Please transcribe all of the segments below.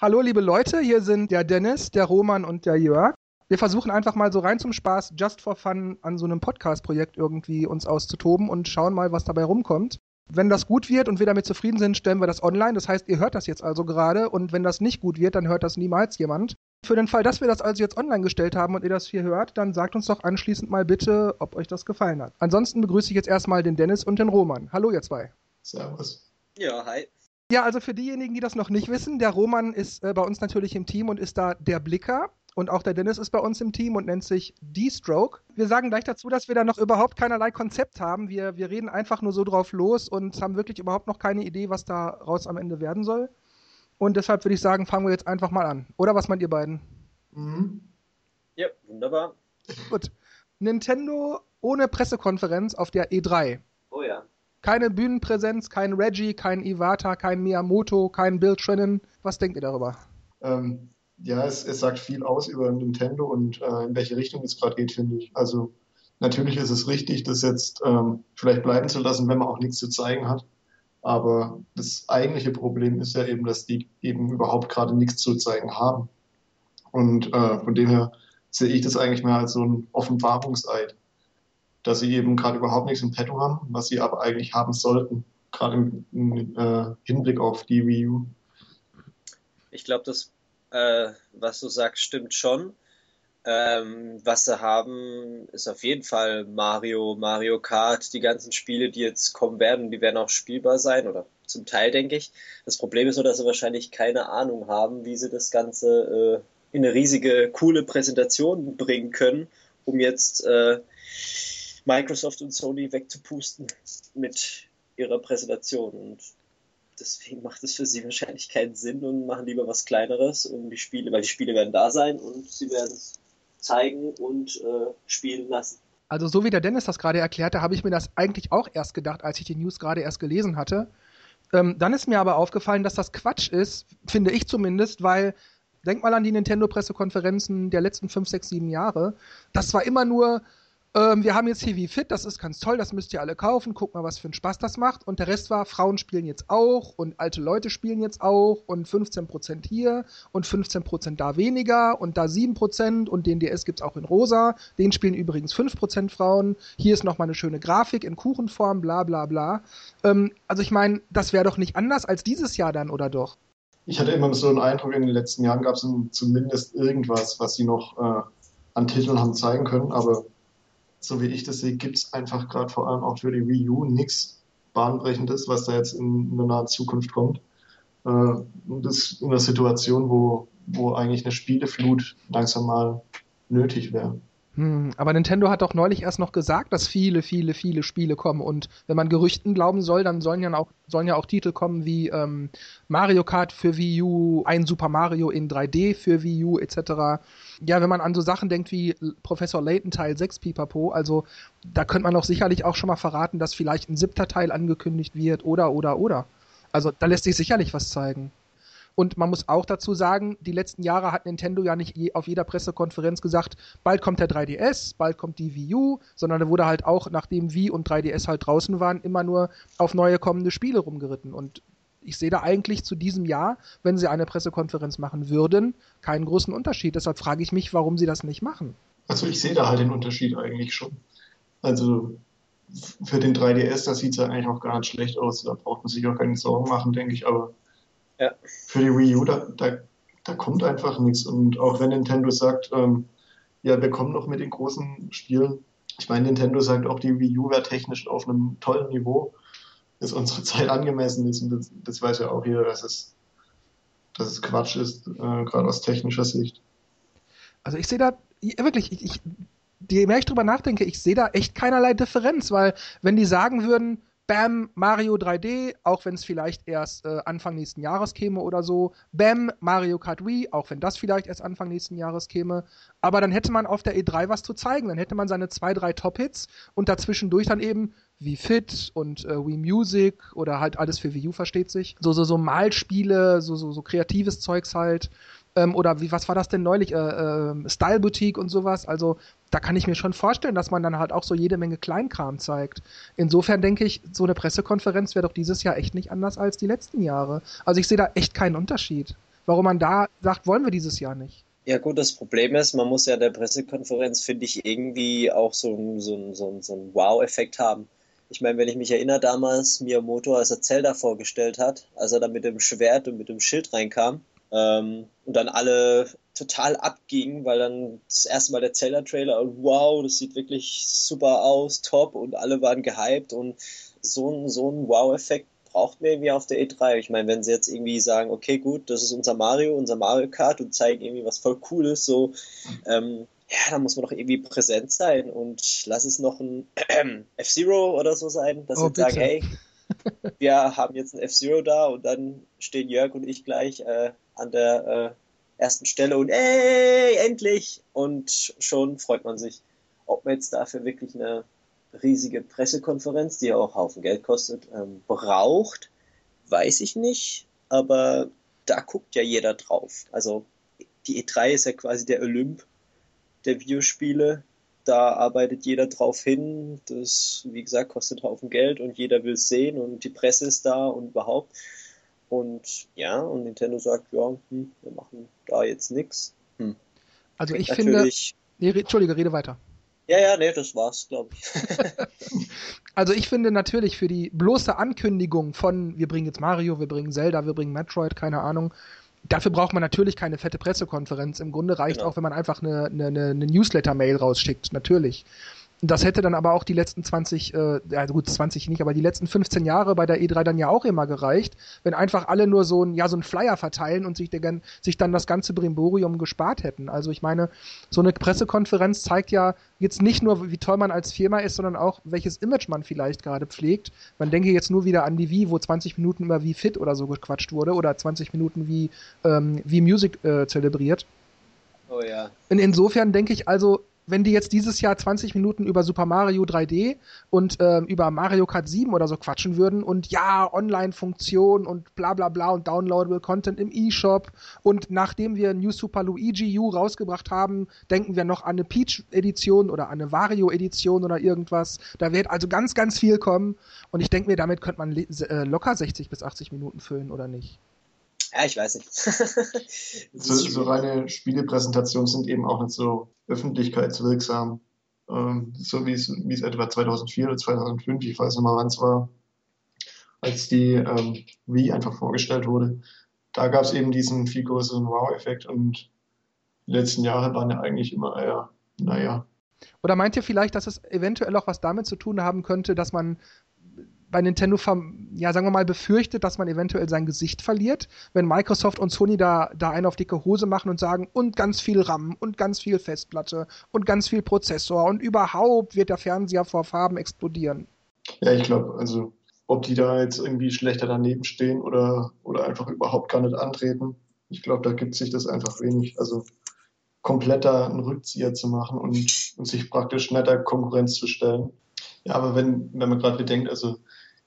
Hallo liebe Leute, hier sind der Dennis, der Roman und der Jörg. Wir versuchen einfach mal so rein zum Spaß, just for fun, an so einem Podcast-Projekt irgendwie uns auszutoben und schauen mal, was dabei rumkommt. Wenn das gut wird und wir damit zufrieden sind, stellen wir das online. Das heißt, ihr hört das jetzt also gerade und wenn das nicht gut wird, dann hört das niemals jemand. Für den Fall, dass wir das also jetzt online gestellt haben und ihr das hier hört, dann sagt uns doch anschließend mal bitte, ob euch das gefallen hat. Ansonsten begrüße ich jetzt erstmal den Dennis und den Roman. Hallo ihr zwei. Servus. Ja, hi. Ja, also für diejenigen, die das noch nicht wissen, der Roman ist äh, bei uns natürlich im Team und ist da der Blicker. Und auch der Dennis ist bei uns im Team und nennt sich D-Stroke. Wir sagen gleich dazu, dass wir da noch überhaupt keinerlei Konzept haben. Wir, wir reden einfach nur so drauf los und haben wirklich überhaupt noch keine Idee, was daraus am Ende werden soll. Und deshalb würde ich sagen, fangen wir jetzt einfach mal an. Oder was meint ihr beiden? Mhm. Ja, wunderbar. Gut. Nintendo ohne Pressekonferenz auf der E3. Oh ja. Keine Bühnenpräsenz, kein Reggie, kein Iwata, kein Miyamoto, kein Bill Trinan. Was denkt ihr darüber? Ähm, ja, es, es, sagt viel aus über Nintendo und äh, in welche Richtung es gerade geht, finde ich. Also natürlich ist es richtig, das jetzt ähm, vielleicht bleiben zu lassen, wenn man auch nichts zu zeigen hat. Aber das eigentliche Problem ist ja eben, dass die eben überhaupt gerade nichts zu zeigen haben. Und äh, von dem her sehe ich das eigentlich mehr als so ein Offenbarungseid, dass sie eben gerade überhaupt nichts im Petto haben, was sie aber eigentlich haben sollten, gerade im, im äh, Hinblick auf die Wii U. Ich glaube, das äh, was du sagst, stimmt schon. Ähm, was sie haben, ist auf jeden Fall Mario, Mario Kart, die ganzen Spiele, die jetzt kommen werden, die werden auch spielbar sein oder zum Teil, denke ich. Das Problem ist nur, dass sie wahrscheinlich keine Ahnung haben, wie sie das Ganze äh, in eine riesige, coole Präsentation bringen können, um jetzt äh, Microsoft und Sony wegzupusten mit ihrer Präsentation. Und deswegen macht es für sie wahrscheinlich keinen Sinn und machen lieber was Kleineres, um die Spiele, weil die Spiele werden da sein und sie werden es zeigen und äh, spielen lassen. Also so wie der Dennis das gerade erklärte, habe ich mir das eigentlich auch erst gedacht, als ich die News gerade erst gelesen hatte. Ähm, dann ist mir aber aufgefallen, dass das Quatsch ist, finde ich zumindest, weil denk mal an die Nintendo-Pressekonferenzen der letzten 5, 6, 7 Jahre. Das war immer nur, ähm, wir haben jetzt hier wie Fit, das ist ganz toll, das müsst ihr alle kaufen, guck mal, was für einen Spaß das macht. Und der Rest war, Frauen spielen jetzt auch und alte Leute spielen jetzt auch und 15% hier und 15% da weniger und da 7% und den DS gibt's auch in rosa. Den spielen übrigens 5% Frauen. Hier ist nochmal eine schöne Grafik in Kuchenform, bla bla bla. Ähm, also ich meine, das wäre doch nicht anders als dieses Jahr dann, oder doch? Ich hatte immer so einen Eindruck, in den letzten Jahren gab es zumindest irgendwas, was sie noch äh, an Titeln haben zeigen können, aber so wie ich das sehe, gibt es einfach gerade vor allem auch für die Wii U nichts Bahnbrechendes, was da jetzt in, in der nahen Zukunft kommt. Äh, das in einer Situation, wo, wo eigentlich eine Spieleflut langsam mal nötig wäre. Hm, aber Nintendo hat doch neulich erst noch gesagt, dass viele, viele, viele Spiele kommen. Und wenn man Gerüchten glauben soll, dann sollen ja auch, sollen ja auch Titel kommen wie ähm, Mario Kart für Wii U, ein Super Mario in 3D für Wii U etc. Ja, wenn man an so Sachen denkt wie Professor Layton Teil 6 Pipapo, also da könnte man doch sicherlich auch schon mal verraten, dass vielleicht ein siebter Teil angekündigt wird oder, oder, oder. Also da lässt sich sicherlich was zeigen. Und man muss auch dazu sagen, die letzten Jahre hat Nintendo ja nicht je, auf jeder Pressekonferenz gesagt, bald kommt der 3DS, bald kommt die Wii U, sondern da wurde halt auch, nachdem Wii und 3DS halt draußen waren, immer nur auf neue kommende Spiele rumgeritten. Und ich sehe da eigentlich zu diesem Jahr, wenn sie eine Pressekonferenz machen würden, keinen großen Unterschied. Deshalb frage ich mich, warum sie das nicht machen. Also ich sehe da halt den Unterschied eigentlich schon. Also für den 3DS, da sieht es ja eigentlich auch gar nicht schlecht aus. Da braucht man sich auch keine Sorgen machen, denke ich. Aber ja. Für die Wii U, da, da, da kommt einfach nichts. Und auch wenn Nintendo sagt, ähm, ja, wir kommen noch mit den großen Spielen. Ich meine, Nintendo sagt auch, die Wii U wäre technisch auf einem tollen Niveau, dass unsere Zeit angemessen ist. Und das, das weiß ja auch jeder, dass es, dass es Quatsch ist, äh, gerade aus technischer Sicht. Also ich sehe da wirklich, ich, ich, je mehr ich drüber nachdenke, ich sehe da echt keinerlei Differenz, weil wenn die sagen würden, Bam, Mario 3D, auch wenn es vielleicht erst äh, Anfang nächsten Jahres käme oder so. Bam, Mario Kart Wii, auch wenn das vielleicht erst Anfang nächsten Jahres käme. Aber dann hätte man auf der E3 was zu zeigen. Dann hätte man seine zwei, drei Top-Hits und dazwischendurch dann eben wie Fit und äh, Wii Music oder halt alles für Wii U versteht sich. So, so, so Malspiele, so, so, so kreatives Zeugs halt. Ähm, oder wie, was war das denn neulich? Äh, äh, Style Boutique und sowas. Also da kann ich mir schon vorstellen, dass man dann halt auch so jede Menge Kleinkram zeigt. Insofern denke ich, so eine Pressekonferenz wäre doch dieses Jahr echt nicht anders als die letzten Jahre. Also ich sehe da echt keinen Unterschied. warum man da sagt, wollen wir dieses Jahr nicht. Ja gut, das Problem ist, man muss ja der Pressekonferenz, finde ich, irgendwie auch so, einen so, so, so Wow-Effekt haben. Ich meine, wenn ich mich erinnere damals, Miyamoto, als er Zelda vorgestellt hat, als er da mit dem Schwert und mit dem Schild reinkam ähm, und dann alle total abgingen, weil dann das erste Mal der Zelda-Trailer und wow, das sieht wirklich super aus, top. Und alle waren gehypt. Und so ein, so ein Wow-Effekt braucht man irgendwie auf der E3. Ich meine, wenn sie jetzt irgendwie sagen, okay, gut, das ist unser Mario, unser Mario Kart und zeigen irgendwie was voll Cooles, so, ähm, ja, da muss man doch irgendwie präsent sein und lass es noch ein äh, F-Zero oder so sein, dass oh, sie sagen, hey, wir haben jetzt ein F-Zero da und dann stehen Jörg und ich gleich äh, an der äh, ersten Stelle und ey, endlich! Und schon freut man sich. Ob man jetzt dafür wirklich eine riesige Pressekonferenz, die ja auch Haufen Geld kostet, ähm, braucht, weiß ich nicht, aber da guckt ja jeder drauf. Also die E3 ist ja quasi der Olymp der Videospiele. Da arbeitet jeder drauf hin. Das, wie gesagt, kostet Haufen Geld und jeder will es sehen und die Presse ist da und überhaupt. Und ja, und Nintendo sagt, ja, hm, wir machen da jetzt nichts. Hm. Also ich finde. Nee, Entschuldige, rede weiter. Ja, ja, nee, das war's, glaube ich. also ich finde natürlich für die bloße Ankündigung von, wir bringen jetzt Mario, wir bringen Zelda, wir bringen Metroid, keine Ahnung, dafür braucht man natürlich keine fette Pressekonferenz. Im Grunde reicht genau. auch, wenn man einfach eine, eine, eine Newsletter-Mail rausschickt, natürlich. Das hätte dann aber auch die letzten 20, äh, ja gut, 20 nicht, aber die letzten 15 Jahre bei der E3 dann ja auch immer gereicht, wenn einfach alle nur so ein, ja, so ein Flyer verteilen und sich, der, sich dann das ganze Brimborium gespart hätten. Also ich meine, so eine Pressekonferenz zeigt ja jetzt nicht nur, wie toll man als Firma ist, sondern auch, welches Image man vielleicht gerade pflegt. Man denke jetzt nur wieder an die Wii, wo 20 Minuten über wie fit oder so gequatscht wurde oder 20 Minuten wie, ähm, wie Music äh, zelebriert. Oh ja. In, insofern denke ich also, wenn die jetzt dieses Jahr 20 Minuten über Super Mario 3D und äh, über Mario Kart 7 oder so quatschen würden und ja, Online-Funktion und bla bla bla und downloadable Content im eShop und nachdem wir New Super Luigi U rausgebracht haben, denken wir noch an eine Peach-Edition oder an eine Wario-Edition oder irgendwas. Da wird also ganz, ganz viel kommen und ich denke mir, damit könnte man äh, locker 60 bis 80 Minuten füllen oder nicht. Ja, ich weiß nicht. so, so reine Spielepräsentationen sind eben auch nicht so öffentlichkeitswirksam. Ähm, so wie es, wie es etwa 2004 oder 2005, ich weiß nicht mal wann es war, als die ähm, Wii einfach vorgestellt wurde. Da gab es eben diesen viel größeren Wow-Effekt und die letzten Jahre waren ja eigentlich immer eher, naja. Oder meint ihr vielleicht, dass es eventuell auch was damit zu tun haben könnte, dass man bei Nintendo, ja, sagen wir mal, befürchtet, dass man eventuell sein Gesicht verliert, wenn Microsoft und Sony da, da einen auf dicke Hose machen und sagen, und ganz viel RAM und ganz viel Festplatte und ganz viel Prozessor und überhaupt wird der Fernseher vor Farben explodieren. Ja, ich glaube, also, ob die da jetzt irgendwie schlechter daneben stehen oder, oder einfach überhaupt gar nicht antreten, ich glaube, da gibt sich das einfach wenig. Also, kompletter einen Rückzieher zu machen und, und sich praktisch netter Konkurrenz zu stellen. Ja, aber wenn, wenn man gerade bedenkt, also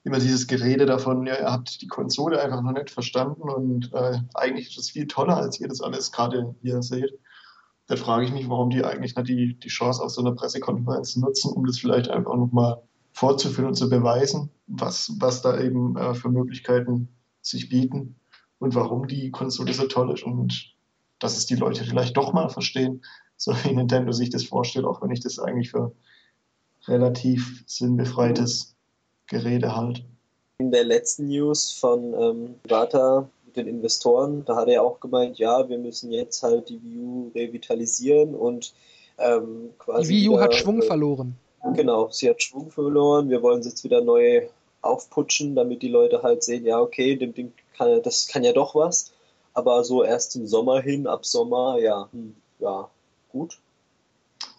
immer dieses Gerede davon, ja, ihr habt die Konsole einfach noch nicht verstanden und äh, eigentlich ist es viel toller, als ihr das alles gerade hier seht. Da frage ich mich, warum die eigentlich nicht die, die Chance auf so einer Pressekonferenz nutzen, um das vielleicht einfach nochmal vorzuführen und zu beweisen, was, was da eben äh, für Möglichkeiten sich bieten und warum die Konsole so toll ist und dass es die Leute vielleicht doch mal verstehen, so wie Nintendo sich das vorstellt, auch wenn ich das eigentlich für relativ sinnbefreites Gerede halt. In der letzten News von ähm, Iwata mit den Investoren, da hat er auch gemeint, ja, wir müssen jetzt halt die Wii U revitalisieren und ähm, quasi. Die Wii U wieder, hat Schwung äh, verloren. Genau, sie hat Schwung verloren. Wir wollen sie jetzt wieder neu aufputschen, damit die Leute halt sehen, ja, okay, dem Ding kann, das kann ja doch was. Aber so erst zum Sommer hin, ab Sommer, ja, hm, ja, gut.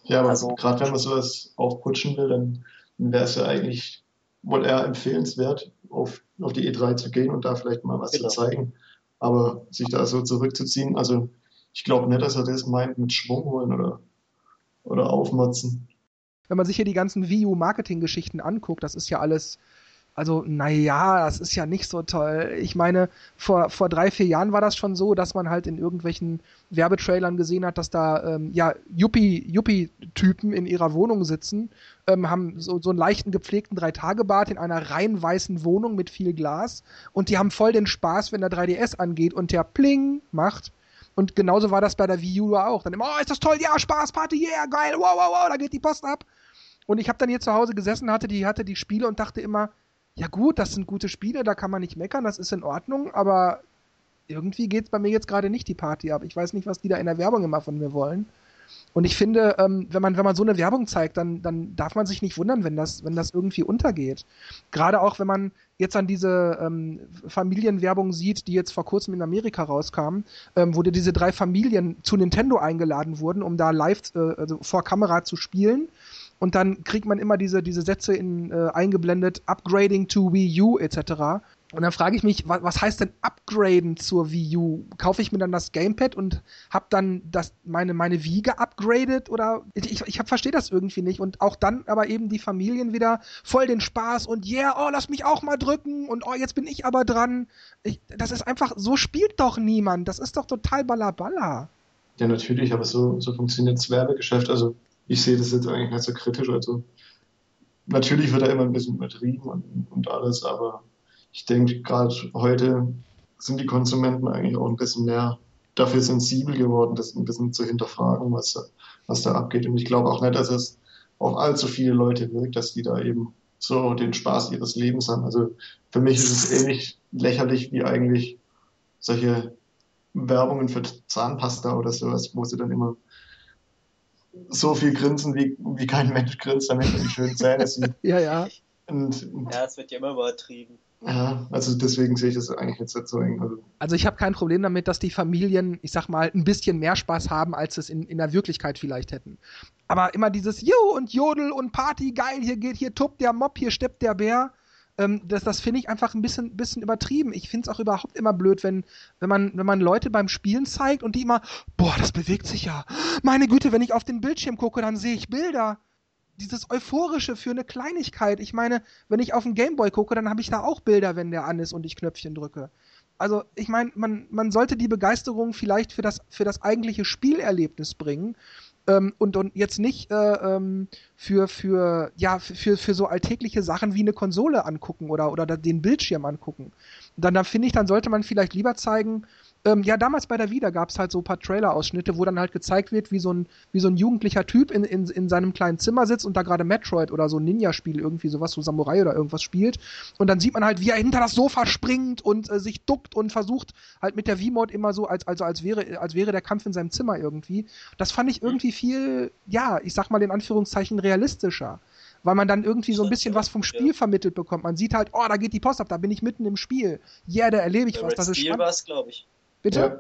Ja, aber also, gerade wenn man sowas aufputschen will, dann wäre es ja eigentlich wohl eher empfehlenswert, auf, auf die E3 zu gehen und da vielleicht mal was genau. zu zeigen. Aber sich da so zurückzuziehen, also ich glaube nicht, dass er das meint mit Schwung holen oder, oder aufmotzen. Wenn man sich hier die ganzen Wii U-Marketing-Geschichten anguckt, das ist ja alles Also, naja, das ist ja nicht so toll. Ich meine, vor, vor drei, vier Jahren war das schon so, dass man halt in irgendwelchen Werbetrailern gesehen hat, dass da ähm, ja Yuppie-Typen in ihrer Wohnung sitzen, ähm, haben so, so einen leichten gepflegten Drei-Tage-Bad in einer rein weißen Wohnung mit viel Glas und die haben voll den Spaß, wenn der 3DS angeht und der Pling macht. Und genauso war das bei der Wii U auch. Dann immer, oh, ist das toll, ja, Spaß, Party, yeah, geil, wow, wow, wow, da geht die Post ab. Und ich habe dann hier zu Hause gesessen, hatte die, hatte die Spiele und dachte immer, ja gut, das sind gute Spiele, da kann man nicht meckern, das ist in Ordnung, aber irgendwie geht es bei mir jetzt gerade nicht die Party ab. Ich weiß nicht, was die da in der Werbung immer von mir wollen. Und ich finde, ähm, wenn, man, wenn man so eine Werbung zeigt, dann, dann darf man sich nicht wundern, wenn das, wenn das irgendwie untergeht. Gerade auch, wenn man jetzt an diese ähm, Familienwerbung sieht, die jetzt vor kurzem in Amerika rauskam, ähm, wo diese drei Familien zu Nintendo eingeladen wurden, um da live äh, also vor Kamera zu spielen und dann kriegt man immer diese, diese Sätze in, äh, eingeblendet, upgrading to Wii U etc. Und dann frage ich mich, was, was heißt denn upgraden zur Wii U? Kaufe ich mir dann das Gamepad und habe dann das, meine, meine Wii geupgradet oder ich, ich, verstehe das irgendwie nicht. Und auch dann aber eben die Familien wieder voll den Spaß und yeah, oh, lass mich auch mal drücken und oh, jetzt bin ich aber dran. Ich, das ist einfach, so spielt doch niemand. Das ist doch total balaballa. Ja, natürlich, aber so, so funktioniert das Werbegeschäft. Also ich sehe das jetzt eigentlich nicht so kritisch. Also natürlich wird da immer ein bisschen übertrieben und, und alles, aber ich denke, gerade heute sind die Konsumenten eigentlich auch ein bisschen mehr dafür sensibel geworden, das ein bisschen zu hinterfragen, was, was da abgeht. Und ich glaube auch nicht, dass es auf allzu viele Leute wirkt, dass die da eben so den Spaß ihres Lebens haben. Also für mich ist es ähnlich lächerlich wie eigentlich solche Werbungen für Zahnpasta oder sowas, wo sie dann immer so viel grinsen, wie, wie kein Mensch grinst, damit man die schönen Zähne sieht. ja, ja. Und, ja, es wird ja immer übertrieben. Ja, also deswegen sehe ich das eigentlich jetzt nicht so eng. Also, also ich habe kein Problem damit, dass die Familien, ich sag mal, ein bisschen mehr Spaß haben, als es in, in der Wirklichkeit vielleicht hätten. Aber immer dieses Jo und Jodel und Party, geil, hier geht, hier tobt der Mob, hier steppt der Bär. Ähm, das das finde ich einfach ein bisschen, bisschen übertrieben. Ich finde es auch überhaupt immer blöd, wenn, wenn, man, wenn man Leute beim Spielen zeigt und die immer, boah, das bewegt sich ja. Meine Güte, wenn ich auf den Bildschirm gucke, dann sehe ich Bilder. Dieses Euphorische für eine Kleinigkeit. Ich meine, wenn ich auf den Gameboy gucke, dann habe ich da auch Bilder, wenn der an ist und ich Knöpfchen drücke. Also, ich meine, man, man sollte die Begeisterung vielleicht für das, für das eigentliche Spielerlebnis bringen ähm, und, und jetzt nicht äh, ähm, für, für, ja, für, für so alltägliche Sachen wie eine Konsole angucken oder, oder den Bildschirm angucken. Dann, dann finde ich, dann sollte man vielleicht lieber zeigen, ähm, ja, damals bei der Wieder gab es halt so ein paar Trailer-Ausschnitte, wo dann halt gezeigt wird, wie so ein, wie so ein jugendlicher Typ in, in, in seinem kleinen Zimmer sitzt und da gerade Metroid oder so ein Ninja-Spiel irgendwie sowas, so Samurai oder irgendwas spielt. Und dann sieht man halt, wie er hinter das Sofa springt und äh, sich duckt und versucht halt mit der V-Mod immer so, als, also als wäre, als wäre der Kampf in seinem Zimmer irgendwie. Das fand ich irgendwie viel, ja, ich sag mal in Anführungszeichen realistischer weil man dann irgendwie so ein bisschen was vom Spiel ja. vermittelt bekommt. Man sieht halt, oh, da geht die Post ab, da bin ich mitten im Spiel. Ja, yeah, da erlebe ich ja, was. Das ist spannend. war es, glaube ich. Bitte? Ja.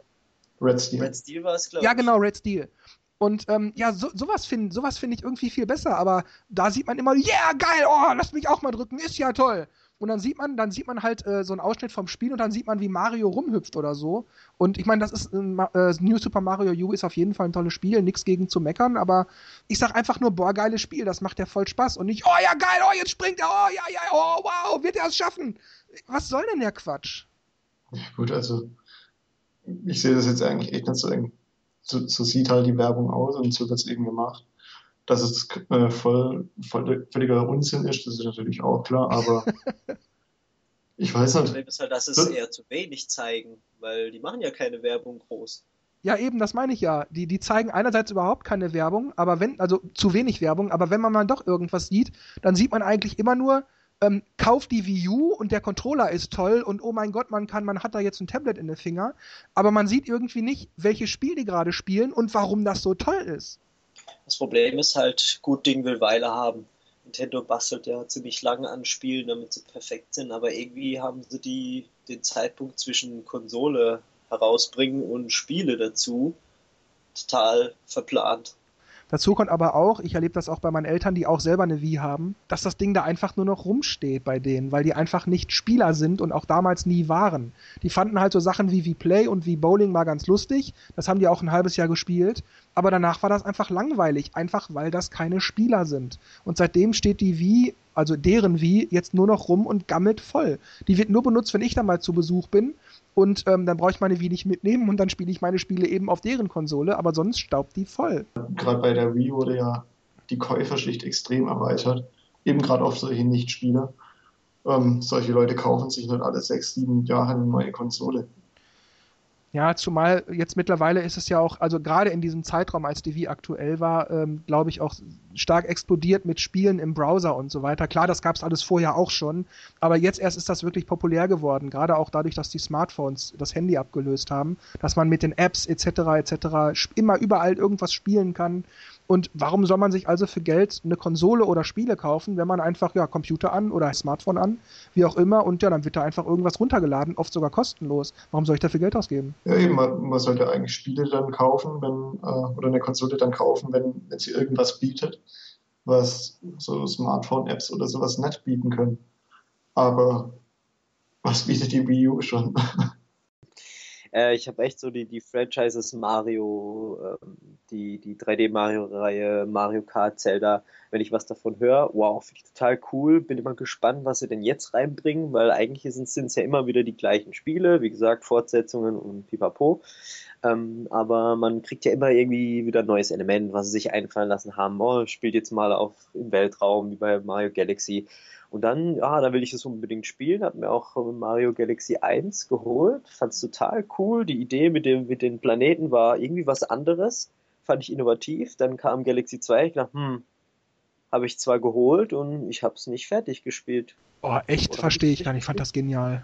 Red Steel. Red Steel war es, glaube ich. Ja, genau, Red Steel. Und ähm, ja, so, sowas finde sowas find ich irgendwie viel besser, aber da sieht man immer, yeah, geil, oh, lass mich auch mal drücken, ist ja toll. Und dann sieht man, dann sieht man halt äh, so einen Ausschnitt vom Spiel und dann sieht man, wie Mario rumhüpft oder so. Und ich meine, das ist äh, New Super Mario U ist auf jeden Fall ein tolles Spiel, nichts gegen zu meckern, aber ich sag einfach nur, boah, geiles Spiel, das macht ja voll Spaß und nicht, oh ja, geil, oh, jetzt springt er, oh ja, ja, oh, wow, wird er es schaffen? Was soll denn der Quatsch? Ja, gut, also ich sehe das jetzt eigentlich echt nicht so eng. So, so sieht halt die Werbung aus und so wird es eben gemacht. Dass es äh, voll, voll, völliger Unsinn ist, das ist natürlich auch klar, aber ich weiß nicht. Das Problem ist halt, dass es eher zu wenig zeigen, weil die machen ja keine Werbung groß. Ja, eben, das meine ich ja. Die, die zeigen einerseits überhaupt keine Werbung, aber wenn, also zu wenig Werbung, aber wenn man mal doch irgendwas sieht, dann sieht man eigentlich immer nur, ähm, kauft die Wii U und der Controller ist toll und oh mein Gott, man kann, man hat da jetzt ein Tablet in den Finger, aber man sieht irgendwie nicht, welches Spiel die gerade spielen und warum das so toll ist. Das Problem ist halt, gut Ding will Weile haben. Nintendo bastelt ja ziemlich lange an Spielen, damit sie perfekt sind, aber irgendwie haben sie die, den Zeitpunkt zwischen Konsole herausbringen und Spiele dazu total verplant. Dazu kommt aber auch, ich erlebe das auch bei meinen Eltern, die auch selber eine Wii haben, dass das Ding da einfach nur noch rumsteht bei denen, weil die einfach nicht Spieler sind und auch damals nie waren. Die fanden halt so Sachen wie V-Play und wie Bowling mal ganz lustig. Das haben die auch ein halbes Jahr gespielt. Aber danach war das einfach langweilig, einfach weil das keine Spieler sind. Und seitdem steht die Wii, also deren Wii, jetzt nur noch rum und gammelt voll. Die wird nur benutzt, wenn ich da mal zu Besuch bin und ähm, dann brauche ich meine Wii nicht mitnehmen und dann spiele ich meine Spiele eben auf deren Konsole, aber sonst staubt die voll. Gerade bei der Wii wurde ja die Käuferschicht extrem erweitert, eben gerade auf solche Nichtspieler. Ähm, solche Leute kaufen sich nicht alle sechs, sieben Jahre eine neue Konsole. Ja, zumal jetzt mittlerweile ist es ja auch, also gerade in diesem Zeitraum, als die Wii aktuell war, ähm, glaube ich, auch stark explodiert mit Spielen im Browser und so weiter. Klar, das gab es alles vorher auch schon, aber jetzt erst ist das wirklich populär geworden, gerade auch dadurch, dass die Smartphones das Handy abgelöst haben, dass man mit den Apps etc. etc. immer überall irgendwas spielen kann und warum soll man sich also für Geld eine Konsole oder Spiele kaufen, wenn man einfach ja Computer an oder Smartphone an, wie auch immer, und ja, dann wird da einfach irgendwas runtergeladen, oft sogar kostenlos. Warum soll ich dafür Geld ausgeben? Ja, eben, man, man sollte eigentlich Spiele dann kaufen, wenn, äh, oder eine Konsole dann kaufen, wenn, wenn sie irgendwas bietet, was so Smartphone-Apps oder sowas nicht bieten können. Aber was bietet die Wii U schon? Äh, ich habe echt so die, die Franchises Mario, ähm, die, die 3D-Mario-Reihe, Mario Kart, Zelda, wenn ich was davon höre, wow, finde ich total cool. Bin immer gespannt, was sie denn jetzt reinbringen, weil eigentlich sind es ja immer wieder die gleichen Spiele, wie gesagt, Fortsetzungen und pipapo. Ähm, aber man kriegt ja immer irgendwie wieder ein neues Element, was sie sich einfallen lassen haben. Oh, spielt jetzt mal auf im Weltraum, wie bei Mario Galaxy. Und dann, ja, da will ich es unbedingt spielen, hat mir auch Mario Galaxy 1 geholt, fand es total cool. Die Idee mit dem, mit den Planeten war irgendwie was anderes, fand ich innovativ. Dann kam Galaxy 2, ich dachte, hm, habe ich zwar geholt und ich habe es nicht fertig gespielt. Oh, echt? Verstehe ich gar nicht, ich fand das genial.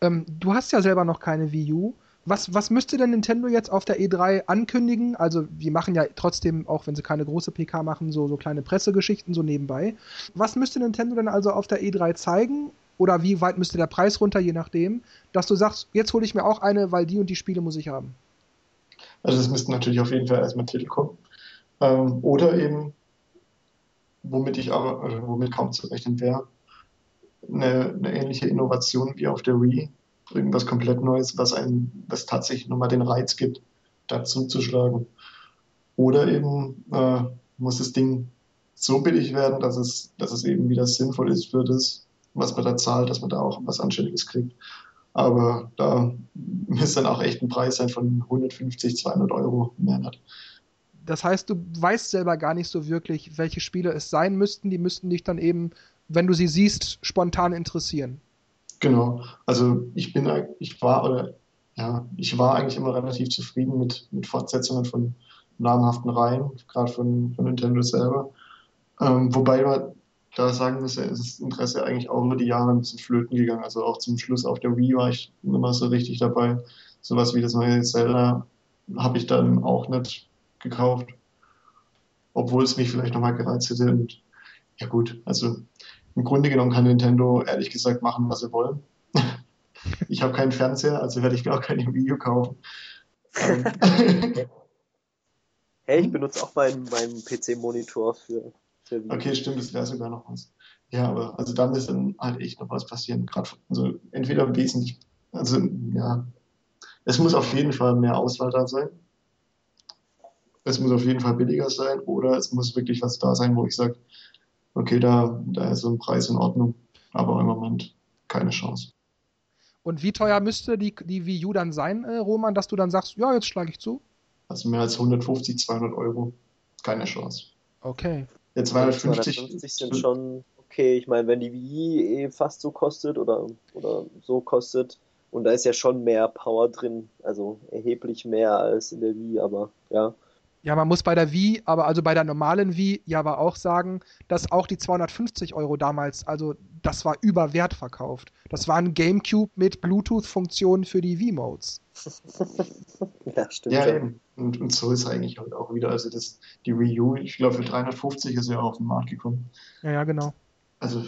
Ähm, du hast ja selber noch keine Wii U. Was, was müsste denn Nintendo jetzt auf der E3 ankündigen? Also, die machen ja trotzdem, auch wenn sie keine große PK machen, so, so kleine Pressegeschichten so nebenbei. Was müsste Nintendo denn also auf der E3 zeigen? Oder wie weit müsste der Preis runter, je nachdem, dass du sagst, jetzt hole ich mir auch eine, weil die und die Spiele muss ich haben? Also, es müssten natürlich auf jeden Fall erstmal Titel kommen. Ähm, oder eben, womit ich aber, also womit kaum zu rechnen wäre, eine, eine ähnliche Innovation wie auf der Wii irgendwas komplett Neues, was einem, was tatsächlich nochmal den Reiz gibt, dazu zu schlagen. Oder eben äh, muss das Ding so billig werden, dass es, dass es eben wieder sinnvoll ist für das, was man da zahlt, dass man da auch was Anständiges kriegt. Aber da müsste dann auch echt ein Preis sein von 150, 200 Euro im Monat. Das heißt, du weißt selber gar nicht so wirklich, welche Spiele es sein müssten. Die müssten dich dann eben, wenn du sie siehst, spontan interessieren. Genau. Also ich bin, ich war oder ja, ich war eigentlich immer relativ zufrieden mit, mit Fortsetzungen von namhaften Reihen, gerade von, von Nintendo selber. Ähm, wobei man da sagen muss, ist das Interesse eigentlich auch über die Jahre ein bisschen flöten gegangen. Also auch zum Schluss auf der Wii war ich immer so richtig dabei. Sowas wie das neue Zelda habe ich dann auch nicht gekauft. Obwohl es mich vielleicht nochmal gereizt hätte. Und ja gut, also im Grunde genommen kann Nintendo ehrlich gesagt machen, was sie wollen. ich habe keinen Fernseher, also werde ich mir auch kein Video kaufen. Ähm. hey, ich benutze auch meinen, meinen PC-Monitor für, für Video. Okay, stimmt, das wäre sogar noch was. Ja, aber also da muss dann halt echt noch was passieren. Gerade also entweder wesentlich, also ja, es muss auf jeden Fall mehr Auswahl da sein. Es muss auf jeden Fall billiger sein oder es muss wirklich was da sein, wo ich sage, okay, da, da ist so ein Preis in Ordnung, aber im Moment keine Chance. Und wie teuer müsste die, die Wii U dann sein, äh, Roman, dass du dann sagst, ja, jetzt schlage ich zu? Also mehr als 150, 200 Euro, keine Chance. Okay. Jetzt 250, 250 sind schon okay. Ich meine, wenn die Wii eh fast so kostet oder, oder so kostet, und da ist ja schon mehr Power drin, also erheblich mehr als in der Wii, aber ja. Ja, man muss bei der Wii, aber also bei der normalen Wii ja aber auch sagen, dass auch die 250 Euro damals, also das war über Wert verkauft. Das war ein GameCube mit Bluetooth-Funktionen für die Wii-Modes. ja, stimmt. Ja, eben. Und, und, so ist eigentlich halt auch wieder, also das, die Wii U, ich glaube für 350 ist ja auch auf den Markt gekommen. Ja, ja, genau. Also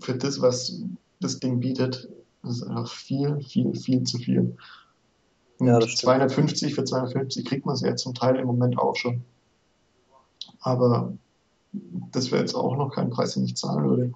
für das, was das Ding bietet, ist einfach viel, viel, viel zu viel. Und ja, 250 für 250 kriegt man es ja zum Teil im Moment auch schon. Aber das wäre jetzt auch noch kein Preis, den ich zahlen würde.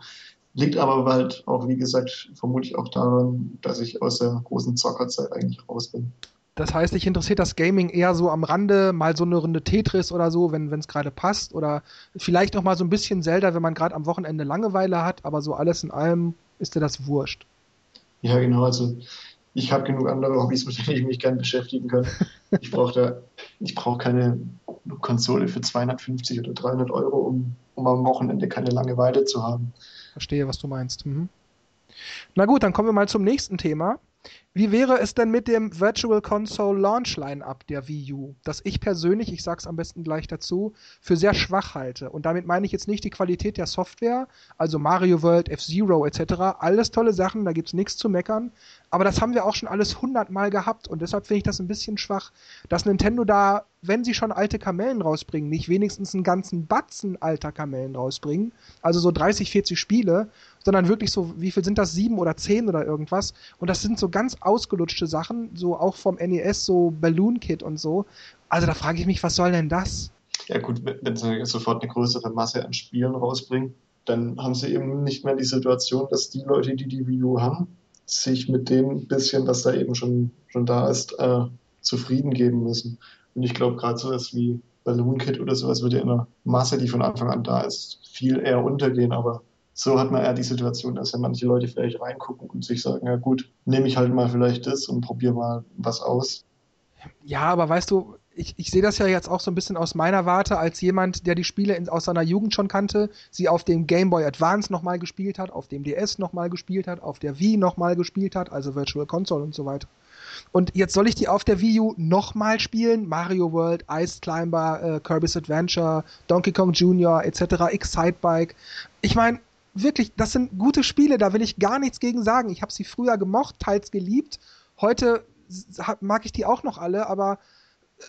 Liegt aber halt auch, wie gesagt, vermutlich auch daran, dass ich aus der großen Zockerzeit eigentlich raus bin. Das heißt, dich interessiert das Gaming eher so am Rande, mal so eine Runde Tetris oder so, wenn es gerade passt. Oder vielleicht auch mal so ein bisschen Zelda, wenn man gerade am Wochenende Langeweile hat, aber so alles in allem ist dir das wurscht. Ja, genau. Also ich habe genug andere Hobbys, mit denen ich mich gerne beschäftigen kann. Ich brauche ich keine Konsole für 250 oder 300 Euro, um, um am Wochenende keine Langeweile zu haben. Verstehe, was du meinst. Mhm. Na gut, dann kommen wir mal zum nächsten Thema. Wie wäre es denn mit dem Virtual Console Launch Line-Up der Wii U, das ich persönlich, ich sag's am besten gleich dazu, für sehr schwach halte. Und damit meine ich jetzt nicht die Qualität der Software, also Mario World, F-Zero etc. Alles tolle Sachen, da gibt's nichts zu meckern. Aber das haben wir auch schon alles hundertmal gehabt und deshalb finde ich das ein bisschen schwach, dass Nintendo da, wenn sie schon alte Kamellen rausbringen, nicht wenigstens einen ganzen Batzen alter Kamellen rausbringen, also so 30, 40 Spiele, sondern wirklich so, wie viel sind das, sieben oder zehn oder irgendwas. Und das sind so ganz ausgelutschte Sachen, so auch vom NES, so Balloon Kit und so. Also da frage ich mich, was soll denn das? Ja gut, wenn sie sofort eine größere Masse an Spielen rausbringen, dann haben sie eben nicht mehr die Situation, dass die Leute, die die Wii U haben, sich mit dem bisschen, was da eben schon, schon da ist, äh, zufrieden geben müssen. Und ich glaube, gerade sowas wie Balloon Kit oder sowas würde in einer Masse, die von Anfang an da ist, viel eher untergehen. Aber so hat man eher die Situation, dass ja manche Leute vielleicht reingucken und sich sagen, ja gut, nehme ich halt mal vielleicht das und probiere mal was aus. Ja, aber weißt du, ich, ich sehe das ja jetzt auch so ein bisschen aus meiner Warte als jemand, der die Spiele in, aus seiner Jugend schon kannte, sie auf dem Game Boy Advance nochmal gespielt hat, auf dem DS nochmal gespielt hat, auf der Wii nochmal gespielt hat, also Virtual Console und so weiter. Und jetzt soll ich die auf der Wii U nochmal spielen? Mario World, Ice Climber, äh, Kirby's Adventure, Donkey Kong Jr. etc., Excite Bike. Ich meine, wirklich, das sind gute Spiele, da will ich gar nichts gegen sagen. Ich habe sie früher gemocht, teils geliebt. Heute mag ich die auch noch alle, aber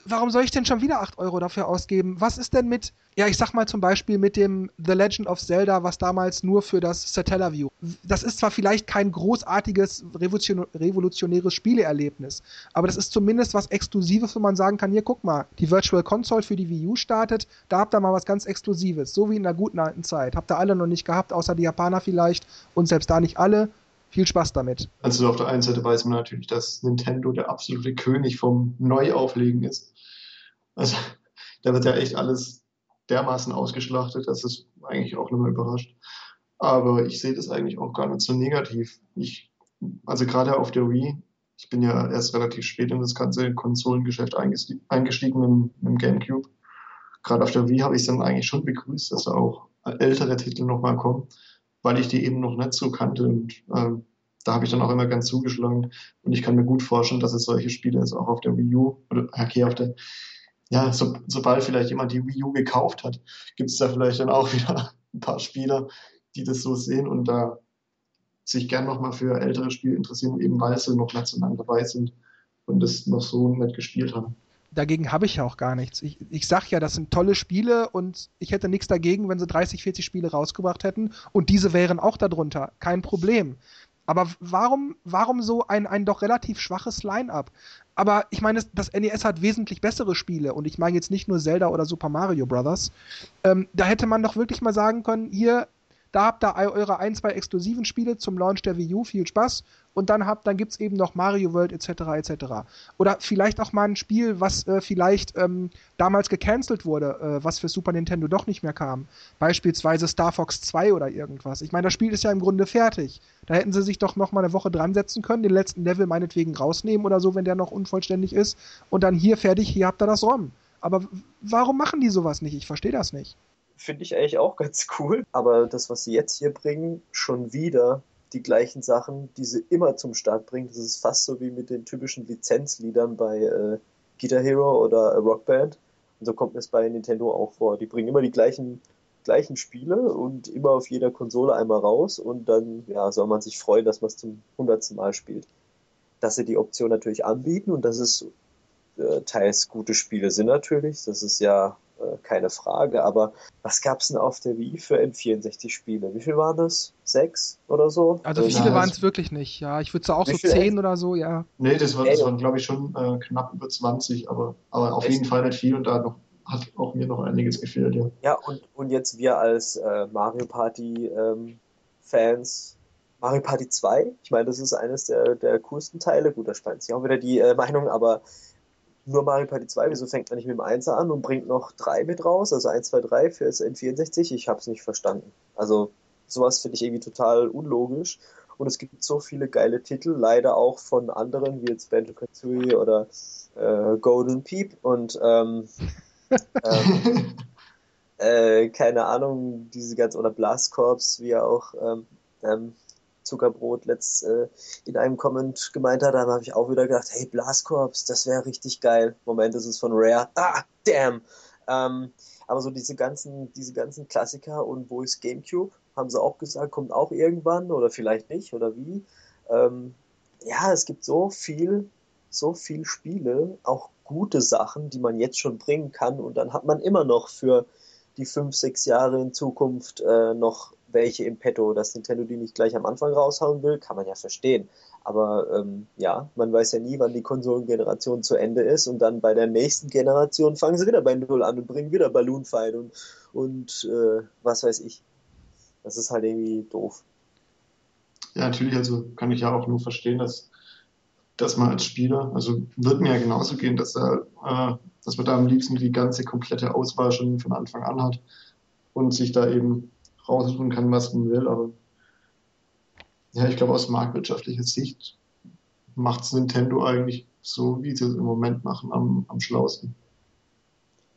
warum soll ich denn schon wieder 8 Euro dafür ausgeben? Was ist denn mit, ja, ich sag mal zum Beispiel mit dem The Legend of Zelda, was damals nur für das Satellaview. Das ist zwar vielleicht kein großartiges, revolutionäres Spieleerlebnis, aber das ist zumindest was Exklusives, wo man sagen kann, hier, guck mal, die Virtual Console für die Wii U startet, da habt ihr mal was ganz Exklusives, so wie in der guten alten Zeit. Habt ihr alle noch nicht gehabt, außer die Japaner vielleicht und selbst da nicht alle. Viel Spaß damit. Also auf der einen Seite weiß man natürlich, dass Nintendo der absolute König vom Neuauflegen ist. Also da wird ja echt alles dermaßen ausgeschlachtet, dass es eigentlich auch nochmal überrascht. Aber ich sehe das eigentlich auch gar nicht so negativ. Ich, also gerade auf der Wii, ich bin ja erst relativ spät in das ganze Konsolengeschäft eingestiegen im, im GameCube. Gerade auf der Wii habe ich es dann eigentlich schon begrüßt, dass da auch ältere Titel nochmal kommen weil ich die eben noch nicht so kannte. Und äh, da habe ich dann auch immer ganz zugeschlagen. Und ich kann mir gut vorstellen, dass es solche Spiele jetzt auch auf der Wii U oder okay, auf der, ja, so, sobald vielleicht jemand die Wii U gekauft hat, gibt es da vielleicht dann auch wieder ein paar Spieler, die das so sehen und da sich gern nochmal für ältere Spiele interessieren, eben weil sie noch lange dabei sind und das noch so nicht gespielt haben dagegen habe ich ja auch gar nichts. Ich, ich sag ja, das sind tolle Spiele und ich hätte nichts dagegen, wenn sie 30, 40 Spiele rausgebracht hätten und diese wären auch darunter. Kein Problem. Aber warum, warum so ein, ein doch relativ schwaches Line-up? Aber ich meine, das NES hat wesentlich bessere Spiele und ich meine jetzt nicht nur Zelda oder Super Mario Brothers. Ähm, da hätte man doch wirklich mal sagen können, hier, da habt ihr eure ein, zwei exklusiven Spiele zum Launch der Wii U, viel Spaß. Und dann habt, dann gibt's eben noch Mario World etc. etc. Oder vielleicht auch mal ein Spiel, was äh, vielleicht ähm, damals gecancelt wurde, äh, was für Super Nintendo doch nicht mehr kam. Beispielsweise Star Fox 2 oder irgendwas. Ich meine, das Spiel ist ja im Grunde fertig. Da hätten sie sich doch noch mal eine Woche dran setzen können, den letzten Level meinetwegen rausnehmen oder so, wenn der noch unvollständig ist. Und dann hier fertig, hier habt ihr das ROM. Aber warum machen die sowas nicht? Ich verstehe das nicht finde ich eigentlich auch ganz cool. Aber das, was sie jetzt hier bringen, schon wieder die gleichen Sachen, die sie immer zum Start bringen. Das ist fast so wie mit den typischen Lizenzliedern bei äh, Guitar Hero oder äh, Rockband. Und so kommt es bei Nintendo auch vor. Die bringen immer die gleichen, gleichen Spiele und immer auf jeder Konsole einmal raus und dann ja, soll man sich freuen, dass man es zum hundertsten Mal spielt. Dass sie die Option natürlich anbieten und dass es äh, teils gute Spiele sind natürlich. Das ist ja äh, keine Frage. Aber was gab es denn auf der Wii für N64-Spiele? Wie viel waren das? Sechs oder so? Also viele waren es wirklich nicht, ja. Ich würde so auch so zehn oder so, ja. Nee, das, war, das waren, glaube ich, schon äh, knapp über 20, aber, aber auf jeden Fall nicht viel und da noch hat auch mir noch einiges gefehlt, ja. Ja, und, und jetzt wir als äh, Mario Party ähm, Fans, Mario Party 2, ich meine, das ist eines der, der coolsten Teile. Gut, da spalten sich auch wieder die äh, Meinung, aber nur Mario Party 2, wieso fängt man nicht mit dem 1 an und bringt noch 3 mit raus, also 1, 2, 3 für das N64? Ich hab's nicht verstanden. Also sowas finde ich irgendwie total unlogisch. Und es gibt so viele geile Titel, leider auch von anderen, wie jetzt Banjo Kazooie oder äh, Golden Peep und ähm, ähm, äh, keine Ahnung, diese ganze, oder Blast Corps, wie er auch ähm, ähm, Zuckerbrot letzt äh, in einem Comment gemeint hat, da habe ich auch wieder gedacht, hey, Blast Corps, das wäre richtig geil. Moment, das ist von Rare. Ah, damn! Ähm, aber so diese ganzen, diese ganzen Klassiker und wo ist Gamecube? Haben sie auch gesagt, kommt auch irgendwann oder vielleicht nicht oder wie? Ähm, ja, es gibt so viel, so viel Spiele, auch gute Sachen, die man jetzt schon bringen kann und dann hat man immer noch für die fünf, sechs Jahre in Zukunft äh, noch welche im Petto. Dass Nintendo die nicht gleich am Anfang raushauen will, kann man ja verstehen. Aber ähm, ja, man weiß ja nie, wann die Konsolengeneration zu Ende ist und dann bei der nächsten Generation fangen sie wieder bei Null an und bringen wieder Balloon Fight und, und äh, was weiß ich. Das ist halt irgendwie doof. Ja, natürlich, also kann ich ja auch nur verstehen, dass dass man als Spieler, also wird mir ja genauso gehen, dass er, äh, dass man da am liebsten die ganze komplette Auswahl schon von Anfang an hat und sich da eben raussuchen kann, was man will. Aber ja, ich glaube, aus marktwirtschaftlicher Sicht macht es Nintendo eigentlich so, wie sie es im Moment machen, am, am schlausten.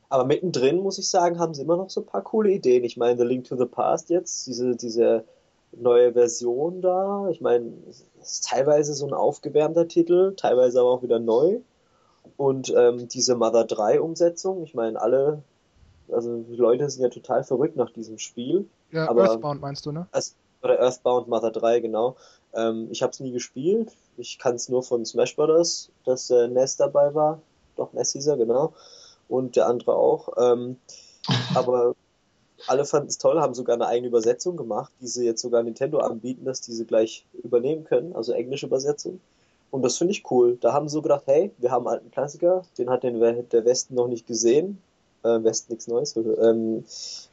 Aber mittendrin, muss ich sagen, haben sie immer noch so ein paar coole Ideen. Ich meine, The Link to the Past jetzt, diese, diese neue Version da. Ich meine, es ist teilweise so ein aufgewärmter Titel, teilweise aber auch wieder neu. Und ähm, diese Mother 3 Umsetzung, ich meine, alle, also die Leute sind ja total verrückt nach diesem Spiel. Ja, aber, Earthbound meinst du, ne? Oder Earthbound Mother 3, genau. Ähm, ich habe es nie gespielt. Ich kann es nur von Smash Brothers, dass äh, Ness dabei war. Doch, Ness hieß er, genau. Und der andere auch. Ähm, aber alle fanden es toll, haben sogar eine eigene Übersetzung gemacht, die sie jetzt sogar Nintendo anbieten, dass diese gleich übernehmen können, also englische Übersetzung. Und das finde ich cool. Da haben sie so gedacht, hey, wir haben einen alten Klassiker, den hat den, der Westen noch nicht gesehen. Äh, Westen nichts Neues. Ähm,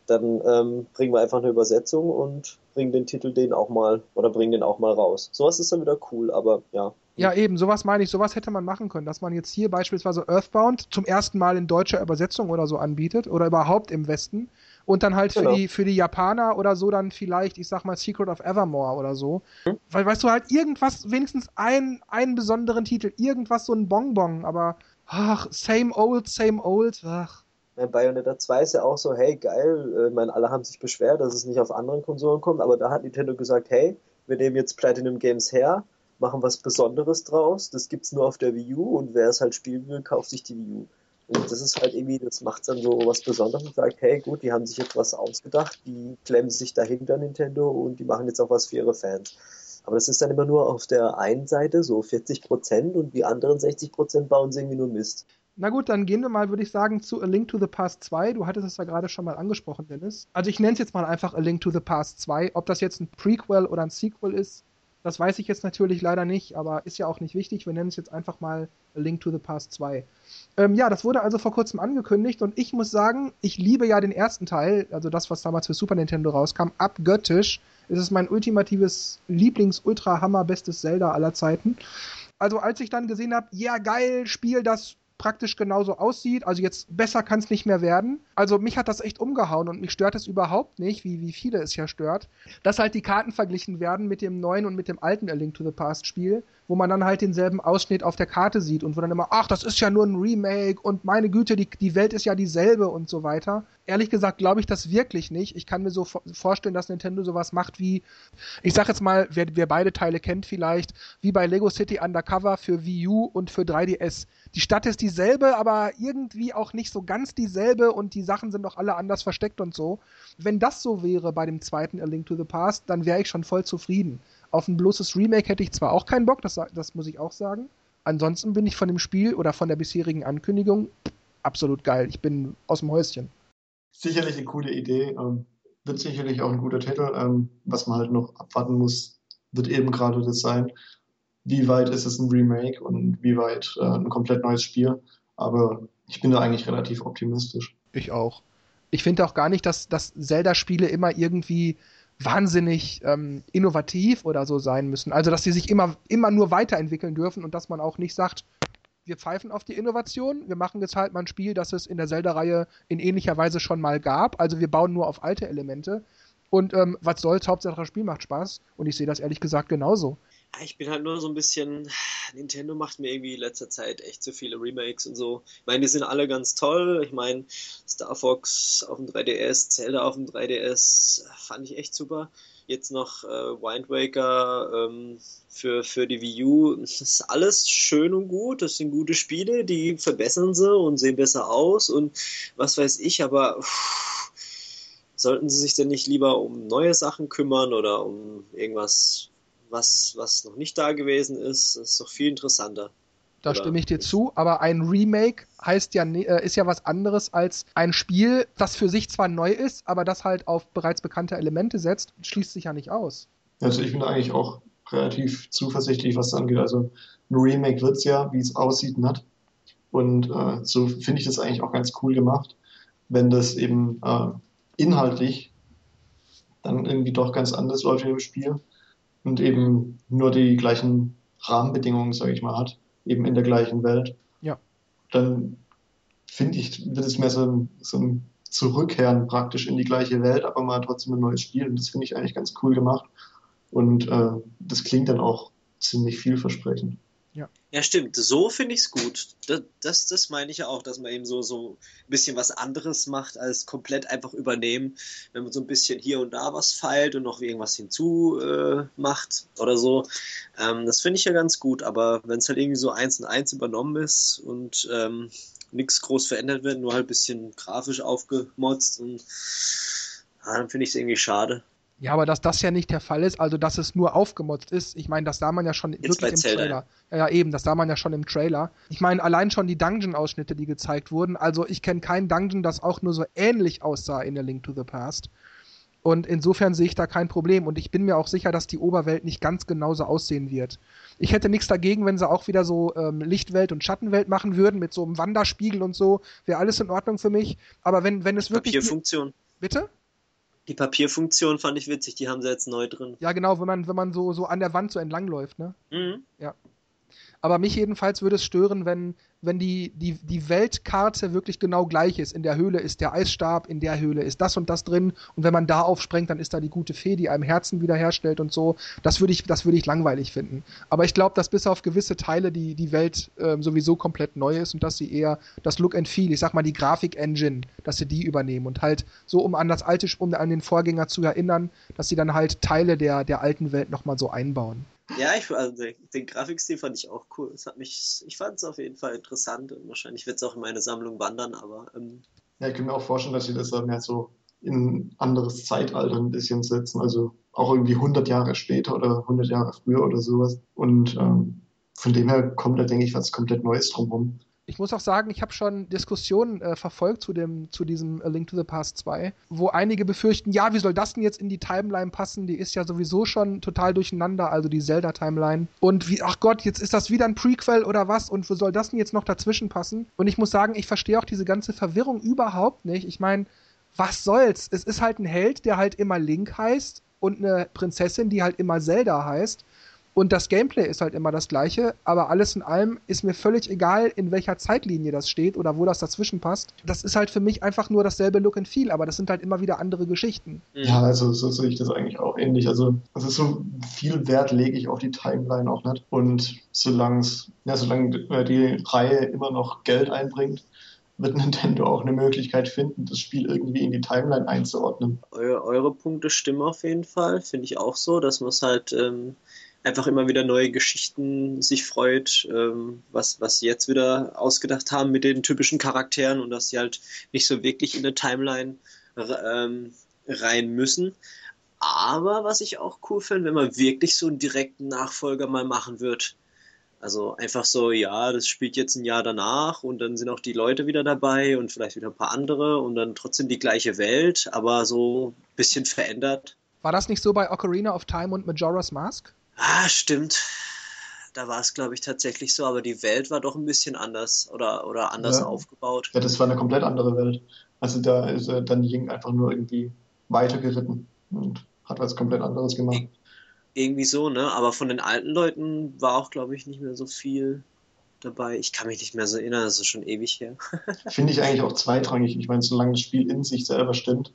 dann ähm, bringen wir einfach eine Übersetzung und bringen den Titel den auch mal oder bringen den auch mal raus. Sowas ist dann wieder cool, aber ja. Ja, eben, sowas meine ich, sowas hätte man machen können, dass man jetzt hier beispielsweise Earthbound zum ersten Mal in deutscher Übersetzung oder so anbietet oder überhaupt im Westen und dann halt genau. für, die, für die Japaner oder so dann vielleicht, ich sag mal, Secret of Evermore oder so. Hm? Weil, weißt du, halt irgendwas, wenigstens ein, einen besonderen Titel, irgendwas so ein Bonbon, aber ach, same old, same old, ach. Bayonetta 2 ist ja auch so, hey, geil, äh, ich meine, alle haben sich beschwert, dass es nicht auf anderen Konsolen kommt, aber da hat Nintendo gesagt, hey, wir nehmen jetzt Platinum Games her, machen was Besonderes draus, das gibt's nur auf der Wii U und wer es halt spielen will, kauft sich die Wii U. Und das ist halt irgendwie, das macht dann so was Besonderes und sagt, hey gut, die haben sich jetzt was ausgedacht, die klemmen sich dahinter Nintendo und die machen jetzt auch was für ihre Fans. Aber das ist dann immer nur auf der einen Seite so 40 Prozent und die anderen 60 Prozent bauen sie irgendwie nur Mist. Na gut, dann gehen wir mal, würde ich sagen, zu A Link to the Past 2. Du hattest es ja gerade schon mal angesprochen, Dennis. Also ich nenne es jetzt mal einfach A Link to the Past 2. Ob das jetzt ein Prequel oder ein Sequel ist, das weiß ich jetzt natürlich leider nicht, aber ist ja auch nicht wichtig. Wir nennen es jetzt einfach mal A Link to the Past 2. Ähm, ja, das wurde also vor kurzem angekündigt und ich muss sagen, ich liebe ja den ersten Teil, also das, was damals für Super Nintendo rauskam, abgöttisch. Es ist mein ultimatives Lieblings-Ultra-Hammer-bestes Zelda aller Zeiten. Also als ich dann gesehen habe, ja geil, Spiel, das praktisch genauso aussieht. Also jetzt besser kann es nicht mehr werden. Also mich hat das echt umgehauen und mich stört es überhaupt nicht, wie, wie viele es ja stört, dass halt die Karten verglichen werden mit dem neuen und mit dem alten A Link to the Past Spiel wo man dann halt denselben Ausschnitt auf der Karte sieht und wo dann immer, ach, das ist ja nur ein Remake und meine Güte, die, die Welt ist ja dieselbe und so weiter. Ehrlich gesagt glaube ich das wirklich nicht. Ich kann mir so vorstellen, dass Nintendo sowas macht wie, ich sag jetzt mal, wer, wer beide Teile kennt vielleicht, wie bei Lego City Undercover für Wii U und für 3DS. Die Stadt ist dieselbe, aber irgendwie auch nicht so ganz dieselbe und die Sachen sind doch alle anders versteckt und so. Wenn das so wäre bei dem zweiten A Link to the Past, dann wäre ich schon voll zufrieden. Auf ein bloßes Remake hätte ich zwar auch keinen Bock, das, das muss ich auch sagen. Ansonsten bin ich von dem Spiel oder von der bisherigen Ankündigung absolut geil. Ich bin aus dem Häuschen. Sicherlich eine coole Idee. Ähm, wird sicherlich auch ein guter Titel. Ähm, was man halt noch abwarten muss, wird eben gerade das sein. Wie weit ist es ein Remake und wie weit äh, ein komplett neues Spiel? Aber ich bin da eigentlich relativ optimistisch. Ich auch. Ich finde auch gar nicht, dass, dass Zelda-Spiele immer irgendwie wahnsinnig ähm, innovativ oder so sein müssen. Also, dass sie sich immer, immer nur weiterentwickeln dürfen und dass man auch nicht sagt, wir pfeifen auf die Innovation, wir machen jetzt halt mal ein Spiel, das es in der Zelda-Reihe in ähnlicher Weise schon mal gab. Also wir bauen nur auf alte Elemente. Und ähm, was soll's, Hauptsache das Spiel macht Spaß. Und ich sehe das ehrlich gesagt genauso. Ich bin halt nur so ein bisschen. Nintendo macht mir irgendwie in letzter Zeit echt so viele Remakes und so. Ich meine, die sind alle ganz toll. Ich meine, Star Fox auf dem 3DS, Zelda auf dem 3DS fand ich echt super. Jetzt noch äh, Wind Waker ähm, für, für die Wii U. Das ist alles schön und gut. Das sind gute Spiele, die verbessern sie und sehen besser aus und was weiß ich, aber. Pff, sollten sie sich denn nicht lieber um neue Sachen kümmern oder um irgendwas was, was noch nicht da gewesen ist, ist doch viel interessanter. Da Oder? stimme ich dir zu, aber ein Remake heißt ja, äh, ist ja was anderes als ein Spiel, das für sich zwar neu ist, aber das halt auf bereits bekannte Elemente setzt, schließt sich ja nicht aus. Also ich bin eigentlich auch relativ zuversichtlich, was das angeht. Also ein Remake wird es ja, wie es aussieht, nicht. Und äh, so finde ich das eigentlich auch ganz cool gemacht, wenn das eben äh, inhaltlich dann irgendwie doch ganz anders läuft im Spiel und eben nur die gleichen Rahmenbedingungen, sage ich mal, hat, eben in der gleichen Welt, ja. dann finde ich, wird es mehr so ein, so ein Zurückkehren praktisch in die gleiche Welt, aber mal trotzdem ein neues Spiel. Und das finde ich eigentlich ganz cool gemacht. Und äh, das klingt dann auch ziemlich vielversprechend. Ja. ja, stimmt. So finde ich es gut. Das, das, das, meine ich ja auch, dass man eben so, so ein bisschen was anderes macht, als komplett einfach übernehmen. Wenn man so ein bisschen hier und da was feilt und noch irgendwas hinzu äh, macht oder so. Ähm, das finde ich ja ganz gut. Aber wenn es halt irgendwie so eins und eins übernommen ist und ähm, nichts groß verändert wird, nur halt ein bisschen grafisch aufgemotzt und ja, dann finde ich es irgendwie schade. Ja, aber dass das ja nicht der Fall ist, also dass es nur aufgemotzt ist, ich meine, das sah man ja schon Jetzt wirklich im Zelda. Trailer. Ja, ja, eben, das sah man ja schon im Trailer. Ich meine, allein schon die Dungeon-Ausschnitte, die gezeigt wurden, also ich kenne kein Dungeon, das auch nur so ähnlich aussah in der Link to the Past. Und insofern sehe ich da kein Problem. Und ich bin mir auch sicher, dass die Oberwelt nicht ganz genauso aussehen wird. Ich hätte nichts dagegen, wenn sie auch wieder so ähm, Lichtwelt und Schattenwelt machen würden, mit so einem Wanderspiegel und so. Wäre alles in Ordnung für mich. Aber wenn, wenn es wirklich. Papierfunktion. Bitte? Die Papierfunktion fand ich witzig, die haben sie jetzt neu drin. Ja, genau, wenn man, wenn man so, so an der Wand so entlang läuft, ne? Mhm. Ja. Aber mich jedenfalls würde es stören, wenn, wenn die, die, die Weltkarte wirklich genau gleich ist. In der Höhle ist der Eisstab, in der Höhle ist das und das drin. Und wenn man da aufsprengt, dann ist da die gute Fee, die einem Herzen wiederherstellt und so. Das würde ich, das ich langweilig finden. Aber ich glaube, dass bis auf gewisse Teile die, die Welt äh, sowieso komplett neu ist und dass sie eher das Look and Feel, ich sag mal die Grafik-Engine, dass sie die übernehmen und halt so, um an das alte, um an den Vorgänger zu erinnern, dass sie dann halt Teile der, der alten Welt nochmal so einbauen. Ja, ich, also den, den Grafikstil fand ich auch cool. Es hat mich, ich fand es auf jeden Fall interessant und wahrscheinlich wird es auch in meine Sammlung wandern, aber. Ähm, ja, ich kann mir auch vorstellen, dass sie das dann mehr so in ein anderes Zeitalter ein bisschen setzen, also auch irgendwie 100 Jahre später oder 100 Jahre früher oder sowas. Und ähm, von dem her kommt da, denke ich, was komplett Neues drumherum ich muss auch sagen, ich habe schon Diskussionen äh, verfolgt zu, dem, zu diesem A Link to the Past 2, wo einige befürchten, ja, wie soll das denn jetzt in die Timeline passen? Die ist ja sowieso schon total durcheinander, also die Zelda-Timeline. Und wie, ach Gott, jetzt ist das wieder ein Prequel oder was? Und wo soll das denn jetzt noch dazwischen passen? Und ich muss sagen, ich verstehe auch diese ganze Verwirrung überhaupt nicht. Ich meine, was soll's? Es ist halt ein Held, der halt immer Link heißt und eine Prinzessin, die halt immer Zelda heißt. Und das Gameplay ist halt immer das gleiche, aber alles in allem ist mir völlig egal, in welcher Zeitlinie das steht oder wo das dazwischen passt. Das ist halt für mich einfach nur dasselbe Look and Feel, aber das sind halt immer wieder andere Geschichten. Ja, also so sehe ich das eigentlich auch ähnlich. Also, also so viel Wert lege ich auf die Timeline auch nicht. Und solange ja, solange die Reihe immer noch Geld einbringt, wird Nintendo auch eine Möglichkeit finden, das Spiel irgendwie in die Timeline einzuordnen. Eure, eure Punkte stimmen auf jeden Fall, finde ich auch so, dass man es halt ähm, einfach immer wieder neue Geschichten sich freut, ähm, was, was sie jetzt wieder ausgedacht haben mit den typischen Charakteren und dass sie halt nicht so wirklich in der Timeline ähm, rein müssen. Aber was ich auch cool finde, wenn man wirklich so einen direkten Nachfolger mal machen wird. Also einfach so, ja, das spielt jetzt ein Jahr danach und dann sind auch die Leute wieder dabei und vielleicht wieder ein paar andere und dann trotzdem die gleiche Welt, aber so ein bisschen verändert. War das nicht so bei Ocarina of Time und Majora's Mask? Ah, stimmt. da war es, glaube ich, tatsächlich so, aber die Welt war doch ein bisschen anders oder, oder anders Ja. aufgebaut. Ja, das war eine komplett andere Welt. Also da ist er dann Ying einfach nur irgendwie weitergeritten und hat was komplett anderes gemacht. Irgendwie so, ne? Aber von den alten Leuten war auch, glaube ich, nicht mehr so viel dabei. Ich kann mich nicht mehr so erinnern, das ist schon ewig her. Finde ich eigentlich auch zweitrangig. Ich meine, solange das Spiel in sich selber stimmt.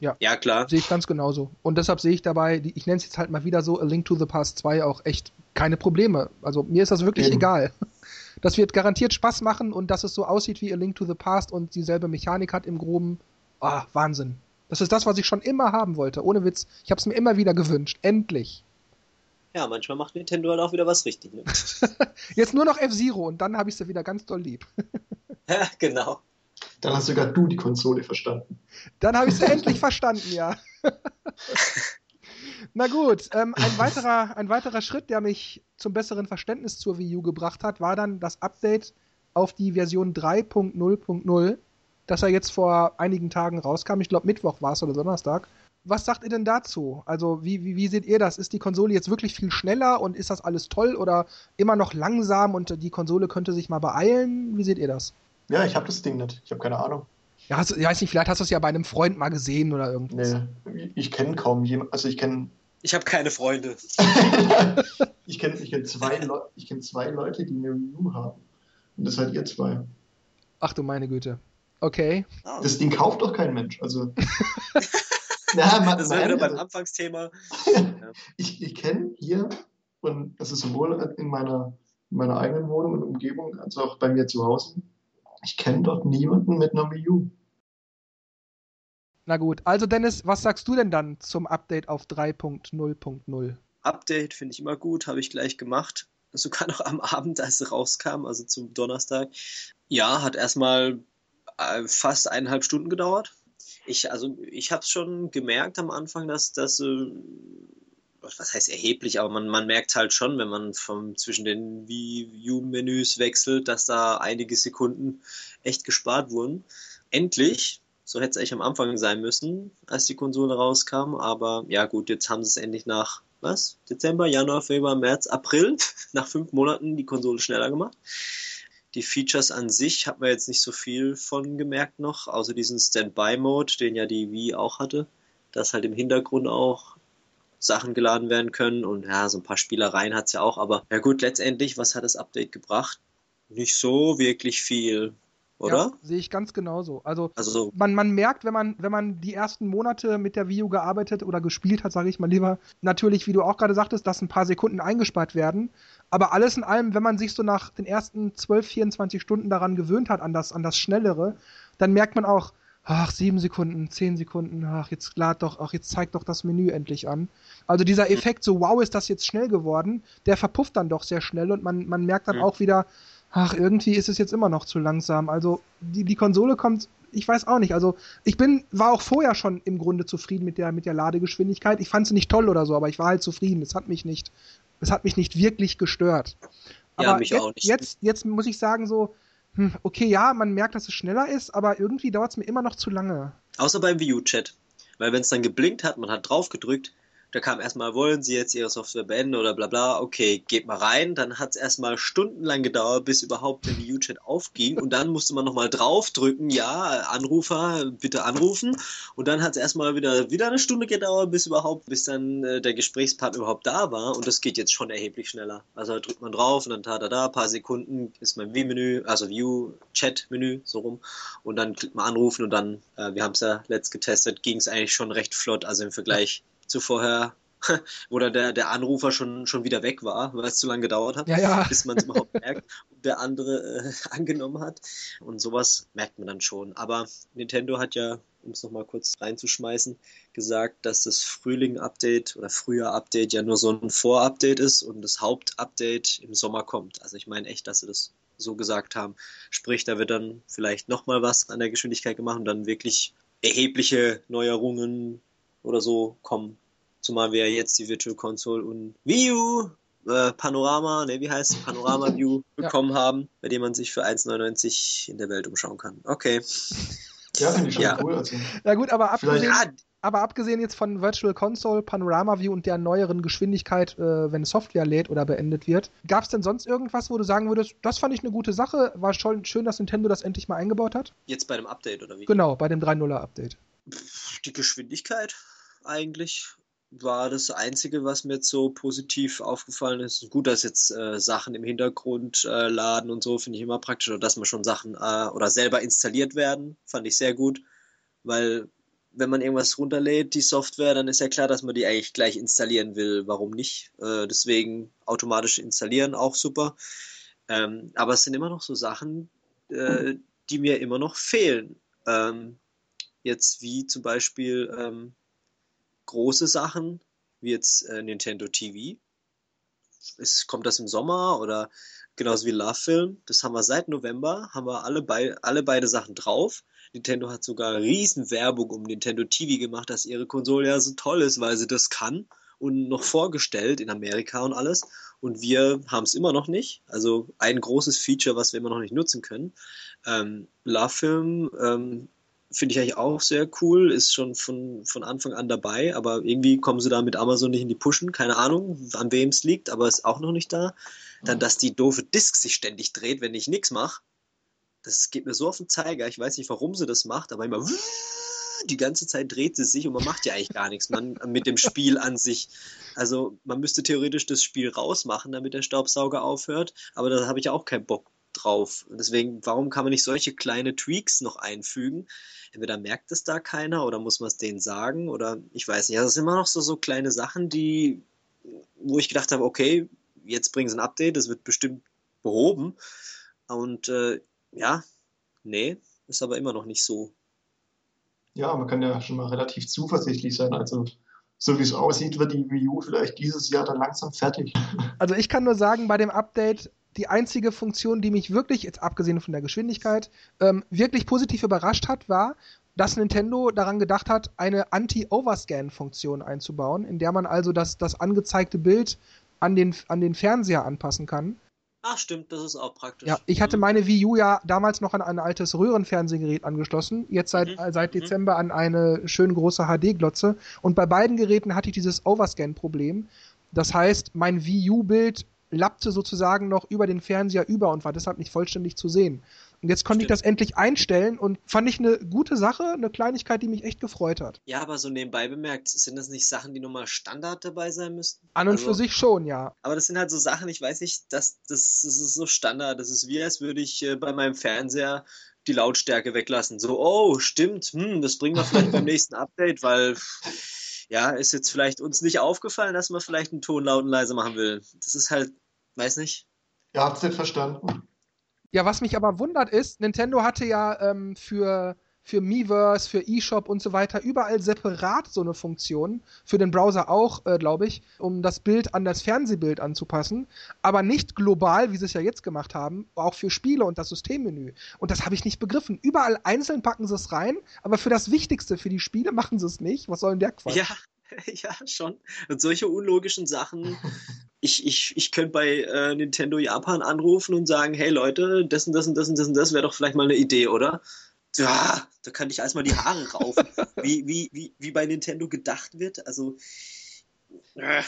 Ja, klar. Sehe ich ganz genauso. Und deshalb sehe ich dabei, ich nenne es jetzt halt mal wieder so, A Link to the Past 2 auch echt keine Probleme. Also mir ist das wirklich Eben. egal. Das wird garantiert Spaß machen und dass es so aussieht wie A Link to the Past und dieselbe Mechanik hat im Groben. Ah, Wahnsinn. Das ist das, was ich schon immer haben wollte. Ohne Witz. Ich habe es mir immer wieder gewünscht. Endlich. Ja, manchmal macht Nintendo halt auch wieder was richtig, ne? Jetzt nur noch F-Zero und dann habe ich sie wieder ganz doll lieb. ja, genau. Dann hast sogar du die Konsole verstanden. Dann habe ich sie endlich verstanden, ja. Na gut, ähm, ein, weiterer, ein weiterer Schritt, der mich zum besseren Verständnis zur Wii U gebracht hat, war dann das Update auf die Version 3.0.0, das ja jetzt vor einigen Tagen rauskam. Ich glaube, Mittwoch war es oder Donnerstag. Was sagt ihr denn dazu? Also, wie, wie, wie seht ihr das? Ist die Konsole jetzt wirklich viel schneller und ist das alles toll oder immer noch langsam und die Konsole könnte sich mal beeilen? Wie seht ihr das? Ja, ich habe das Ding nicht. Ich habe keine Ahnung. Ja, hast, ich weiß nicht, vielleicht hast du es ja bei einem Freund mal gesehen oder irgendwas. Nee, ich kenne kaum jemanden. Also ich kenne Ich habe keine Freunde. ich kenne ich kenn zwei, ich kenn zwei Leute, die eine Wii U haben. Und das seid ihr zwei. Ach du meine Güte. Okay. Ah, Das Ding kauft doch kein Mensch. Also. ja, ma, das wäre wieder beim Anfangsthema. ich ich kenne hier, und das ist sowohl in meiner, in meiner eigenen Wohnung und Umgebung als auch bei mir zu Hause, ich kenne dort niemanden mit einer Wii U. Na gut. Also Dennis, was sagst du denn dann zum Update auf 3.0.0? Update finde ich immer gut, habe ich gleich gemacht. Sogar noch am Abend, als es rauskam, also zum Donnerstag. Ja, hat erstmal äh, fast eineinhalb Stunden gedauert. Ich, also, ich habe es schon gemerkt am Anfang, dass das, äh, was heißt erheblich, aber man, man merkt halt schon, wenn man vom, zwischen den Wii U-Menüs wechselt, dass da einige Sekunden echt gespart wurden. Endlich, so hätte es eigentlich am Anfang sein müssen, als die Konsole rauskam. Aber ja gut, jetzt haben sie es endlich nach was? Dezember, Januar, Februar, März, April, nach fünf Monaten die Konsole schneller gemacht. Die Features an sich hat man jetzt nicht so viel von gemerkt noch, außer diesen Standby-Mode, den ja die Wii auch hatte, dass halt im Hintergrund auch Sachen geladen werden können und ja, so ein paar Spielereien hat es ja auch, aber ja gut, letztendlich, was hat das Update gebracht? Nicht so wirklich viel, oder? Ja, sehe ich ganz genauso. Also Also man, man merkt, wenn man, wenn man die ersten Monate mit der Wii U gearbeitet oder gespielt hat, sage ich mal lieber, natürlich, wie du auch gerade sagtest, dass ein paar Sekunden eingespart werden. Aber alles in allem, wenn man sich so nach den ersten 12, 24 Stunden daran gewöhnt hat, an das, an das Schnellere, dann merkt man auch, ach, sieben Sekunden, zehn Sekunden, ach, jetzt lad doch, ach, jetzt zeigt doch das Menü endlich an. Also dieser Effekt, so wow, ist das jetzt schnell geworden, der verpufft dann doch sehr schnell und man, man merkt dann Mhm. auch wieder, ach, irgendwie ist es jetzt immer noch zu langsam. Also die, die Konsole kommt, ich weiß auch nicht. Also ich bin, war auch vorher schon im Grunde zufrieden mit der, mit der Ladegeschwindigkeit. Ich fand sie nicht toll oder so, aber ich war halt zufrieden. Es hat mich nicht, es hat mich nicht wirklich gestört. Ja, Aber mich jetzt, auch nicht. jetzt, jetzt muss ich sagen so, hm, okay, ja, man merkt, dass es schneller ist, aber irgendwie dauert es mir immer noch zu lange. Außer beim Wii U-Chat. Weil wenn es dann geblinkt hat, man hat drauf gedrückt, da kam erstmal, wollen Sie jetzt Ihre Software beenden oder bla bla, okay, geht mal rein. Dann hat es erstmal stundenlang gedauert, bis überhaupt der Wii U-Chat aufging. Und dann musste man nochmal draufdrücken, ja, Anrufer, bitte anrufen. Und dann hat es erstmal wieder, wieder eine Stunde gedauert, bis überhaupt, bis dann äh, der Gesprächspartner überhaupt da war. Und das geht jetzt schon erheblich schneller. Also da drückt man drauf und dann tat er da, paar Sekunden ist mein Wii-Menü, also View-Chat-Menü, so rum. Und dann klickt man anrufen und dann, äh, wir haben es ja letzt getestet, ging es eigentlich schon recht flott, also im Vergleich zu vorher, wo der, der Anrufer schon, schon wieder weg war, weil es zu lange gedauert hat, Ja, ja. bis man es überhaupt merkt und der andere äh, angenommen hat. Und sowas merkt man dann schon. Aber Nintendo hat ja, um es nochmal kurz reinzuschmeißen, gesagt, dass das Frühling-Update oder Frühjahr-Update ja nur so ein Vorupdate ist und das Hauptupdate im Sommer kommt. Also ich meine echt, dass sie das so gesagt haben. Sprich, da wird dann vielleicht nochmal was an der Geschwindigkeit gemacht und dann wirklich erhebliche Neuerungen oder so kommen. Zumal wir ja jetzt die Virtual Console und Wii U äh, Panorama, ne, wie heißt es? Panorama View Ja. bekommen haben, bei dem man sich für 1,99 in der Welt umschauen kann. Okay. Ja, finde ich schon Ja. cool. Also, Ja gut, aber abgesehen, Ja, aber abgesehen jetzt von Virtual Console, Panorama View und der neueren Geschwindigkeit, äh, wenn Software lädt oder beendet wird, gab es denn sonst irgendwas, wo du sagen würdest, das fand ich eine gute Sache, war schon schön, dass Nintendo das endlich mal eingebaut hat? Jetzt bei dem Update oder wie? Genau, bei dem 3.0er Update. Die Geschwindigkeit eigentlich war das Einzige, was mir jetzt so positiv aufgefallen ist. Gut, dass jetzt äh, Sachen im Hintergrund äh, laden und so, finde ich immer praktisch. Oder dass man schon Sachen äh, oder selber installiert werden, fand ich sehr gut. Weil wenn man irgendwas runterlädt, die Software, dann ist ja klar, dass man die eigentlich gleich installieren will. Warum nicht? Äh, deswegen automatisch installieren, auch super. Ähm, aber es sind immer noch so Sachen, äh, die mir immer noch fehlen. Ähm, jetzt wie zum Beispiel ähm, große Sachen, wie jetzt äh, Nintendo TV. Es, kommt das im Sommer oder genauso wie Love Film. Das haben wir seit November, haben wir alle, bei, alle beide Sachen drauf. Nintendo hat sogar riesen Werbung um Nintendo TV gemacht, dass ihre Konsole ja so toll ist, weil sie das kann und noch vorgestellt in Amerika und alles. Und wir haben es immer noch nicht. Also ein großes Feature, was wir immer noch nicht nutzen können. Ähm, Love Film ähm, finde ich eigentlich auch sehr cool, ist schon von, von Anfang an dabei, aber irgendwie kommen sie da mit Amazon nicht in die Pushen, keine Ahnung, an wem es liegt, aber ist auch noch nicht da. Dann, dass die doofe Disk sich ständig dreht, wenn ich nichts mache, das geht mir so auf den Zeiger, ich weiß nicht, warum sie das macht, aber immer die ganze Zeit dreht sie sich und man macht ja eigentlich gar nichts man, mit dem Spiel an sich. Also man müsste theoretisch das Spiel rausmachen, damit der Staubsauger aufhört, aber da habe ich ja auch keinen Bock drauf. Deswegen, warum kann man nicht solche kleine Tweaks noch einfügen? Entweder merkt es da keiner oder muss man es denen sagen oder ich weiß nicht. Also es sind immer noch so, so kleine Sachen, die, wo ich gedacht habe, okay, jetzt bringen sie ein Update, das wird bestimmt behoben. Und äh, ja, nee, ist aber immer noch nicht so. Ja, man kann ja schon mal relativ zuversichtlich sein. Also so wie es aussieht, wird die Wii U vielleicht dieses Jahr dann langsam fertig. Also ich kann nur sagen, bei dem Update die einzige Funktion, die mich wirklich, jetzt abgesehen von der Geschwindigkeit, ähm, wirklich positiv überrascht hat, war, dass Nintendo daran gedacht hat, eine Anti-Overscan-Funktion einzubauen, in der man also das, das angezeigte Bild an den, an den Fernseher anpassen kann. Ach stimmt, das ist auch praktisch. Ja, ich hatte meine Wii U ja damals noch an ein altes Röhrenfernsehgerät angeschlossen, jetzt seit, mhm. seit mhm. Dezember an eine schön große HD-Glotze und bei beiden Geräten hatte ich dieses Overscan-Problem. Das heißt, mein Wii U-Bild lappte sozusagen noch über den Fernseher über und war deshalb nicht vollständig zu sehen. Und jetzt konnte Stimmt. ich das endlich einstellen und fand ich eine gute Sache, eine Kleinigkeit, die mich echt gefreut hat. Ja, aber so nebenbei bemerkt, sind das nicht Sachen, die nochmal Standard dabei sein müssten? An und also, für sich schon, ja. Aber das sind halt so Sachen, ich weiß nicht, das, das, das ist so Standard. Das ist wie, als würde ich äh, bei meinem Fernseher die Lautstärke weglassen. So, oh, stimmt, hm, das bringen wir vielleicht beim nächsten Update, weil ja, ist jetzt vielleicht uns nicht aufgefallen, dass man vielleicht einen Ton laut und leise machen will. Das ist halt Weiß nicht. Ihr habt es nicht verstanden. Ja, was mich aber wundert ist, Nintendo hatte ja ähm, für, für Miiverse, für eShop und so weiter überall separat so eine Funktion, für den Browser auch, äh, glaube ich, um das Bild an das Fernsehbild anzupassen, aber nicht global, wie sie es ja jetzt gemacht haben, auch für Spiele und das Systemmenü. Und das habe ich nicht begriffen. Überall einzeln packen sie es rein, aber für das Wichtigste, für die Spiele machen sie es nicht. Was soll denn der Quatsch? Ja, ja, schon. Und solche unlogischen Sachen. Ich, ich, ich könnte bei äh, Nintendo Japan anrufen und sagen, hey Leute, das und das und das und das und das wäre doch vielleicht mal eine Idee, oder? Ja, da kann ich erstmal die Haare raufen. wie, wie, wie, wie bei Nintendo gedacht wird. Also. Äh,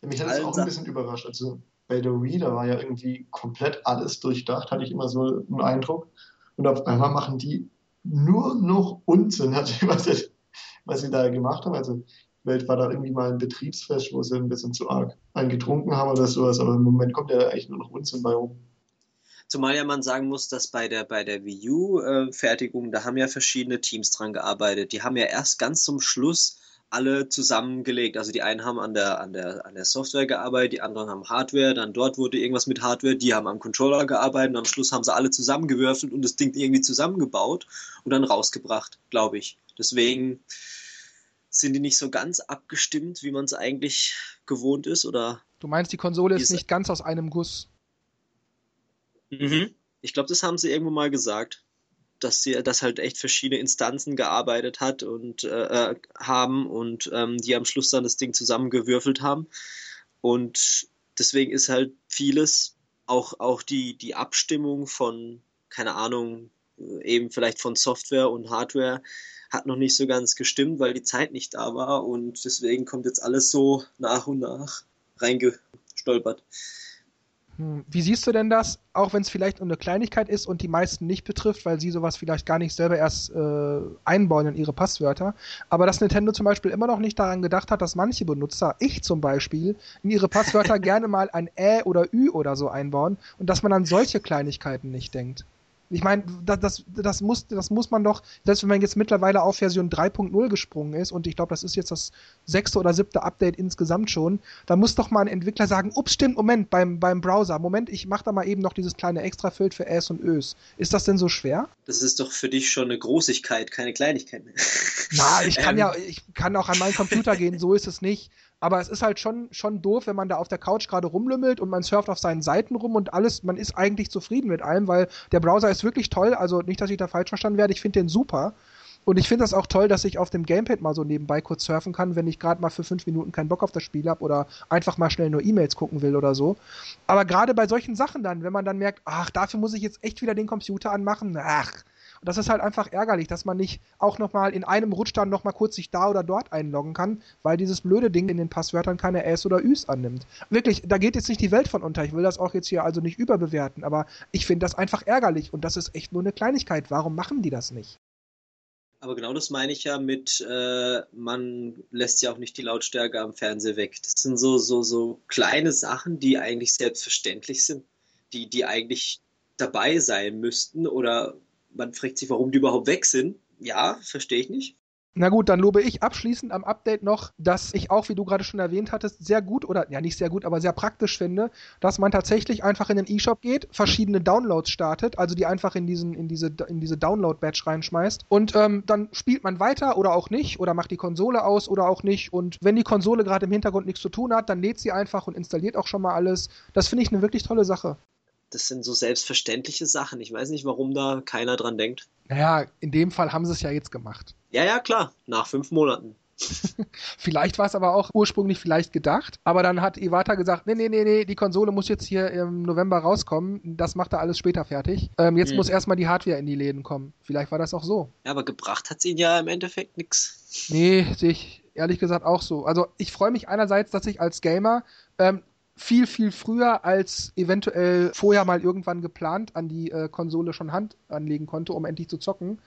Mich hat es auch ein bisschen überrascht. Also bei der Wii, da war ja irgendwie komplett alles durchdacht, hatte ich immer so einen Eindruck. Und auf einmal machen die nur noch Unsinn, was, was sie da gemacht haben. Also Welt war da irgendwie mal ein Betriebsfest, wo sie ein bisschen zu arg eingetrunken haben oder sowas, aber im Moment kommt ja eigentlich nur noch Unsinn bei rum. Zumal ja man sagen muss, dass bei der, bei der Wii U-Fertigung, äh, da haben ja verschiedene Teams dran gearbeitet. Die haben ja erst ganz zum Schluss alle zusammengelegt. Also die einen haben an der, an der, an der Software gearbeitet, die anderen haben Hardware, dann dort wurde irgendwas mit Hardware, die haben am Controller gearbeitet und am Schluss haben sie alle zusammengewürfelt und das Ding irgendwie zusammengebaut und dann rausgebracht, glaube ich. Deswegen, sind die nicht so ganz abgestimmt, wie man es eigentlich gewohnt ist, oder? Du meinst, die Konsole ist nicht ganz aus einem Guss? Mhm. Ich glaube, das haben sie irgendwo mal gesagt, dass sie, dass halt echt verschiedene Instanzen gearbeitet hat und äh, äh, haben und ähm, die am Schluss dann das Ding zusammengewürfelt haben. Und deswegen ist halt vieles, auch, auch die, die Abstimmung von, keine Ahnung, eben vielleicht von Software und Hardware hat noch nicht so ganz gestimmt, weil die Zeit nicht da war und deswegen kommt jetzt alles so nach und nach reingestolpert. Hm, wie siehst du denn das, auch wenn es vielleicht eine Kleinigkeit ist und die meisten nicht betrifft, weil sie sowas vielleicht gar nicht selber erst äh, einbauen in ihre Passwörter, aber dass Nintendo zum Beispiel immer noch nicht daran gedacht hat, dass manche Benutzer, ich zum Beispiel, in ihre Passwörter gerne mal ein Ä oder Ü oder so einbauen und dass man an solche Kleinigkeiten nicht denkt? Ich meine, das, das, das, muss, das muss man doch, selbst wenn man jetzt mittlerweile auf Version 3.0 gesprungen ist und ich glaube, das ist jetzt das sechste oder siebte Update insgesamt schon, da muss doch mal ein Entwickler sagen, ups, stimmt, Moment, beim, beim Browser, Moment, ich mache da mal eben noch dieses kleine Extrafeld für Äs und Ös. Ist das denn so schwer? Das ist doch für dich schon eine Großigkeit, keine Kleinigkeit mehr. Na, ich kann ähm. ja, ich kann auch an meinen Computer gehen, so ist es nicht. Aber es ist halt schon, schon doof, wenn man da auf der Couch gerade rumlümmelt und man surft auf seinen Seiten rum und alles, man ist eigentlich zufrieden mit allem, weil der Browser ist wirklich toll. Also nicht, dass ich da falsch verstanden werde, ich finde den super. Und ich finde das auch toll, dass ich auf dem Gamepad mal so nebenbei kurz surfen kann, wenn ich gerade mal für fünf Minuten keinen Bock auf das Spiel habe oder einfach mal schnell nur E-Mails gucken will oder so. Aber gerade bei solchen Sachen dann, wenn man dann merkt, ach, dafür muss ich jetzt echt wieder den Computer anmachen, ach, und das ist halt einfach ärgerlich, dass man nicht auch nochmal in einem Rutsch dann nochmal kurz sich da oder dort einloggen kann, weil dieses blöde Ding in den Passwörtern keine S oder Üs annimmt. Wirklich, da geht jetzt nicht die Welt von unter. Ich will das auch jetzt hier also nicht überbewerten, aber ich finde das einfach ärgerlich und das ist echt nur eine Kleinigkeit. Warum machen die das nicht? Aber genau das meine ich ja mit, äh, man lässt ja auch nicht die Lautstärke am Fernseher weg. Das sind so, so, so kleine Sachen, die eigentlich selbstverständlich sind, die, die eigentlich dabei sein müssten oder man fragt sich, warum die überhaupt weg sind. Ja, verstehe ich nicht. Na gut, dann lobe ich abschließend am Update noch, dass ich auch, wie du gerade schon erwähnt hattest, sehr gut oder ja nicht sehr gut, aber sehr praktisch finde, dass man tatsächlich einfach in den E-Shop geht, verschiedene Downloads startet, also die einfach in diesen in diese in diese Download-Batch reinschmeißt und ähm, dann spielt man weiter oder auch nicht oder macht die Konsole aus oder auch nicht und wenn die Konsole gerade im Hintergrund nichts zu tun hat, dann lädt sie einfach und installiert auch schon mal alles. Das finde ich eine wirklich tolle Sache das sind so selbstverständliche Sachen. Ich weiß nicht, warum da keiner dran denkt. Naja, in dem Fall haben sie es ja jetzt gemacht. Ja, ja, klar, nach fünf Monaten. vielleicht war es aber auch ursprünglich vielleicht gedacht, aber dann hat Iwata gesagt, nee, nee, nee, nee, die Konsole muss jetzt hier im November rauskommen, das macht er alles später fertig. Ähm, jetzt hm. muss erstmal die Hardware in die Läden kommen. Vielleicht war das auch so. Ja, aber gebracht hat es ihn ja im Endeffekt nichts. Nee, sehe ich ehrlich gesagt auch so. Also ich freue mich einerseits, dass ich als Gamer ähm, viel, viel früher als eventuell vorher mal irgendwann geplant an die äh, Konsole schon Hand anlegen konnte, um endlich zu zocken.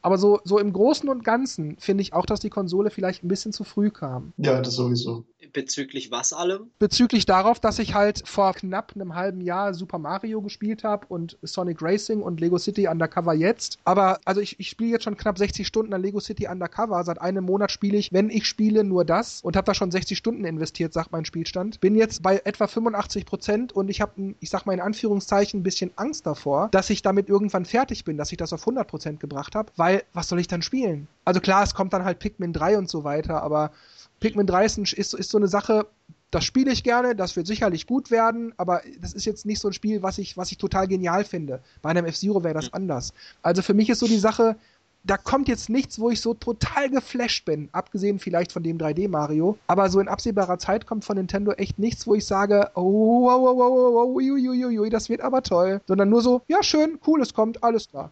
Aber so, so im Großen und Ganzen finde ich auch, dass die Konsole vielleicht ein bisschen zu früh kam. Ja, das sowieso. Bezüglich was allem? Bezüglich darauf, dass ich halt vor knapp einem halben Jahr Super Mario gespielt habe und Sonic Racing und Lego City Undercover jetzt. Aber also ich, ich spiele jetzt schon knapp 60 Stunden an Lego City Undercover. Seit einem Monat spiele ich, wenn ich spiele, nur das und habe da schon 60 Stunden investiert, sagt mein Spielstand. Bin jetzt bei etwa 85 Prozent und ich habe, ich sag mal in Anführungszeichen, ein bisschen Angst davor, dass ich damit irgendwann fertig bin, dass ich das auf 100 Prozent gebracht habe, weil was soll ich dann spielen? Also klar, es kommt dann halt Pikmin 3 und so weiter, aber Pikmin 3 ist, ist, ist so eine Sache, das spiele ich gerne, das wird sicherlich gut werden, aber das ist jetzt nicht so ein Spiel, was ich, was ich total genial finde. Bei einem F-Zero wäre das mhm. anders. Also für mich ist so die Sache, da kommt jetzt nichts, wo ich so total geflasht bin, abgesehen vielleicht von dem 3D Mario, aber so in absehbarer Zeit kommt von Nintendo echt nichts, wo ich sage, oh, wow, wow, wow, wow, ui, ui, ui, ui, das wird aber toll, sondern nur so, ja schön, cool, es kommt, alles klar.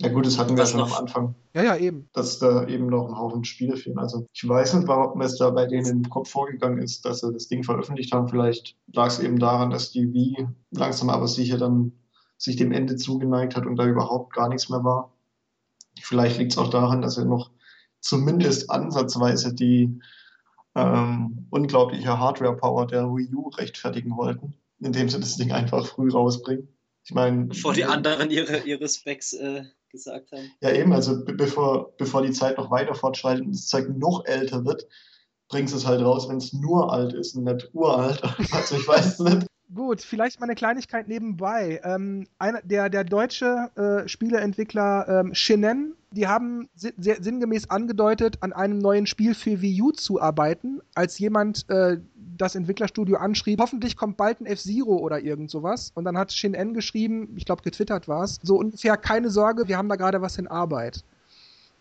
Ja gut, das hatten wir schon am Anfang. Ja, ja, eben. Dass da eben noch ein Haufen Spiele fehlen. Also ich weiß nicht, warum es da bei denen im Kopf vorgegangen ist, dass sie das Ding veröffentlicht haben. Vielleicht lag es eben daran, dass die Wii langsam aber sicher dann sich dem Ende zugeneigt hat und da überhaupt gar nichts mehr war. Vielleicht liegt es auch daran, dass sie noch zumindest ansatzweise die ähm, unglaubliche Hardware-Power der Wii U rechtfertigen wollten, indem sie das Ding einfach früh rausbringen. Ich meine. Bevor die anderen ihre, ihre Specs äh, gesagt haben. Ja, eben, also bevor, bevor die Zeit noch weiter fortschreitet und das Zeug noch älter wird, bringst du es halt raus, wenn es nur alt ist und nicht uralt. Also ich weiß nicht. Gut, vielleicht mal eine Kleinigkeit nebenbei. Ähm, einer, der, der deutsche äh, Spieleentwickler ähm, Shinen, die haben sehr sinngemäß angedeutet, an einem neuen Spiel für Wii U zu arbeiten, als jemand äh, das Entwicklerstudio anschrieb, hoffentlich kommt bald ein F-Zero oder irgend sowas. Und dann hat Shinen geschrieben, ich glaube getwittert war es, so ungefähr keine Sorge, wir haben da gerade was in Arbeit.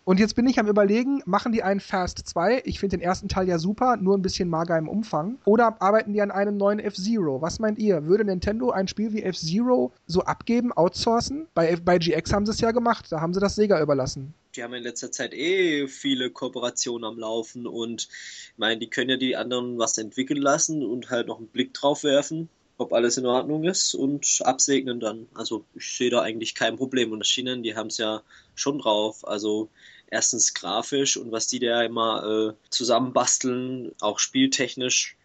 Und jetzt bin ich am überlegen, machen die einen Fast 2? Ich finde den ersten Teil ja super, nur ein bisschen mager im Umfang. Oder arbeiten die an einem neuen F-Zero? Was meint ihr? Würde Nintendo ein Spiel wie F-Zero so abgeben, outsourcen? Bei, bei GX haben sie es ja gemacht, da haben sie das Sega überlassen die haben in letzter Zeit eh viele Kooperationen am Laufen und ich meine, die können ja die anderen was entwickeln lassen und halt noch einen Blick drauf werfen, ob alles in Ordnung ist und absegnen dann. Also ich sehe da eigentlich kein Problem. Und das China, die haben es ja schon drauf. Also erstens grafisch und was die da immer äh, zusammenbasteln, auch spieltechnisch,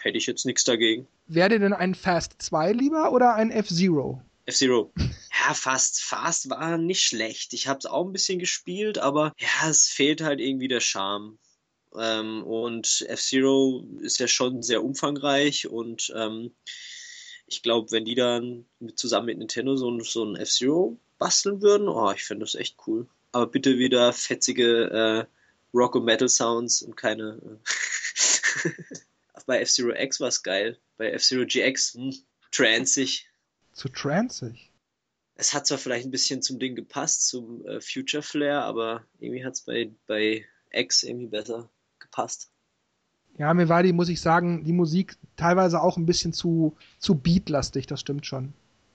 hätte ich jetzt nichts dagegen. Wäre denn ein Fast 2 lieber oder ein F-Zero? F-Zero. Ja, Fast, Fast war nicht schlecht. Ich habe es auch ein bisschen gespielt, aber ja, es fehlt halt irgendwie der Charme. Ähm, und F-Zero ist ja schon sehr umfangreich und ähm, ich glaube, wenn die dann mit, zusammen mit Nintendo so, so ein F-Zero basteln würden, oh, ich fände das echt cool. Aber bitte wieder fetzige äh, Rock- und Metal-Sounds und keine. Äh bei F-Zero X war es geil. Bei F-Zero GX, hm, transig. Zu transig? Es hat zwar vielleicht ein bisschen zum Ding gepasst, zum äh, Future Flair, aber irgendwie hat es bei, bei X irgendwie besser gepasst. Ja, mir war die, muss ich sagen, die Musik teilweise auch ein bisschen zu, zu beatlastig, das stimmt schon.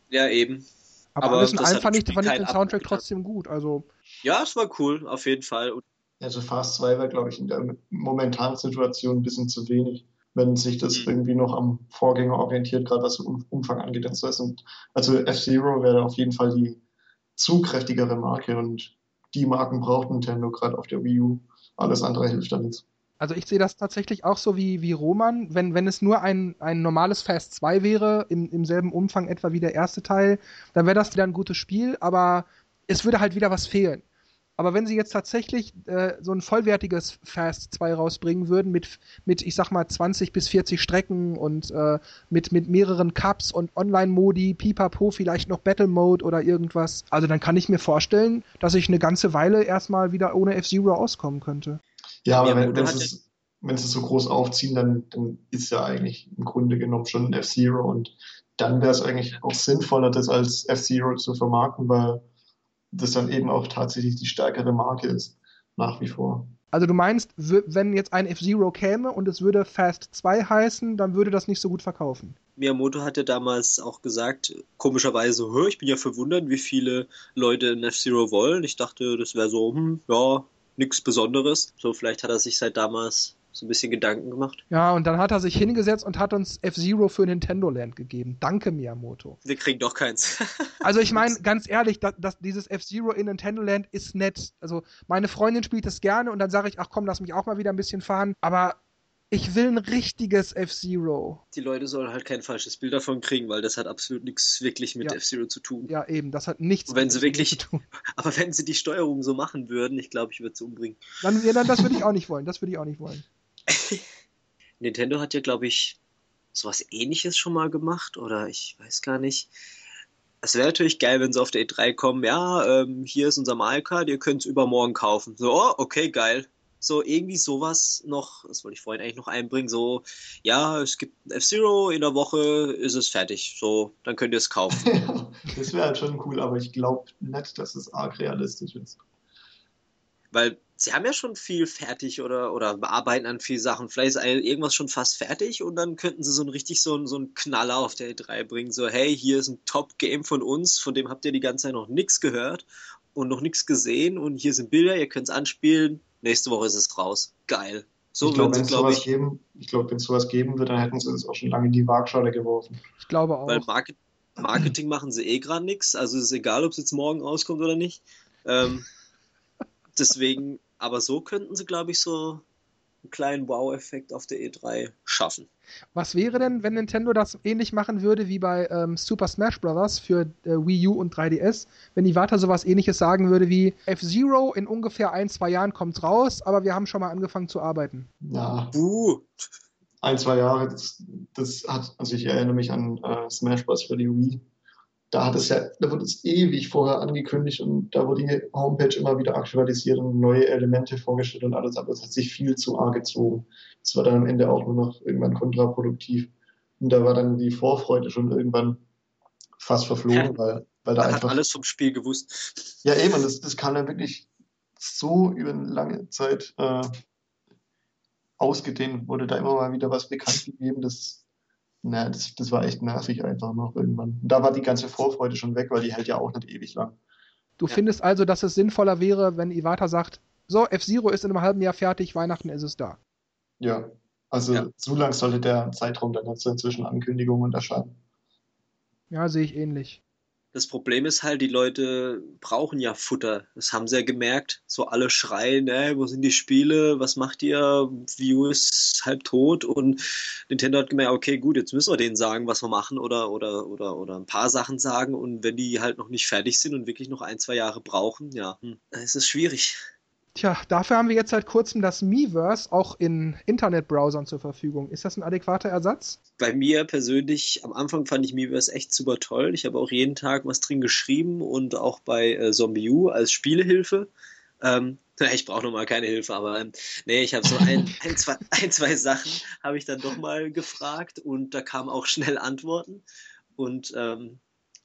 Ja, eben. Aber, Aber alles in allem fand ich, fand ich den Soundtrack Ab trotzdem gut. Also. Ja, es war cool, auf jeden Fall. Also Fast 2 war, glaube ich, in der momentanen Situation ein bisschen zu wenig, wenn sich das mhm. irgendwie noch am Vorgänger orientiert, gerade was den Umfang angeht. Also F-Zero wäre auf jeden Fall die zugkräftigere Marke und die Marken braucht Nintendo gerade auf der Wii U. Alles andere hilft da nichts. Also ich sehe das tatsächlich auch so wie, wie Roman. Wenn, wenn es nur ein, ein normales Fast 2 wäre, im, im selben Umfang etwa wie der erste Teil, dann wäre das wieder ein gutes Spiel, aber es würde halt wieder was fehlen. Aber wenn sie jetzt tatsächlich äh, so ein vollwertiges Fast 2 rausbringen würden, mit, mit, ich sag mal, 20 bis 40 Strecken und äh, mit, mit mehreren Cups und Online-Modi, pipapo, vielleicht noch Battle Mode oder irgendwas, also dann kann ich mir vorstellen, dass ich eine ganze Weile erstmal wieder ohne F-Zero auskommen könnte. Ja, aber wenn, wenn, sie es, wenn sie es so groß aufziehen, dann, dann ist ja eigentlich im Grunde genommen schon ein F-Zero und dann wäre es eigentlich auch sinnvoller, das als F-Zero zu vermarkten, weil das dann eben auch tatsächlich die stärkere Marke ist, nach wie vor. Also du meinst, wenn jetzt ein F-Zero käme und es würde Fast 2 heißen, dann würde das nicht so gut verkaufen. Miyamoto hatte damals auch gesagt, komischerweise, ich bin ja verwundert, wie viele Leute ein F-Zero wollen. Ich dachte, das wäre so, hm, ja, nichts Besonderes. So, vielleicht hat er sich seit damals so ein bisschen Gedanken gemacht. Ja, und dann hat er sich hingesetzt und hat uns F-Zero für Nintendo Land gegeben. Danke, Miyamoto. Wir kriegen doch keins. also ich meine, ganz ehrlich, dass, dass dieses F-Zero in Nintendo Land ist nett. Also meine Freundin spielt es gerne und dann sage ich, ach komm, lass mich auch mal wieder ein bisschen fahren. Aber ich will ein richtiges F-Zero. Die Leute sollen halt kein falsches Bild davon kriegen, weil das hat absolut nichts wirklich mit ja. F-Zero zu tun. Ja, eben, das hat nichts Und wenn sie wirklich, zu tun. Aber wenn sie die Steuerung so machen würden, ich glaube, ich würde sie umbringen. Dann, ja, dann, das würde ich auch nicht wollen. Das würde ich auch nicht wollen. Nintendo hat ja, glaube ich, sowas ähnliches schon mal gemacht, oder ich weiß gar nicht. Es wäre natürlich geil, wenn sie auf der E3 kommen, ja, ähm, hier ist unser Mario Kart, ihr könnt es übermorgen kaufen. So, oh, okay, geil so irgendwie sowas noch, das wollte ich vorhin eigentlich noch einbringen, so, ja, es gibt F-Zero, in der Woche ist es fertig, so, dann könnt ihr es kaufen. das wäre halt schon cool, aber ich glaube nicht, dass es arg realistisch ist. Weil sie haben ja schon viel fertig oder, oder arbeiten an viel Sachen. Vielleicht ist irgendwas schon fast fertig und dann könnten sie so ein richtig so ein, so ein Knaller auf der E3 bringen. So, hey, hier ist ein Top-Game von uns, von dem habt ihr die ganze Zeit noch nichts gehört und noch nichts gesehen und hier sind Bilder, ihr könnt es anspielen, nächste Woche ist es raus. Geil. So ich glaube, wenn es sowas ich, geben, ich glaube, wenn es sowas geben wird, dann hätten sie es auch schon lange in die Waagschale geworfen. Ich glaube auch. Weil Market, Marketing machen sie eh gerade nichts. Also es ist egal, ob es jetzt morgen rauskommt oder nicht. Ähm, deswegen, aber so könnten sie, glaube ich, so einen kleinen Wow-Effekt auf der E3 schaffen. Was wäre denn, wenn Nintendo das ähnlich machen würde wie bei ähm, Super Smash Bros. für äh, Wii U und 3DS? Wenn Iwata sowas ähnliches sagen würde wie F-Zero in ungefähr ein, zwei Jahren kommt raus, aber wir haben schon mal angefangen zu arbeiten. Ja. Uh. Ein, zwei Jahre, das, das hat, also ich erinnere mich an äh, Smash Bros. für die Wii da hat es ja, da wurde es ewig vorher angekündigt und da wurde die Homepage immer wieder aktualisiert und neue Elemente vorgestellt und alles, aber es hat sich viel zu arg gezogen. Es war dann am Ende auch nur noch irgendwann kontraproduktiv. Und da war dann die Vorfreude schon irgendwann fast verflogen, weil, weil da Man einfach. hat alles vom Spiel gewusst. Ja, eben, das, das kam dann wirklich so über eine lange Zeit äh, ausgedehnt, wurde da immer mal wieder was bekannt gegeben, das, na, das, das war echt nervig einfach noch irgendwann. Und da war die ganze Vorfreude schon weg, weil die hält ja auch nicht ewig lang. Du ja. findest also, dass es sinnvoller wäre, wenn Iwata sagt, so, F-Zero ist in einem halben Jahr fertig, Weihnachten ist es da. Ja, also ja. so lang sollte der Zeitraum dann jetzt zwischen Ankündigungen und Erscheinen. Ja, sehe ich ähnlich. Das Problem ist halt, die Leute brauchen ja Futter. Das haben sie ja gemerkt. So alle schreien, ey, wo sind die Spiele? Was macht ihr? View ist halb tot und Nintendo hat gemerkt, okay, gut, jetzt müssen wir denen sagen, was wir machen oder, oder, oder, oder ein paar Sachen sagen und wenn die halt noch nicht fertig sind und wirklich noch ein, zwei Jahre brauchen, ja, hm, dann ist es schwierig. Tja, dafür haben wir jetzt seit kurzem das Miiverse auch in Internetbrowsern zur Verfügung. Ist das ein adäquater Ersatz? Bei mir persönlich, am Anfang fand ich Miiverse echt super toll. Ich habe auch jeden Tag was drin geschrieben und auch bei äh, ZombieU als Spielehilfe. Ähm, ich brauche nochmal keine Hilfe, aber ähm, nee, ich habe so ein, ein, zwei, ein, zwei Sachen habe ich dann doch mal gefragt und da kamen auch schnell Antworten. Und ähm,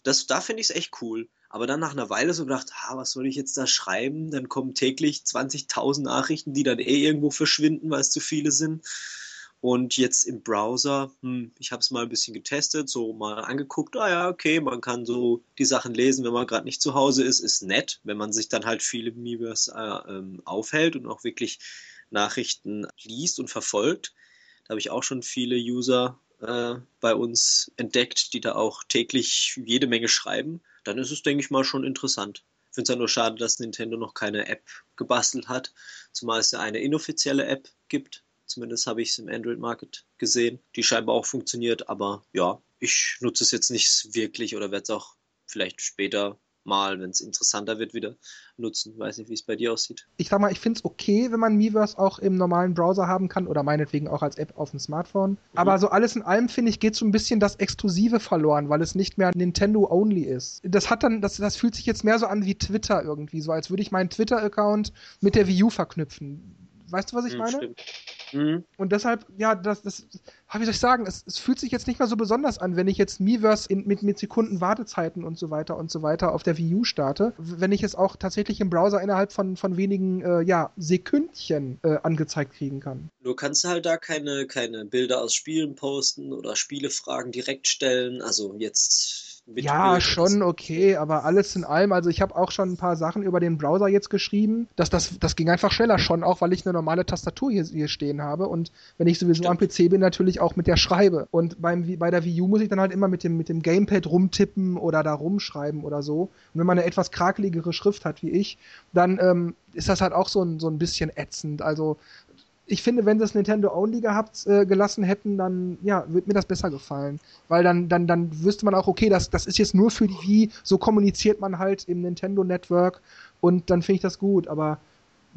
das, da finde ich es echt cool. Aber dann nach einer Weile so gedacht, ah, was soll ich jetzt da schreiben? Dann kommen täglich 20.000 Nachrichten, die dann eh irgendwo verschwinden, weil es zu viele sind. Und jetzt im Browser, hm, ich habe es mal ein bisschen getestet, so mal angeguckt, ah ja, okay, man kann so die Sachen lesen, wenn man gerade nicht zu Hause ist, ist nett, wenn man sich dann halt viele Miiverse äh, ähm, aufhält und auch wirklich Nachrichten liest und verfolgt. Da habe ich auch schon viele User äh, bei uns entdeckt, die da auch täglich jede Menge schreiben dann ist es, denke ich mal, schon interessant. Ich finde es ja nur schade, dass Nintendo noch keine App gebastelt hat, zumal es ja eine inoffizielle App gibt. Zumindest habe ich es im Android Market gesehen, die scheinbar auch funktioniert, aber ja, ich nutze es jetzt nicht wirklich oder werde es auch vielleicht später mal, wenn es interessanter wird, wieder nutzen. Weiß nicht, wie es bei dir aussieht. Ich sag mal, ich finde es okay, wenn man Miiverse auch im normalen Browser haben kann oder meinetwegen auch als App auf dem Smartphone. Mhm. Aber so alles in allem, finde ich, geht so ein bisschen das Exklusive verloren, weil es nicht mehr Nintendo-only ist. Das hat dann, das, das fühlt sich jetzt mehr so an wie Twitter irgendwie, so als würde ich meinen Twitter-Account mit der Wii U verknüpfen. Weißt du, was ich mhm, meine? Stimmt. Mhm. Und deshalb, ja, das, das, wie soll ich sagen, es, es, fühlt sich jetzt nicht mehr so besonders an, wenn ich jetzt Miiverse in, mit, mit Sekunden Wartezeiten und so weiter und so weiter auf der Wii U starte, wenn ich es auch tatsächlich im Browser innerhalb von, von wenigen, äh, ja, Sekündchen äh, angezeigt kriegen kann. Du kannst halt da keine, keine Bilder aus Spielen posten oder Spielefragen direkt stellen, also jetzt ja, schon okay, aber alles in allem, also ich habe auch schon ein paar Sachen über den Browser jetzt geschrieben. Das, das, das ging einfach schneller schon, auch weil ich eine normale Tastatur hier, hier stehen habe und wenn ich sowieso Stimmt. am PC bin, natürlich auch mit der schreibe. Und beim, bei der Wii U muss ich dann halt immer mit dem, mit dem Gamepad rumtippen oder da rumschreiben oder so. Und wenn man eine etwas krakeligere Schrift hat wie ich, dann ähm, ist das halt auch so ein, so ein bisschen ätzend. Also ich finde, wenn sie es Nintendo Only gehabt äh, gelassen hätten, dann ja, würde mir das besser gefallen, weil dann dann dann wüsste man auch, okay, das das ist jetzt nur für die Wii, so kommuniziert man halt im Nintendo Network und dann finde ich das gut, aber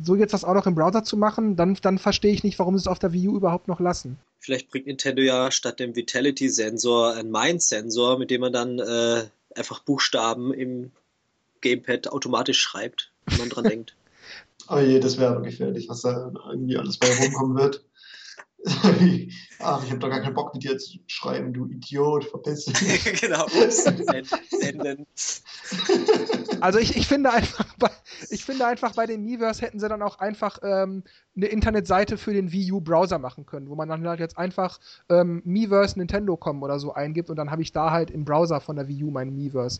so jetzt das auch noch im Browser zu machen, dann dann verstehe ich nicht, warum sie es auf der Wii U überhaupt noch lassen. Vielleicht bringt Nintendo ja statt dem Vitality Sensor einen Mind Sensor, mit dem man dann äh, einfach Buchstaben im Gamepad automatisch schreibt, wenn man dran denkt. Oh je, das wäre aber gefährlich, was da irgendwie alles bei rumkommen wird. Ach, ich habe doch gar keinen Bock mit dir zu schreiben, du Idiot, verpiss dich. genau, senden. Also ich, ich, finde einfach, bei, ich finde einfach, bei den Miiverse hätten sie dann auch einfach ähm, eine Internetseite für den Wii U Browser machen können, wo man dann halt jetzt einfach ähm, Miiverse Nintendo.com oder so eingibt und dann habe ich da halt im Browser von der Wii U meinen Miiverse.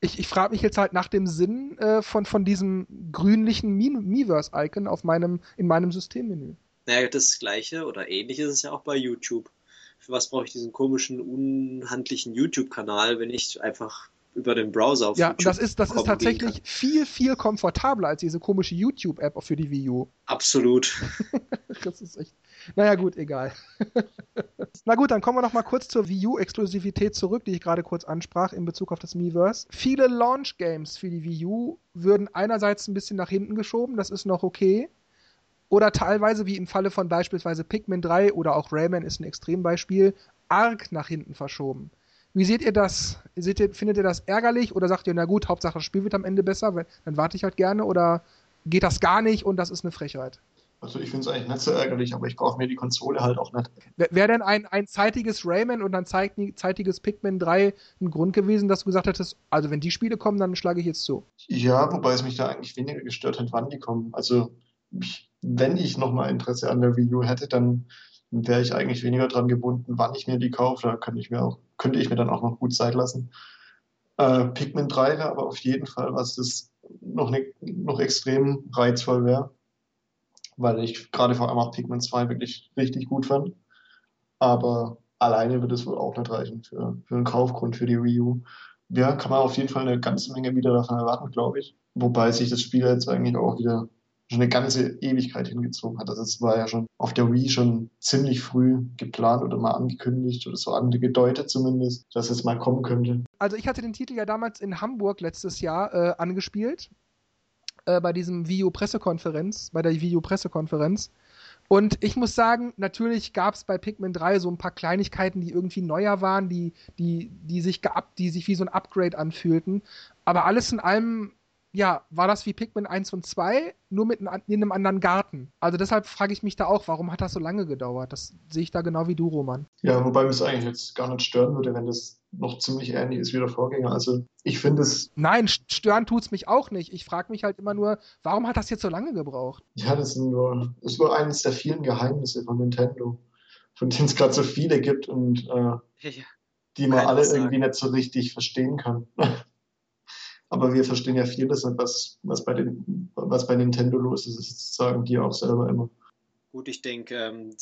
Ich, ich frage mich jetzt halt nach dem Sinn äh, von, von diesem grünlichen Miiverse-Icon auf meinem, in meinem Systemmenü. Naja, das gleiche oder ähnlich ist es ja auch bei YouTube. Für was brauche ich diesen komischen, unhandlichen YouTube-Kanal, wenn ich einfach über den Browser auf ja, YouTube das ist, das ist tatsächlich viel, viel komfortabler als diese komische YouTube-App für die Wii U. Absolut. das ist echt. Naja, gut, egal. Na gut, dann kommen wir noch mal kurz zur Wii U-Exklusivität zurück, die ich gerade kurz ansprach in Bezug auf das Miiverse. Viele Launch-Games für die Wii U würden einerseits ein bisschen nach hinten geschoben, das ist noch okay. Oder teilweise, wie im Falle von beispielsweise Pikmin 3 oder auch Rayman ist ein Extrembeispiel, arg nach hinten verschoben. Wie seht ihr das? Seht ihr, findet ihr das ärgerlich oder sagt ihr, na gut, Hauptsache das Spiel wird am Ende besser, dann warte ich halt gerne oder geht das gar nicht und das ist eine Frechheit? Also ich finde es eigentlich nicht so ärgerlich, aber ich kaufe mir die Konsole halt auch nicht. Wäre denn ein, ein zeitiges Rayman und ein zeitiges Pikmin 3 ein Grund gewesen, dass du gesagt hättest, also wenn die Spiele kommen, dann schlage ich jetzt zu? Ja, wobei es mich da eigentlich weniger gestört hat, wann die kommen. Also ich, wenn ich nochmal Interesse an der Wii U hätte, dann wäre ich eigentlich weniger dran gebunden, wann ich mir die kaufe. Da könnte ich mir auch, könnte ich mir dann auch noch gut Zeit lassen. Äh, Pikmin 3 wäre aber auf jeden Fall was, das noch, ne, noch extrem reizvoll wäre weil ich gerade vor allem auch Pikmin 2 wirklich richtig gut fand. Aber alleine wird es wohl auch nicht reichen für, für einen Kaufgrund für die Wii U. Ja, kann man auf jeden Fall eine ganze Menge wieder davon erwarten, glaube ich. Wobei sich das Spiel jetzt eigentlich auch wieder schon eine ganze Ewigkeit hingezogen hat. Also es war ja schon auf der Wii schon ziemlich früh geplant oder mal angekündigt oder so angedeutet zumindest, dass es mal kommen könnte. Also ich hatte den Titel ja damals in Hamburg letztes Jahr äh, angespielt äh, bei diesem Video-Pressekonferenz, bei der Video-Pressekonferenz. Und ich muss sagen, natürlich gab es bei Pikmin 3 so ein paar Kleinigkeiten, die irgendwie neuer waren, die, die, die, sich die sich wie so ein Upgrade anfühlten. Aber alles in allem ja, war das wie Pikmin 1 und 2, nur mit in einem anderen Garten. Also deshalb frage ich mich da auch, warum hat das so lange gedauert? Das sehe ich da genau wie du, Roman. Ja, wobei mich es eigentlich jetzt gar nicht stören würde, wenn das noch ziemlich ähnlich ist wie der Vorgänger. Also ich finde es. Nein, stören tut es mich auch nicht. Ich frage mich halt immer nur, warum hat das jetzt so lange gebraucht? Ja, das ist nur, das ist nur eines der vielen Geheimnisse von Nintendo, von denen es gerade so viele gibt und äh, die man alle irgendwie nicht so richtig verstehen kann. Aber wir verstehen ja vieles, was, was, bei den, was bei Nintendo los ist, das sagen die auch selber immer. Gut, ich denke, ähm,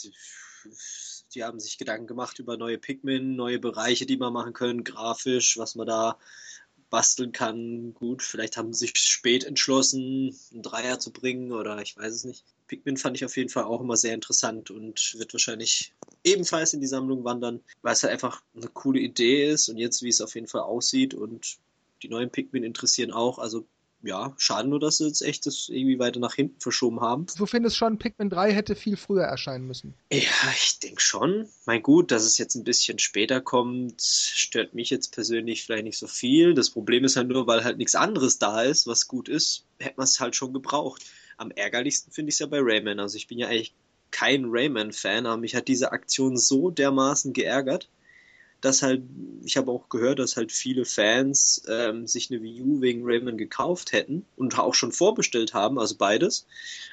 die, haben sich Gedanken gemacht über neue Pikmin, neue Bereiche, die man machen können, grafisch, was man da basteln kann. Gut, vielleicht haben sie sich spät entschlossen, einen Dreier zu bringen oder ich weiß es nicht. Pikmin fand ich auf jeden Fall auch immer sehr interessant und wird wahrscheinlich ebenfalls in die Sammlung wandern, weil es halt einfach eine coole Idee ist und jetzt, wie es auf jeden Fall aussieht und die neuen Pikmin interessieren auch. Also ja, schade nur, dass sie jetzt echt das irgendwie weiter nach hinten verschoben haben. Du findest schon, Pikmin 3 hätte viel früher erscheinen müssen. Ja, ich denke schon. Mein gut, dass es jetzt ein bisschen später kommt, stört mich jetzt persönlich vielleicht nicht so viel. Das Problem ist halt nur, weil halt nichts anderes da ist, was gut ist, hätte man es halt schon gebraucht. Am ärgerlichsten finde ich es ja bei Rayman. Also ich bin ja eigentlich kein Rayman-Fan, aber mich hat diese Aktion so dermaßen geärgert dass halt, ich habe auch gehört, dass halt viele Fans ähm, sich eine Wii U wegen Rayman gekauft hätten und auch schon vorbestellt haben, also beides.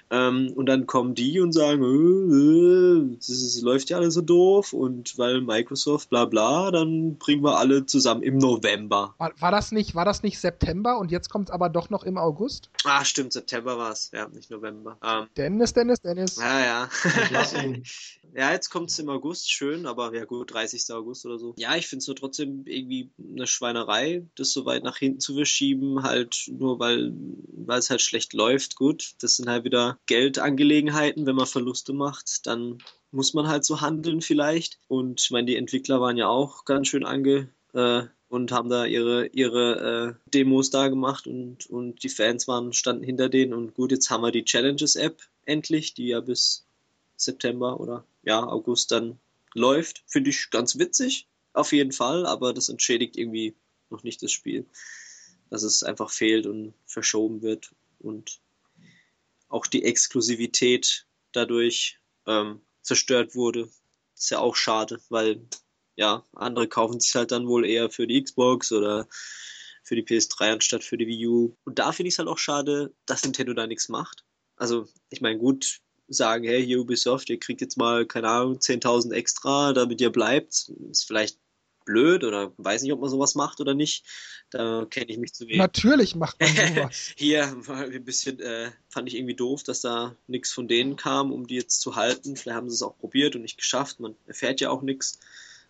Ähm, und dann kommen die und sagen, äh, äh, das, ist, läuft ja alles so doof und weil Microsoft bla bla, dann bringen wir alle zusammen im November. War, war das nicht, war das nicht September und jetzt kommt es aber doch noch im August? Ah, stimmt, September war es, ja, nicht November. Ähm, Dennis, Dennis, Dennis. Ja, ja. ja, jetzt kommt es im August, schön, aber ja gut, 30. August oder so. Ja, ich finde es nur trotzdem irgendwie eine Schweinerei, das so weit nach hinten zu verschieben, halt nur weil es halt schlecht läuft. Gut, das sind halt wieder Geldangelegenheiten, wenn man Verluste macht, dann muss man halt so handeln vielleicht. Und ich meine, die Entwickler waren ja auch ganz schön ange äh, und haben da ihre, ihre äh, Demos da gemacht und, und die Fans waren, standen hinter denen. Und gut, jetzt haben wir die Challenges-App endlich, die ja bis September oder ja, August dann läuft. Finde ich ganz witzig auf jeden Fall, aber das entschädigt irgendwie noch nicht das Spiel. Dass es einfach fehlt und verschoben wird und auch die Exklusivität dadurch ähm, zerstört wurde. Ist ja auch schade, weil ja, andere kaufen sich halt dann wohl eher für die Xbox oder für die PS3 anstatt für die Wii U. Und da finde ich es halt auch schade, dass Nintendo da nichts macht. Also, ich meine, gut, sagen, hey, hier Ubisoft, ihr kriegt jetzt mal, keine Ahnung, 10.000 extra, damit ihr bleibt. Ist vielleicht blöd oder weiß nicht, ob man sowas macht oder nicht. Da kenne ich mich zu wenig. Natürlich macht man sowas. Hier war ein bisschen, äh, fand ich irgendwie doof, dass da nichts von denen kam, um die jetzt zu halten. Vielleicht haben sie es auch probiert und nicht geschafft. Man erfährt ja auch nichts.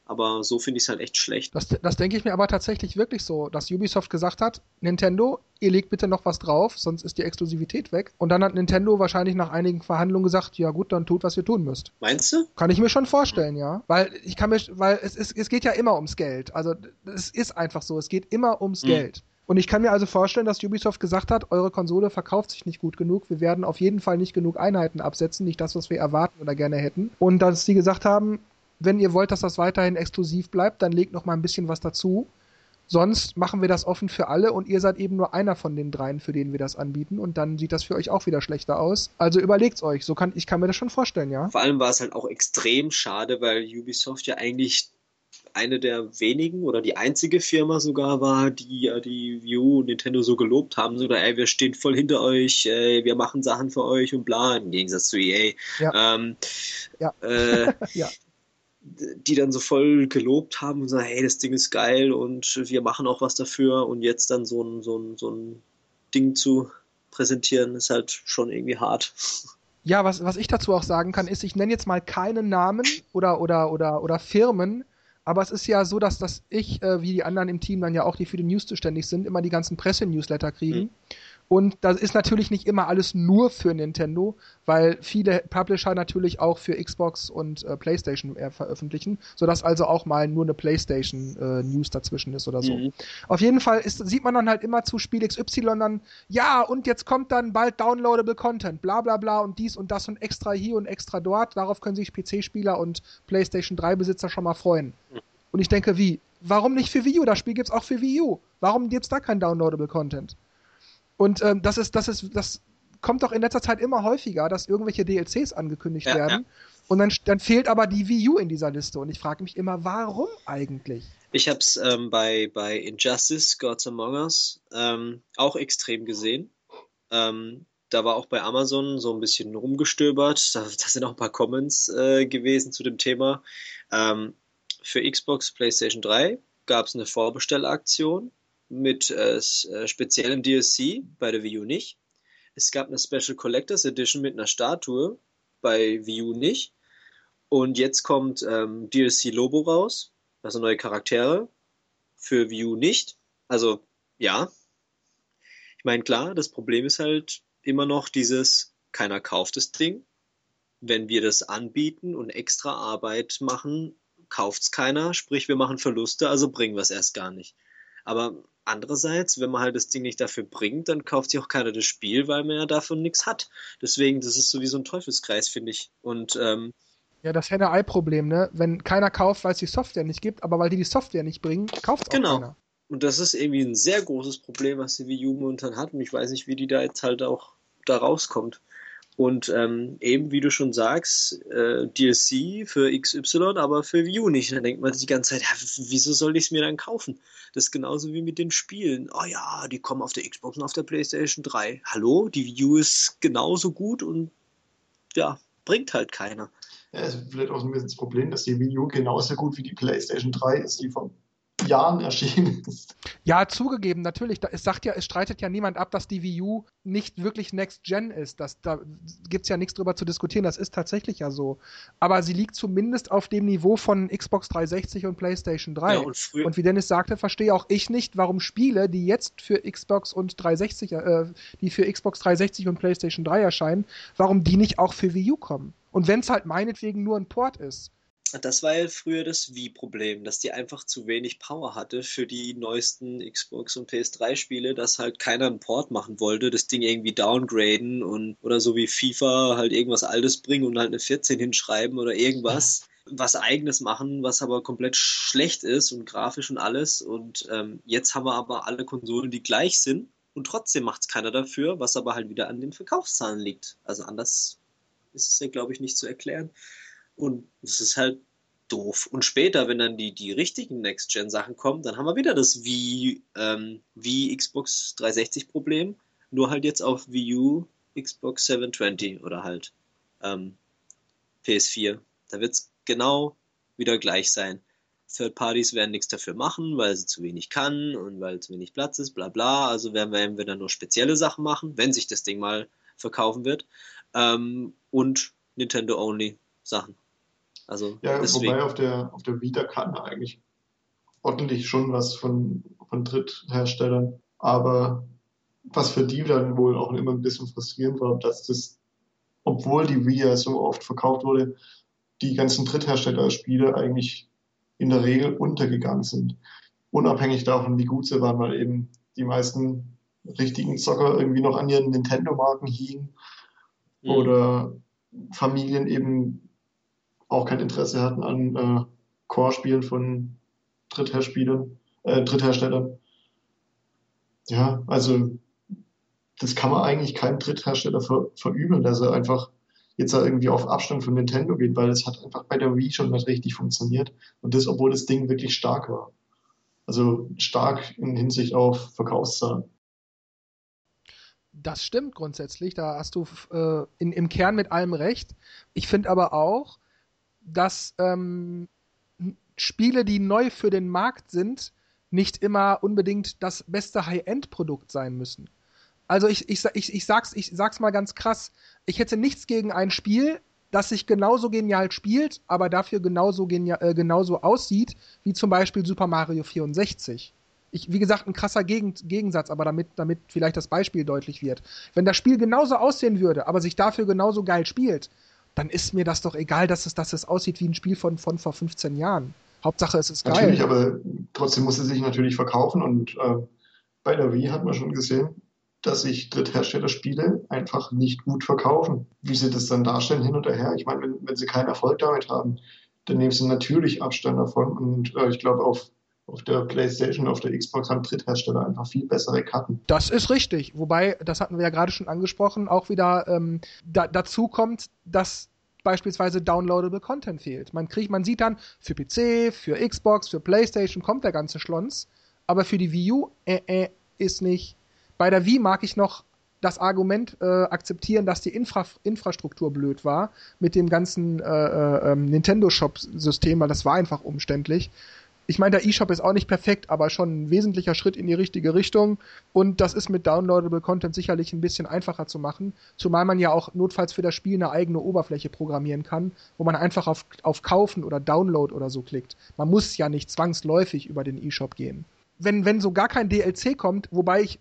Aber so finde ich es halt echt schlecht. Das, das denke ich mir aber tatsächlich wirklich so, dass Ubisoft gesagt hat, Nintendo, ihr legt bitte noch was drauf, sonst ist die Exklusivität weg. Und dann hat Nintendo wahrscheinlich nach einigen Verhandlungen gesagt, ja gut, dann tut, was ihr tun müsst. Meinst du? Kann ich mir schon vorstellen, ja. Weil ich kann mir, weil es, ist, es geht ja immer ums Geld. Also es ist einfach so, es geht immer ums mhm. Geld. Und ich kann mir also vorstellen, dass Ubisoft gesagt hat, eure Konsole verkauft sich nicht gut genug, wir werden auf jeden Fall nicht genug Einheiten absetzen, nicht das, was wir erwarten oder gerne hätten. Und dass sie gesagt haben, wenn ihr wollt, dass das weiterhin exklusiv bleibt, dann legt noch mal ein bisschen was dazu. Sonst machen wir das offen für alle und ihr seid eben nur einer von den dreien, für den wir das anbieten und dann sieht das für euch auch wieder schlechter aus. Also überlegt's euch. So kann ich kann mir das schon vorstellen, ja. Vor allem war es halt auch extrem schade, weil Ubisoft ja eigentlich eine der wenigen oder die einzige Firma sogar war, die ja die Wii U und Nintendo so gelobt haben, so, ey, wir stehen voll hinter euch, ey, wir machen Sachen für euch und bla, im Gegensatz zu EA. Ja. Ähm, ja. Äh, ja die dann so voll gelobt haben und sagen, hey, das Ding ist geil und wir machen auch was dafür und jetzt dann so ein, so ein, so ein Ding zu präsentieren, ist halt schon irgendwie hart. Ja, was, was ich dazu auch sagen kann, ist, ich nenne jetzt mal keinen Namen oder, oder, oder, oder Firmen, aber es ist ja so, dass, dass ich, äh, wie die anderen im Team dann ja auch, die für die News zuständig sind, immer die ganzen Presse-Newsletter kriegen. Mhm. Und das ist natürlich nicht immer alles nur für Nintendo, weil viele Publisher natürlich auch für Xbox und äh, PlayStation äh, veröffentlichen, sodass also auch mal nur eine PlayStation äh, News dazwischen ist oder so. Mhm. Auf jeden Fall ist, sieht man dann halt immer zu Spiel XY dann, ja, und jetzt kommt dann bald downloadable Content, bla bla bla und dies und das und extra hier und extra dort. Darauf können sich PC-Spieler und PlayStation 3-Besitzer schon mal freuen. Mhm. Und ich denke, wie? Warum nicht für Wii U? Das Spiel gibt's auch für Wii U. Warum gibt's da kein downloadable Content? Und ähm, das ist, das ist, das kommt doch in letzter Zeit immer häufiger, dass irgendwelche DLCs angekündigt ja, werden. Ja. Und dann, dann fehlt aber die Wii U in dieser Liste. Und ich frage mich immer, warum eigentlich? Ich habe es ähm, bei, bei Injustice, Gods Among Us, ähm, auch extrem gesehen. Ähm, da war auch bei Amazon so ein bisschen rumgestöbert. Da, da sind auch ein paar Comments äh, gewesen zu dem Thema. Ähm, für Xbox, PlayStation 3 gab es eine Vorbestellaktion mit äh, äh speziellem DLC, bei der Wii U nicht. Es gab eine Special Collectors Edition mit einer Statue, bei Wii U nicht. Und jetzt kommt ähm, DLC Lobo raus, also neue Charaktere, für Wii U nicht. Also ja, ich meine klar, das Problem ist halt immer noch dieses, keiner kauft das Ding. Wenn wir das anbieten und extra Arbeit machen, kauft es keiner, sprich wir machen Verluste, also bringen wir es erst gar nicht. Aber andererseits, wenn man halt das Ding nicht dafür bringt, dann kauft sich auch keiner das Spiel, weil man ja davon nichts hat. Deswegen, das ist so wie so ein Teufelskreis, finde ich. Und ähm, ja, das Henne-Ei-Problem, ne? Wenn keiner kauft, weil es die Software nicht gibt, aber weil die die Software nicht bringen, kauft es genau. auch keiner. Und das ist irgendwie ein sehr großes Problem, was die Wii U momentan hat. Und ich weiß nicht, wie die da jetzt halt auch da rauskommt. Und ähm, eben, wie du schon sagst, äh, DLC für XY, aber für U nicht. dann denkt man sich die ganze Zeit, ja, wieso soll ich es mir dann kaufen? Das ist genauso wie mit den Spielen. Oh ja, die kommen auf der Xbox und auf der PlayStation 3. Hallo, die U ist genauso gut und ja, bringt halt keiner. Ja, ist vielleicht auch ein bisschen das Problem, dass die Wii U genauso gut wie die PlayStation 3 ist, die vom Jahren erschienen ist. Ja, zugegeben, natürlich. es sagt ja, es streitet ja niemand ab, dass die Wii U nicht wirklich Next Gen ist. Das, da gibt es ja nichts drüber zu diskutieren. Das ist tatsächlich ja so. Aber sie liegt zumindest auf dem Niveau von Xbox 360 und PlayStation 3. Ja, und, und, wie Dennis sagte, verstehe auch ich nicht, warum Spiele, die jetzt für Xbox und 360, äh, die für Xbox 360 und PlayStation 3 erscheinen, warum die nicht auch für Wii U kommen. Und wenn es halt meinetwegen nur ein Port ist. Das war ja früher das Wii-Problem, dass die einfach zu wenig Power hatte für die neuesten Xbox und PS3-Spiele, dass halt keiner einen Port machen wollte, das Ding irgendwie downgraden und oder so wie FIFA halt irgendwas Altes bringen und halt eine 14 hinschreiben oder irgendwas. was eigenes machen, was aber komplett schlecht ist und grafisch und alles. Und ähm, jetzt haben wir aber alle Konsolen, die gleich sind und trotzdem macht es keiner dafür, was aber halt wieder an den Verkaufszahlen liegt. Also anders ist es ja, glaube ich, nicht zu erklären. Und es ist halt doof. Und später, wenn dann die, die richtigen Next-Gen-Sachen kommen, dann haben wir wieder das wie, ähm, wie Xbox 360-Problem, nur halt jetzt auf Wii U, Xbox 720 oder halt ähm, PS4. Da wird es genau wieder gleich sein. Third Parties werden nichts dafür machen, weil sie zu wenig kann und weil zu wenig Platz ist, bla bla. Also werden wir entweder nur spezielle Sachen machen, wenn sich das Ding mal verkaufen wird. Ähm, und Nintendo Only Sachen. Also ja, deswegen. wobei auf der, auf der Vita kann eigentlich ordentlich schon was von, von Drittherstellern, aber was für die dann wohl auch immer ein bisschen frustrierend war, dass das, obwohl die Wii ja so oft verkauft wurde, die ganzen Dritthersteller-Spiele eigentlich in der Regel untergegangen sind. Unabhängig davon, wie gut sie waren, weil eben die meisten richtigen Zocker irgendwie noch an ihren Nintendo-Marken hingen mhm. oder Familien eben auch kein Interesse hatten an äh, Core-Spielen von Drittherspielern, äh, Drittherstellern. Ja, also das kann man eigentlich keinem Dritthersteller ver, verübeln, dass er einfach jetzt irgendwie auf Abstand von Nintendo geht, weil es hat einfach bei der Wii schon nicht richtig funktioniert. Und das, obwohl das Ding wirklich stark war. Also stark in Hinsicht auf Verkaufszahlen. Das stimmt grundsätzlich, da hast du äh, in, im Kern mit allem recht. Ich finde aber auch, dass ähm, Spiele, die neu für den Markt sind, nicht immer unbedingt das beste High-End-Produkt sein müssen. Also ich, ich, ich, ich, sag's, ich sag's mal ganz krass, ich hätte nichts gegen ein Spiel, das sich genauso genial spielt, aber dafür genauso, genial, äh, genauso aussieht, wie zum Beispiel Super Mario 64. Ich, wie gesagt, ein krasser Gegen Gegensatz, aber damit, damit vielleicht das Beispiel deutlich wird. Wenn das Spiel genauso aussehen würde, aber sich dafür genauso geil spielt, dann ist mir das doch egal, dass es, dass es aussieht wie ein Spiel von, von vor 15 Jahren. Hauptsache es ist geil. Natürlich, aber trotzdem muss es sich natürlich verkaufen und äh, bei der Wii hat man schon gesehen, dass sich Drittherstellerspiele einfach nicht gut verkaufen. Wie sie das dann darstellen hin oder her. Ich meine, wenn, wenn sie keinen Erfolg damit haben, dann nehmen sie natürlich Abstand davon und äh, ich glaube auf auf der PlayStation, auf der Xbox haben Dritthersteller einfach viel bessere Karten. Das ist richtig. Wobei, das hatten wir ja gerade schon angesprochen, auch wieder ähm, da, dazu kommt, dass beispielsweise downloadable Content fehlt. Man kriegt, man sieht dann für PC, für Xbox, für PlayStation kommt der ganze Schlons, aber für die Wii U äh, äh, ist nicht. Bei der Wii mag ich noch das Argument äh, akzeptieren, dass die Infra Infrastruktur blöd war mit dem ganzen äh, äh, ähm, Nintendo Shop-System, weil das war einfach umständlich ich meine, der eShop ist auch nicht perfekt, aber schon ein wesentlicher Schritt in die richtige Richtung. Und das ist mit Downloadable Content sicherlich ein bisschen einfacher zu machen, zumal man ja auch notfalls für das Spiel eine eigene Oberfläche programmieren kann, wo man einfach auf, auf Kaufen oder Download oder so klickt. Man muss ja nicht zwangsläufig über den eShop gehen. Wenn, wenn so gar kein DLC kommt, wobei ich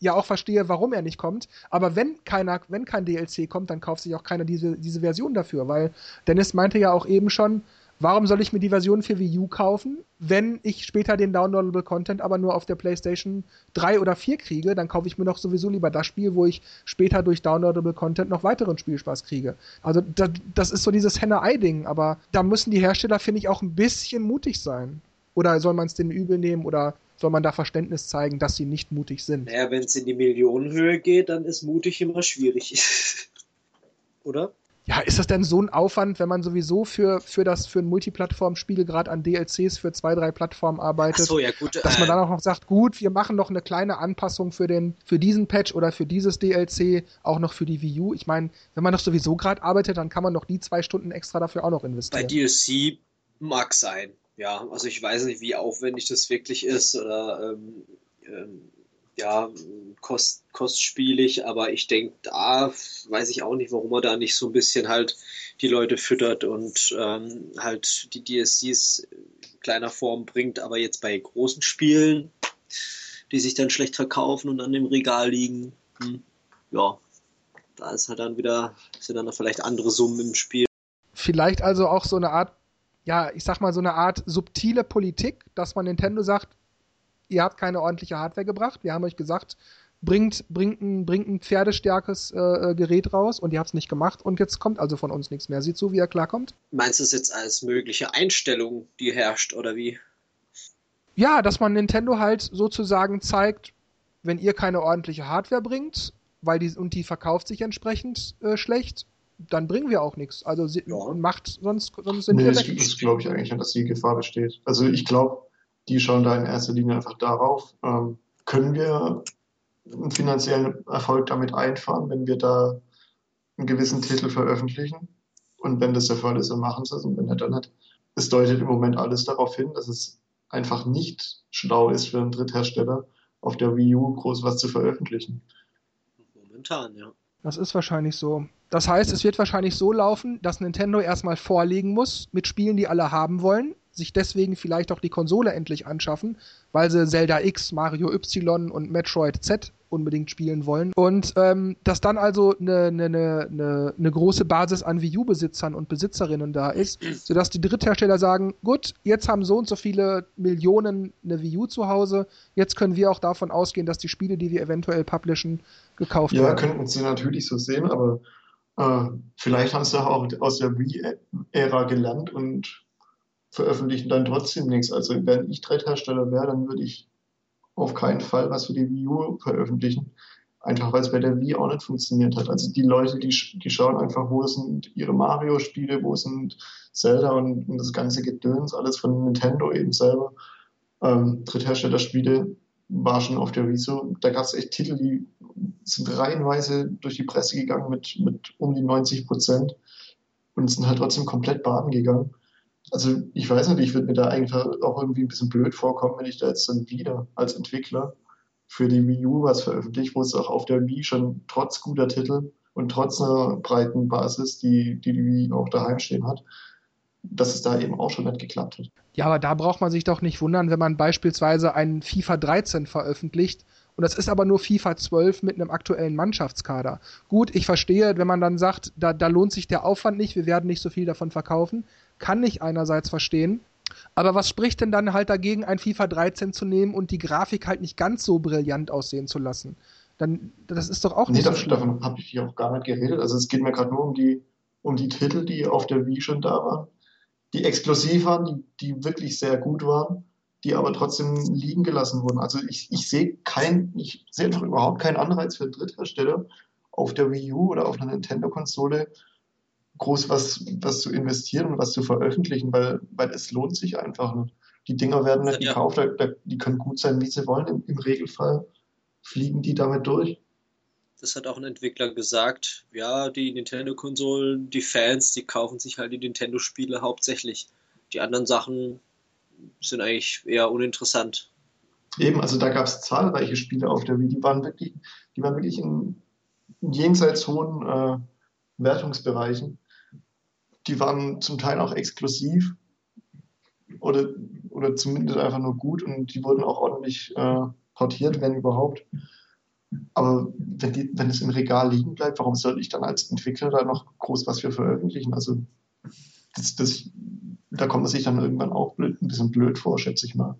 ja auch verstehe, warum er nicht kommt. Aber wenn keiner, wenn kein DLC kommt, dann kauft sich auch keiner diese, diese Version dafür, weil Dennis meinte ja auch eben schon, Warum soll ich mir die Version für Wii U kaufen, wenn ich später den Downloadable Content aber nur auf der PlayStation 3 oder 4 kriege? Dann kaufe ich mir doch sowieso lieber das Spiel, wo ich später durch Downloadable Content noch weiteren Spielspaß kriege. Also das, das ist so dieses Henne-Ei-Ding, aber da müssen die Hersteller, finde ich, auch ein bisschen mutig sein. Oder soll man es denen übel nehmen oder soll man da Verständnis zeigen, dass sie nicht mutig sind? Naja, wenn es in die Millionenhöhe geht, dann ist mutig immer schwierig. oder? Ja, ist das denn so ein Aufwand, wenn man sowieso für, für das für ein Multiplattform-Spiel gerade an DLCs für zwei, drei Plattformen arbeitet, so, ja, gut, dass man äh, dann auch noch sagt, gut, wir machen noch eine kleine Anpassung für den für diesen Patch oder für dieses DLC, auch noch für die Wii U. Ich meine, wenn man doch sowieso gerade arbeitet, dann kann man noch die zwei Stunden extra dafür auch noch investieren. Bei DLC mag sein, ja. Also ich weiß nicht, wie aufwendig das wirklich ist oder ähm, ähm, ja, kost, kostspielig, aber ich denke, da weiß ich auch nicht, warum er da nicht so ein bisschen halt die Leute füttert und ähm, halt die DSCs in kleiner Form bringt, aber jetzt bei großen Spielen, die sich dann schlecht verkaufen und an dem Regal liegen, hm, ja, da ist halt dann wieder, sind dann vielleicht andere Summen im Spiel. Vielleicht also auch so eine Art, ja, ich sag mal so eine Art subtile Politik, dass man Nintendo sagt, ihr habt keine ordentliche Hardware gebracht. Wir haben euch gesagt, bringt, bringt, ein, bringt ein pferdestärkes äh, äh Gerät raus und ihr habt es nicht gemacht und jetzt kommt also von uns nichts mehr. Sieht so, wie er klarkommt? Meinst du es jetzt als mögliche Einstellung, die herrscht oder wie? Ja, dass man Nintendo halt sozusagen zeigt, wenn ihr keine ordentliche Hardware bringt, weil die und die verkauft sich entsprechend äh, schlecht, dann bringen wir auch nichts. Also sie, ja. macht sonst, sonst sind nee, wir weg. Das glaube ich eigentlich dass die Gefahr besteht. Also ich glaube, die schauen da in erster Linie einfach darauf, ähm, können wir einen finanziellen Erfolg damit einfahren, wenn wir da einen gewissen Titel veröffentlichen. Und wenn das der Fall ist, dann machen sie es und wenn nicht, dann nicht. Es deutet im Moment alles darauf hin, dass es einfach nicht schlau ist für einen Dritthersteller, auf der Wii U groß was zu veröffentlichen. Momentan, ja. Das ist wahrscheinlich so. Das heißt, es wird wahrscheinlich so laufen, dass Nintendo erstmal vorlegen muss mit Spielen, die alle haben wollen, sich deswegen vielleicht auch die Konsole endlich anschaffen, weil sie Zelda X, Mario Y und Metroid Z unbedingt spielen wollen. Und ähm, dass dann also eine, eine, eine, eine große Basis an Wii U-Besitzern und Besitzerinnen da ist, sodass die Dritthersteller sagen, gut, jetzt haben so und so viele Millionen eine Wii U zu Hause, jetzt können wir auch davon ausgehen, dass die Spiele, die wir eventuell publishen, gekauft ja, werden. Ja, könnten sie natürlich so sehen, aber äh, vielleicht haben sie auch aus der Wii-Ära gelernt und veröffentlichen dann trotzdem nichts. Also wenn ich Dritthersteller wäre, dann würde ich auf keinen Fall was für die Wii U veröffentlichen. Einfach weil es bei der Wii auch nicht funktioniert hat. Also die Leute, die, die schauen einfach, wo sind ihre Mario-Spiele, wo sind Zelda und, und, das ganze Gedöns, alles von Nintendo eben selber. Ähm, Dritthersteller-Spiele war schon auf der Wii so. Da gab es echt Titel, die sind reihenweise durch die Presse gegangen mit, mit um die 90 Prozent und sind halt trotzdem komplett baden gegangen. Also ich weiß nicht, ich würde mir da eigentlich auch irgendwie ein bisschen blöd vorkommen, wenn ich da jetzt dann wieder als Entwickler für die Wii U was veröffentliche, wo es auch auf der Wii schon trotz guter Titel und trotz einer breiten Basis, die die, die Wii auch daheim stehen hat, dass es da eben auch schon nicht geklappt hat. Ja, aber da braucht man sich doch nicht wundern, wenn man beispielsweise einen FIFA 13 veröffentlicht und das ist aber nur FIFA 12 mit einem aktuellen Mannschaftskader. Gut, ich verstehe, wenn man dann sagt, da, da lohnt sich der Aufwand nicht, wir werden nicht so viel davon verkaufen, kann ich einerseits verstehen. Aber was spricht denn dann halt dagegen, ein FIFA 13 zu nehmen und die Grafik halt nicht ganz so brillant aussehen zu lassen? Dann, das ist doch auch nicht nee, so schlimm. davon habe ich hier auch gar nicht geredet. Also es geht mir gerade nur um die, um die Titel, die auf der Wii schon da waren, die exklusiv waren, die, die wirklich sehr gut waren die aber trotzdem liegen gelassen wurden. Also ich, ich sehe kein, ich sehe einfach überhaupt keinen Anreiz für Dritthersteller auf der Wii U oder auf einer Nintendo-Konsole groß was, was zu investieren und was zu veröffentlichen, weil, weil es lohnt sich einfach nicht. Die Dinger werden nicht ja. gekauft, die können gut sein, wie sie wollen. Im, Im Regelfall fliegen die damit durch. Das hat auch ein Entwickler gesagt. Ja, die Nintendo-Konsolen, die Fans, die kaufen sich halt die Nintendo-Spiele hauptsächlich. Die anderen Sachen sind eigentlich eher uninteressant. Eben, also da gab es zahlreiche Spiele auf der Wii, die waren wirklich, die waren wirklich in jenseits hohen äh, Wertungsbereichen. Die waren zum Teil auch exklusiv oder, oder zumindest einfach nur gut und die wurden auch ordentlich äh, portiert, wenn überhaupt. Aber wenn, die, wenn es im Regal liegen bleibt, warum soll ich dann als Entwickler da noch groß was für veröffentlichen? Also das, das da kommt man sich dann irgendwann auch blöd, ein bisschen blöd vor, schätze ich mal.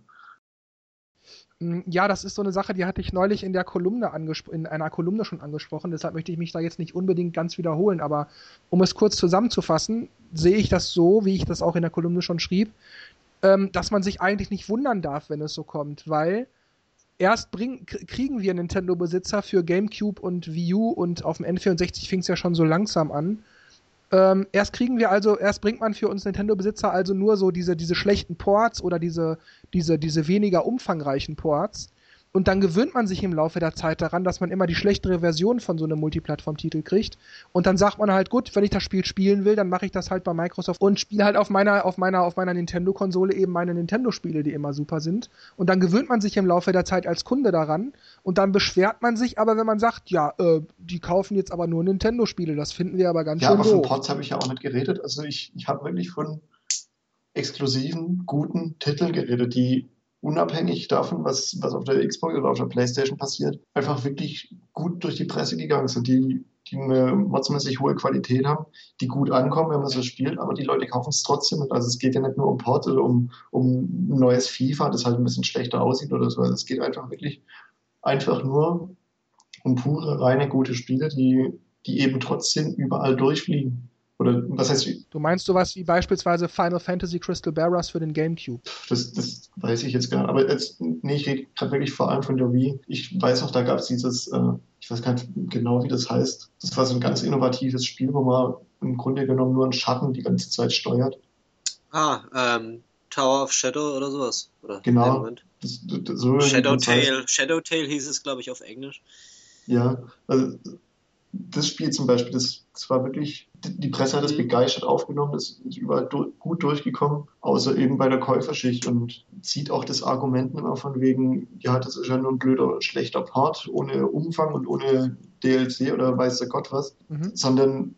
Mm, ja, das ist so eine Sache, die hatte ich neulich in der Kolumne in einer Kolumne schon angesprochen, deshalb möchte ich mich da jetzt nicht unbedingt ganz wiederholen, aber um es kurz zusammenzufassen, sehe ich das so, wie ich das auch in der Kolumne schon schrieb, ähm, dass man sich eigentlich nicht wundern darf, wenn es so kommt, weil erst bring, kriegen wir Nintendo-Besitzer für GameCube und Wii U und auf dem N64 fing es ja schon so langsam an ähm, erst kriegen wir also, erst bringt man für uns Nintendo-Besitzer also nur so diese, diese schlechten Ports oder diese, diese, diese weniger umfangreichen Ports. Und dann gewöhnt man sich im Laufe der Zeit daran, dass man immer die schlechtere Version von so einem Multiplattform-Titel kriegt. Und dann sagt man halt, gut, wenn ich das Spiel spielen will, dann mache ich das halt bei Microsoft und spiele halt auf meiner, auf meiner, auf meiner Nintendo-Konsole eben meine Nintendo-Spiele, die immer super sind. Und dann gewöhnt man sich im Laufe der Zeit als Kunde daran. Und dann beschwert man sich aber, wenn man sagt, ja, äh, die kaufen jetzt aber nur Nintendo-Spiele. Das finden wir aber ganz ja, schön Ja, aber von Ports habe ich ja auch nicht geredet. Also ich, ich habe wirklich von exklusiven, guten Titeln geredet, die unabhängig davon, was, was auf der Xbox oder auf der Playstation passiert, einfach wirklich gut durch die Presse gegangen sind, die, die eine mordsmäßig hohe Qualität haben, die gut ankommen, wenn man so spielt, aber die Leute kaufen es trotzdem. Also es geht ja nicht nur um Port oder um, um ein neues FIFA, das halt ein bisschen schlechter aussieht oder so. Also es geht einfach wirklich einfach nur um pure, reine, gute Spiele, die, die eben trotzdem überall durchfliegen. Oder was heißt Du meinst sowas wie beispielsweise Final Fantasy Crystal Barras für den GameCube? Das, das weiß ich jetzt gar nicht. Aber jetzt, nee, ich rede gerade wirklich vor allem von der Wii. Ich weiß noch, da gab es dieses, äh, ich weiß gar nicht genau, wie das heißt. Das war so ein ganz innovatives Spiel, wo man im Grunde genommen nur einen Schatten die ganze Zeit steuert. Ah, ähm, Tower of Shadow oder sowas. Oder genau. Das, das, so Shadow Tail. Shadow Tail hieß es, glaube ich, auf Englisch. Ja, also das Spiel zum Beispiel, das, das war wirklich, die Presse hat es mhm. begeistert aufgenommen, das ist überall du, gut durchgekommen, außer eben bei der Käuferschicht und zieht auch das Argument immer von wegen, ja, das ist ja nur ein blöder, schlechter Part, ohne Umfang und ohne DLC oder weiß der Gott was, mhm. sondern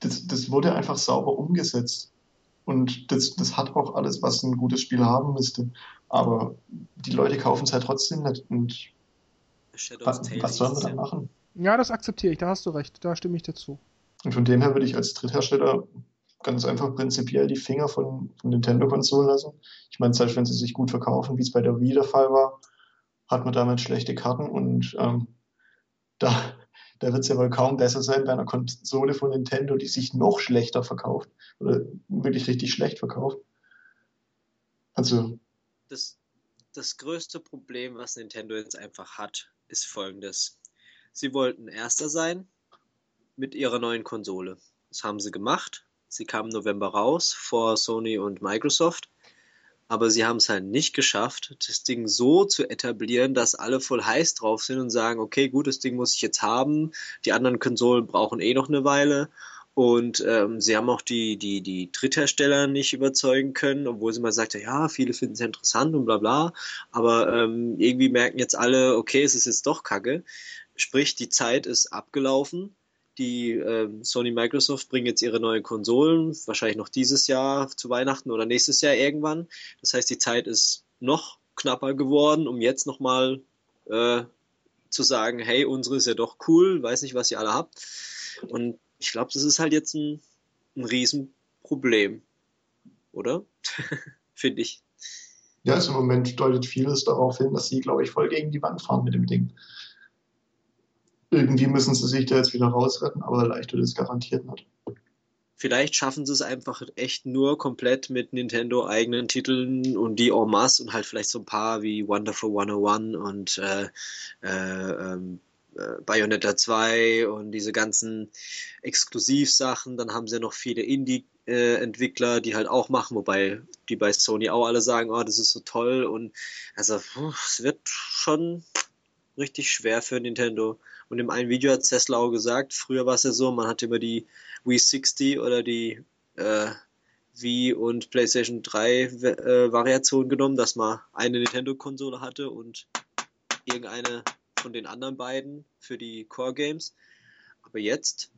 das, das wurde einfach sauber umgesetzt. Und das, das hat auch alles, was ein gutes Spiel haben müsste. Aber die Leute kaufen es halt trotzdem nicht. Und was, was sollen wir dann machen? Ja, das akzeptiere ich, da hast du recht, da stimme ich dir zu. Und von dem her würde ich als Dritthersteller ganz einfach prinzipiell die Finger von, von Nintendo-Konsolen lassen. Ich meine, selbst wenn sie sich gut verkaufen, wie es bei der Wii der Fall war, hat man damit schlechte Karten und ähm, da, da wird es ja wohl kaum besser sein bei einer Konsole von Nintendo, die sich noch schlechter verkauft oder wirklich richtig schlecht verkauft. Also. Das, das größte Problem, was Nintendo jetzt einfach hat, ist folgendes. Sie wollten Erster sein mit ihrer neuen Konsole. Das haben sie gemacht. Sie kam im November raus vor Sony und Microsoft. Aber sie haben es halt nicht geschafft, das Ding so zu etablieren, dass alle voll heiß drauf sind und sagen, okay, gut, das Ding muss ich jetzt haben. Die anderen Konsolen brauchen eh noch eine Weile. Und ähm, sie haben auch die, die, die Dritthersteller nicht überzeugen können, obwohl sie mal sagte, ja, viele finden es interessant und bla bla. Aber ähm, irgendwie merken jetzt alle, okay, es ist jetzt doch Kacke. Sprich, die Zeit ist abgelaufen. Die ähm, Sony Microsoft bringen jetzt ihre neuen Konsolen, wahrscheinlich noch dieses Jahr zu Weihnachten oder nächstes Jahr irgendwann. Das heißt, die Zeit ist noch knapper geworden, um jetzt nochmal äh, zu sagen, hey, unsere ist ja doch cool, weiß nicht, was ihr alle habt. Und ich glaube, das ist halt jetzt ein, ein Riesenproblem, oder? Finde ich. Ja, also im Moment deutet vieles darauf hin, dass sie, glaube ich, voll gegen die Wand fahren mit dem Ding. Irgendwie müssen sie sich da jetzt wieder rausretten, aber leicht wird es garantiert nicht. Vielleicht schaffen sie es einfach echt nur komplett mit Nintendo eigenen Titeln und die en masse und halt vielleicht so ein paar wie Wonderful 101 und äh, äh, ähm, äh, Bayonetta 2 und diese ganzen Exklusivsachen. Dann haben sie noch viele Indie-Entwickler, die halt auch machen, wobei die bei Sony auch alle sagen, oh, das ist so toll. Und also es wird schon richtig schwer für Nintendo. Und im einen Video hat Tesla auch gesagt, früher war es ja so, man hat immer die Wii 60 oder die äh, Wii und PlayStation 3 äh, Variation genommen, dass man eine Nintendo-Konsole hatte und irgendeine von den anderen beiden für die Core Games. Aber jetzt,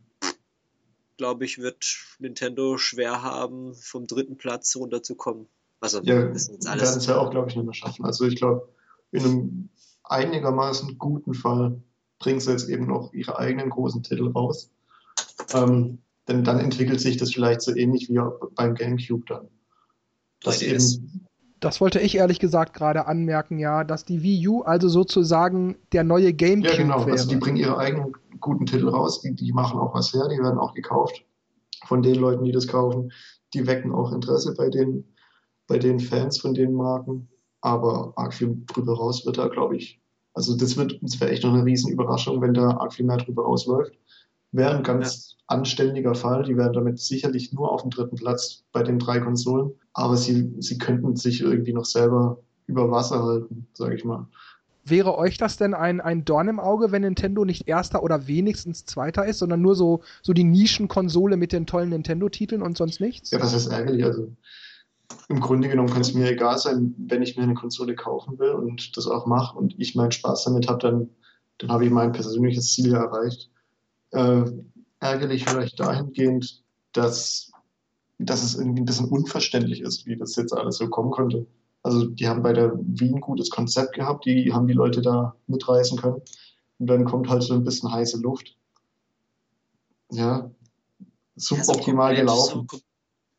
glaube ich, wird Nintendo schwer haben, vom dritten Platz runterzukommen. Also, ja, das ist alles. werden es ja auch, glaube ich, nicht mehr schaffen. Also, ich glaube, in einem einigermaßen guten Fall bringen sie jetzt eben noch ihre eigenen großen Titel raus. Ähm, denn dann entwickelt sich das vielleicht so ähnlich wie beim GameCube dann. Dass eben, das wollte ich ehrlich gesagt gerade anmerken, ja, dass die Wii U also sozusagen der neue GameCube Ja, genau. Wäre. Also die bringen ihre eigenen guten Titel raus, die, die machen auch was her, die werden auch gekauft von den Leuten, die das kaufen. Die wecken auch Interesse bei den, bei den Fans von den Marken. Aber arg viel drüber raus wird da, glaube ich. Also das wird, wäre echt noch eine riesen Überraschung, wenn da arg viel mehr drüber rausläuft. Wäre ein ganz ja. anständiger Fall. Die wären damit sicherlich nur auf dem dritten Platz bei den drei Konsolen. Aber sie, sie könnten sich irgendwie noch selber über Wasser halten, sage ich mal. Wäre euch das denn ein, ein Dorn im Auge, wenn Nintendo nicht erster oder wenigstens zweiter ist, sondern nur so, so die Nischenkonsole mit den tollen Nintendo-Titeln und sonst nichts? Ja, das ist ärgerlich. Also im Grunde genommen kann es mir egal sein, wenn ich mir eine Konsole kaufen will und das auch mache und ich meinen Spaß damit habe, dann, dann habe ich mein persönliches Ziel erreicht äh, ärgerlich vielleicht dahingehend, dass, dass es irgendwie ein bisschen unverständlich ist, wie das jetzt alles so kommen konnte. Also die haben bei der Wien ein gutes Konzept gehabt, die haben die Leute da mitreißen können. Und dann kommt halt so ein bisschen heiße Luft. Ja, suboptimal ja, so gelaufen. So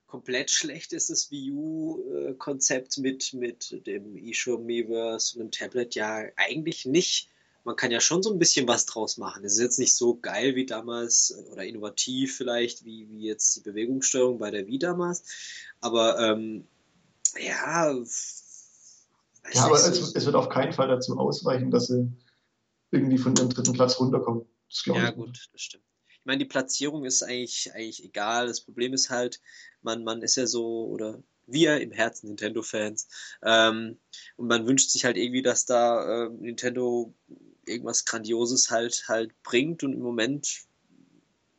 komplett schlecht ist das Wii U-Konzept mit, mit dem eShow Miiverse und dem Tablet ja eigentlich nicht man kann ja schon so ein bisschen was draus machen. Es ist jetzt nicht so geil wie damals äh, oder innovativ vielleicht wie, wie jetzt die Bewegungssteuerung bei der Wii damals. Aber ähm, ja. Ja, aber so. es, es, wird auf keinen Fall dazu ausreichen, dass sie irgendwie von dem dritten Platz runterkommen. ja, gut, das stimmt. Ich meine, die Platzierung ist eigentlich, eigentlich egal. Das Problem ist halt, man, man ist ja so, oder wir im Herzen Nintendo-Fans. Ähm, und man wünscht sich halt irgendwie, dass da äh, Nintendo irgendwas Grandioses halt halt bringt und im Moment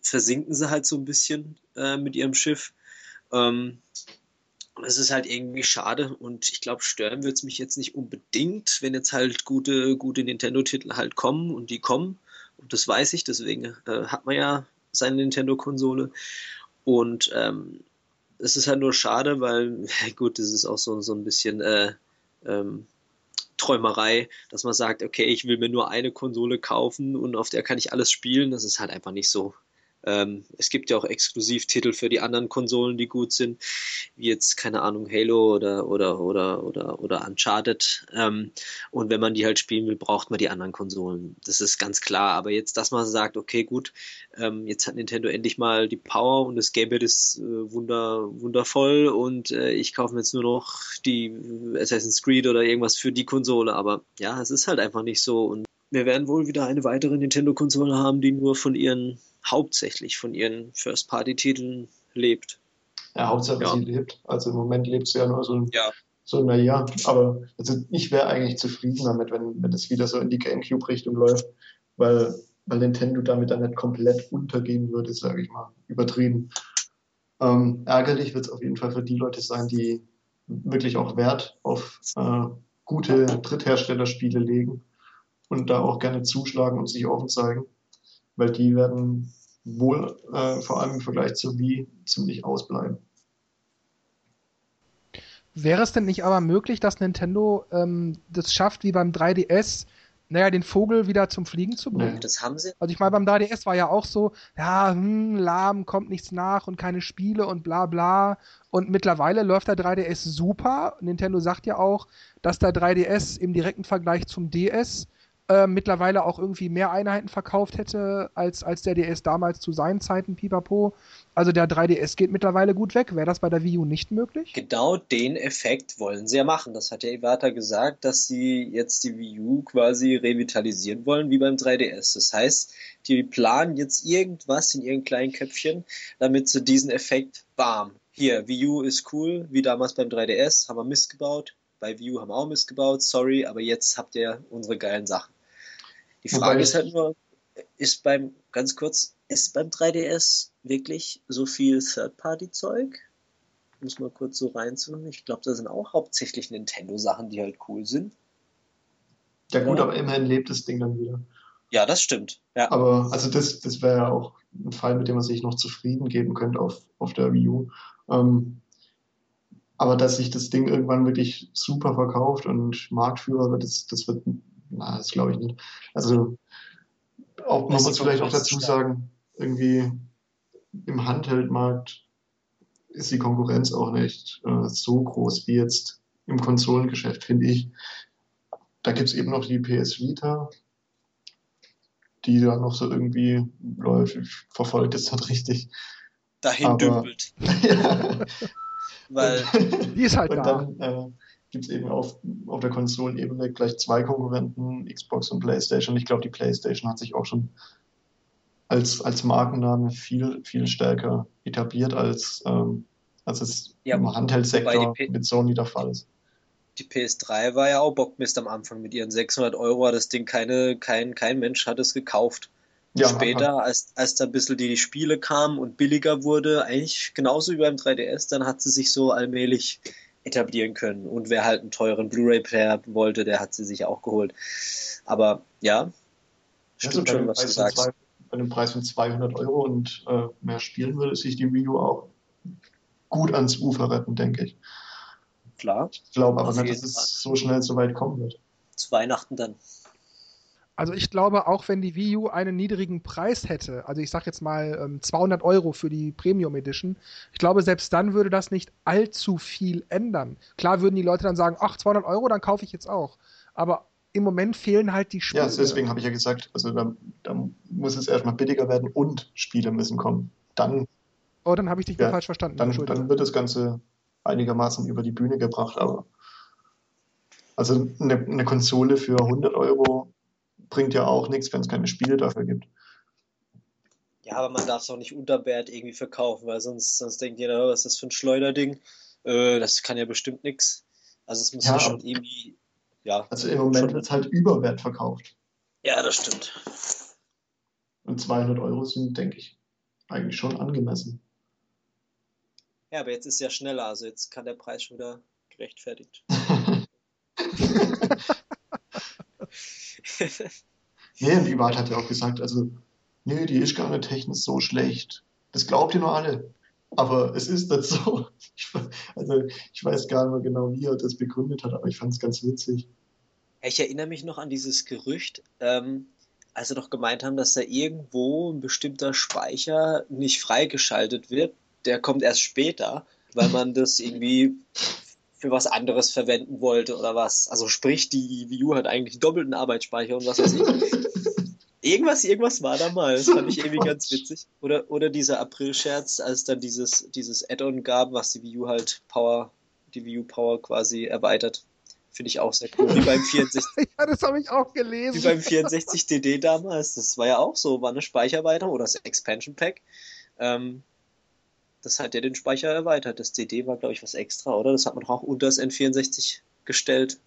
versinken sie halt so ein bisschen äh, mit ihrem Schiff. Ähm, das ist halt irgendwie schade und ich glaube, stören wird es mich jetzt nicht unbedingt, wenn jetzt halt gute, gute Nintendo-Titel halt kommen und die kommen. Und das weiß ich, deswegen äh, hat man ja seine Nintendo-Konsole. Und ähm, es ist halt nur schade, weil, gut, das ist auch so, so ein bisschen äh, ähm, Träumerei, dass man sagt, okay, ich will mir nur eine Konsole kaufen und auf der kann ich alles spielen. Das ist halt einfach nicht so. Ähm, es gibt ja auch Exklusivtitel für die anderen Konsolen, die gut sind, wie jetzt, keine Ahnung, Halo oder, oder, oder, oder, oder Uncharted. Ähm, und wenn man die halt spielen will, braucht man die anderen Konsolen. Das ist ganz klar. Aber jetzt, dass man sagt, okay, gut, ähm, jetzt hat Nintendo endlich mal die Power und das Gamepad ist äh, wunder, wundervoll und äh, ich kaufe mir jetzt nur noch die Assassin's Creed oder irgendwas für die Konsole. Aber ja, es ist halt einfach nicht so. Und wir werden wohl wieder eine weitere Nintendo-Konsole haben, die nur von ihren hauptsächlich von ihren First-Party-Titeln lebt. Ja, hauptsächlich ja. sie lebt. Also im Moment lebt sie ja nur so ein, ja. so naja. Aber also ich wäre eigentlich zufrieden damit, wenn, wenn es wieder so in die Gamecube-Richtung läuft, weil, weil Nintendo damit dann nicht komplett untergehen würde, sage ich mal. Übertrieben. Ähm, ärgerlich wird es auf jeden Fall für die Leute sein, die wirklich auch Wert auf äh, gute Drittherstellerspiele legen und da auch gerne zuschlagen und sich offen zeigen weil die werden wohl äh, vor allem im Vergleich zu Wii ziemlich ausbleiben. Wäre es denn nicht aber möglich, dass Nintendo ähm, das schafft, wie beim 3DS, naja, den Vogel wieder zum Fliegen zu bringen? Nee. Das haben sie. Also ich meine, beim 3DS war ja auch so, ja, hm, lahm, kommt nichts nach und keine Spiele und bla bla. Und mittlerweile läuft der 3DS super. Nintendo sagt ja auch, dass der 3DS im direkten Vergleich zum DS äh, mittlerweile auch irgendwie mehr Einheiten verkauft hätte als, als der DS damals zu seinen Zeiten, pipapo. Also der 3DS geht mittlerweile gut weg. Wäre das bei der Wii U nicht möglich? Genau den Effekt wollen sie ja machen. Das hat ja Iwata gesagt, dass sie jetzt die Wii U quasi revitalisieren wollen, wie beim 3DS. Das heißt, die planen jetzt irgendwas in ihren kleinen Köpfchen, damit sie diesen Effekt, bam, hier, Wii U ist cool, wie damals beim 3DS, haben wir Mist gebaut. Bei Wii U haben wir auch Mist gebaut, sorry, aber jetzt habt ihr unsere geilen Sachen. Die Frage ist halt nur, ist beim, ganz kurz, ist beim 3DS wirklich so viel Third-Party-Zeug? Muss mal kurz so reinzunehmen. Ich glaube, da sind auch hauptsächlich Nintendo-Sachen, die halt cool sind. Ja gut, ja. aber immerhin lebt das Ding dann wieder. Ja, das stimmt. Ja. Aber also das, das wäre ja auch ein Fall, mit dem man sich noch zufrieden geben könnte auf, auf der Wii U. Ähm, aber dass sich das Ding irgendwann wirklich super verkauft und Marktführer wird, das, das wird na, das glaube ich nicht. Also auch, man muss vielleicht auch dazu sagen, irgendwie im Handheldmarkt ist die Konkurrenz auch nicht äh, so groß wie jetzt im Konsolengeschäft, finde ich. Da gibt es eben noch die PS Vita, die da noch so irgendwie läuft. Ich verfolge das halt richtig. Dahin Aber, dümpelt. ja. Weil die ist halt und da. Dann, äh, gibt es eben auf, auf der Konsolenebene gleich zwei Konkurrenten, Xbox und PlayStation. Ich glaube, die PlayStation hat sich auch schon als, als Markenname viel, viel stärker etabliert, als, ähm, als es ja, im Handheldsektor mit Sony der Fall ist. Die PS3 war ja auch Bockmist am Anfang mit ihren 600 Euro, hat das Ding keine, kein, kein Mensch hat es gekauft. Ja, Später, als, als da ein bisschen die Spiele kamen und billiger wurde, eigentlich genauso wie beim 3DS, dann hat sie sich so allmählich etablieren können. Und wer halt einen teuren Blu-ray-Player wollte, der hat sie sich auch geholt. Aber ja, stimmt also schon, was du sagst. Zwei, bei einem Preis von 200 Euro und äh, mehr spielen würde sich die Wii U auch gut ans Ufer retten, denke ich. Klar. Ich glaube aber nicht, dass es so schnell so weit kommen wird. Zu Weihnachten dann. Also ich glaube, auch wenn die Wii U einen niedrigen Preis hätte, also ich sag jetzt mal 200 ähm, Euro für die Premium Edition, ich glaube, selbst dann würde das nicht allzu viel ändern. Klar würden die Leute dann sagen, ach, 200 Euro, dann kaufe ich jetzt auch. Aber im Moment fehlen halt die Spiele. Ja, deswegen habe ich ja gesagt, also da, da, muss es erstmal billiger werden und Spiele müssen kommen. Dann. Oh, dann habe ich dich ja, falsch verstanden. Dann, dann wird das Ganze einigermaßen über die Bühne gebracht, aber also eine, eine Konsole für 100 Euro bringt ja auch nichts, wenn es keine Spiele dafür gibt. Ja, aber man darf es auch nicht unter Wert irgendwie verkaufen, weil sonst, sonst denkt jeder, was ist das für ein Schleuderding? Äh, das kann ja bestimmt nichts. Also es muss ja, ja schon irgendwie, ja. Also im Moment wird es halt überwert verkauft. Ja, das stimmt. Und 200 Euro sind, denke ich, eigentlich schon angemessen. Ja, aber jetzt ist ja schneller, also jetzt kann der Preis schon wieder gerechtfertigt. nee, und Iwat hat ja auch gesagt, also, nee, die ist gar nicht technisch so schlecht. Das glaubt ihr nur alle. Aber es ist nicht so. Ich, also, ich weiß gar nicht mehr genau, wie er das begründet hat, aber ich fand es ganz witzig. Ich erinnere mich noch an dieses Gerücht, ähm, als sie doch gemeint haben, dass da irgendwo ein bestimmter Speicher nicht freigeschaltet wird. Der kommt erst später, weil man das irgendwie für was anderes verwenden wollte oder was. Also sprich, die Wii U hat eigentlich doppelten Arbeitsspeicher und was weiß ich. Irgendwas, irgendwas war da mal. Das fand ich irgendwie ganz witzig. Oder, oder dieser April-Scherz, als dann dieses, dieses Add-on gab, was die Wii U halt Power, die Wii U Power quasi erweitert. Finde ich auch sehr cool. Wie beim 64. ja, das habe ich auch gelesen. Wie beim 64 DD damals. Das war ja auch so, war eine Speichererweiterung oder das Expansion Pack. Ähm, das hat ja den Speicher erweitert. Das CD war, glaube ich, was extra, oder? Das hat man auch unter das N64 gestellt.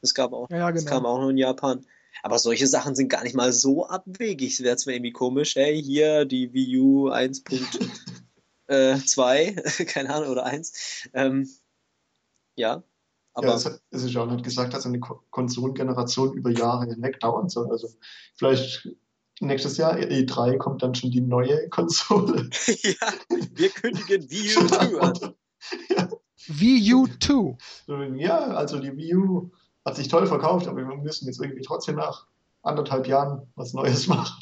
Das gab auch, ja, genau. das kam auch noch in Japan. Aber solche Sachen sind gar nicht mal so abwegig. Es wäre zwar irgendwie komisch, hey, hier die Wii U 1.2, äh, keine Ahnung, oder 1. Ähm, ja, aber. Ja, es ist ja auch nicht gesagt, dass eine Konsolengeneration über Jahre hinweg dauern soll. Also vielleicht nächstes Jahr, E3, kommt dann schon die neue Konsole. ja, wir kündigen Wii U 2 an. ja. Wii U 2. Ja, also die Wii U hat sich toll verkauft, aber wir müssen jetzt irgendwie trotzdem nach anderthalb Jahren was Neues machen.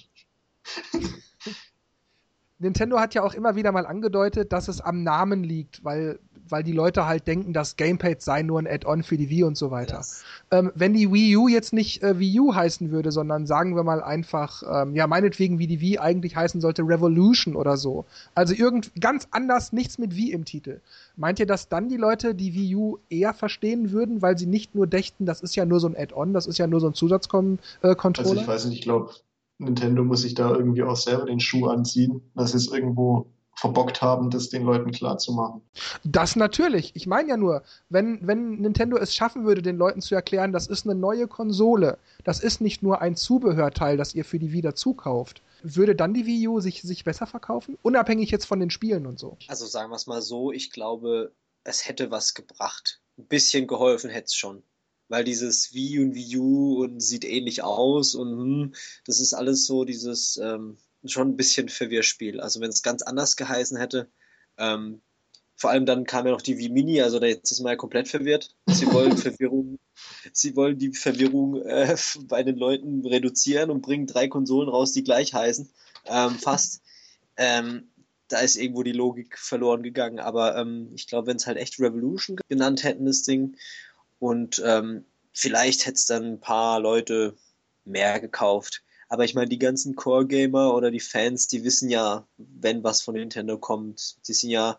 Nintendo hat ja auch immer wieder mal angedeutet, dass es am Namen liegt, weil, weil die Leute halt denken, das Gamepad sei nur ein Add-on für die Wii und so weiter. Yes. Ähm, wenn die Wii U jetzt nicht äh, Wii U heißen würde, sondern sagen wir mal einfach, ähm, ja, meinetwegen, wie die Wii eigentlich heißen sollte, Revolution oder so. Also irgend ganz anders, nichts mit Wii im Titel. Meint ihr, dass dann die Leute die Wii U eher verstehen würden, weil sie nicht nur dächten, das ist ja nur so ein Add-on, das ist ja nur so ein Zusatzcontroller? Äh, also ich weiß nicht, ich glaube, Nintendo muss sich da irgendwie auch selber den Schuh anziehen, dass sie es irgendwo verbockt haben, das den Leuten klarzumachen. Das natürlich. Ich meine ja nur, wenn, wenn Nintendo es schaffen würde, den Leuten zu erklären, das ist eine neue Konsole, das ist nicht nur ein Zubehörteil, das ihr für die Wii zukauft, würde dann die Wii U sich, sich besser verkaufen? Unabhängig jetzt von den Spielen und so. Also sagen wir es mal so, ich glaube, es hätte was gebracht. Ein bisschen geholfen hätte es schon weil dieses Wii und Wii U und sieht ähnlich aus und hm, das ist alles so dieses ähm, schon ein bisschen Verwirrspiel. Also wenn es ganz anders geheißen hätte, ähm, vor allem dann kam ja noch die Wii Mini, also da jetzt ist man ja komplett verwirrt. Sie wollen Verwirrung, sie wollen die Verwirrung äh, bei den Leuten reduzieren und bringen drei Konsolen raus, die gleich heißen. Ähm, fast. Ähm, da ist irgendwo die Logik verloren gegangen. Aber ähm, ich glaube, wenn es halt echt Revolution genannt hätten, das Ding, und ähm, vielleicht hätte es dann ein paar Leute mehr gekauft. Aber ich meine, die ganzen Core-Gamer oder die Fans, die wissen ja, wenn was von Nintendo kommt. Die sind ja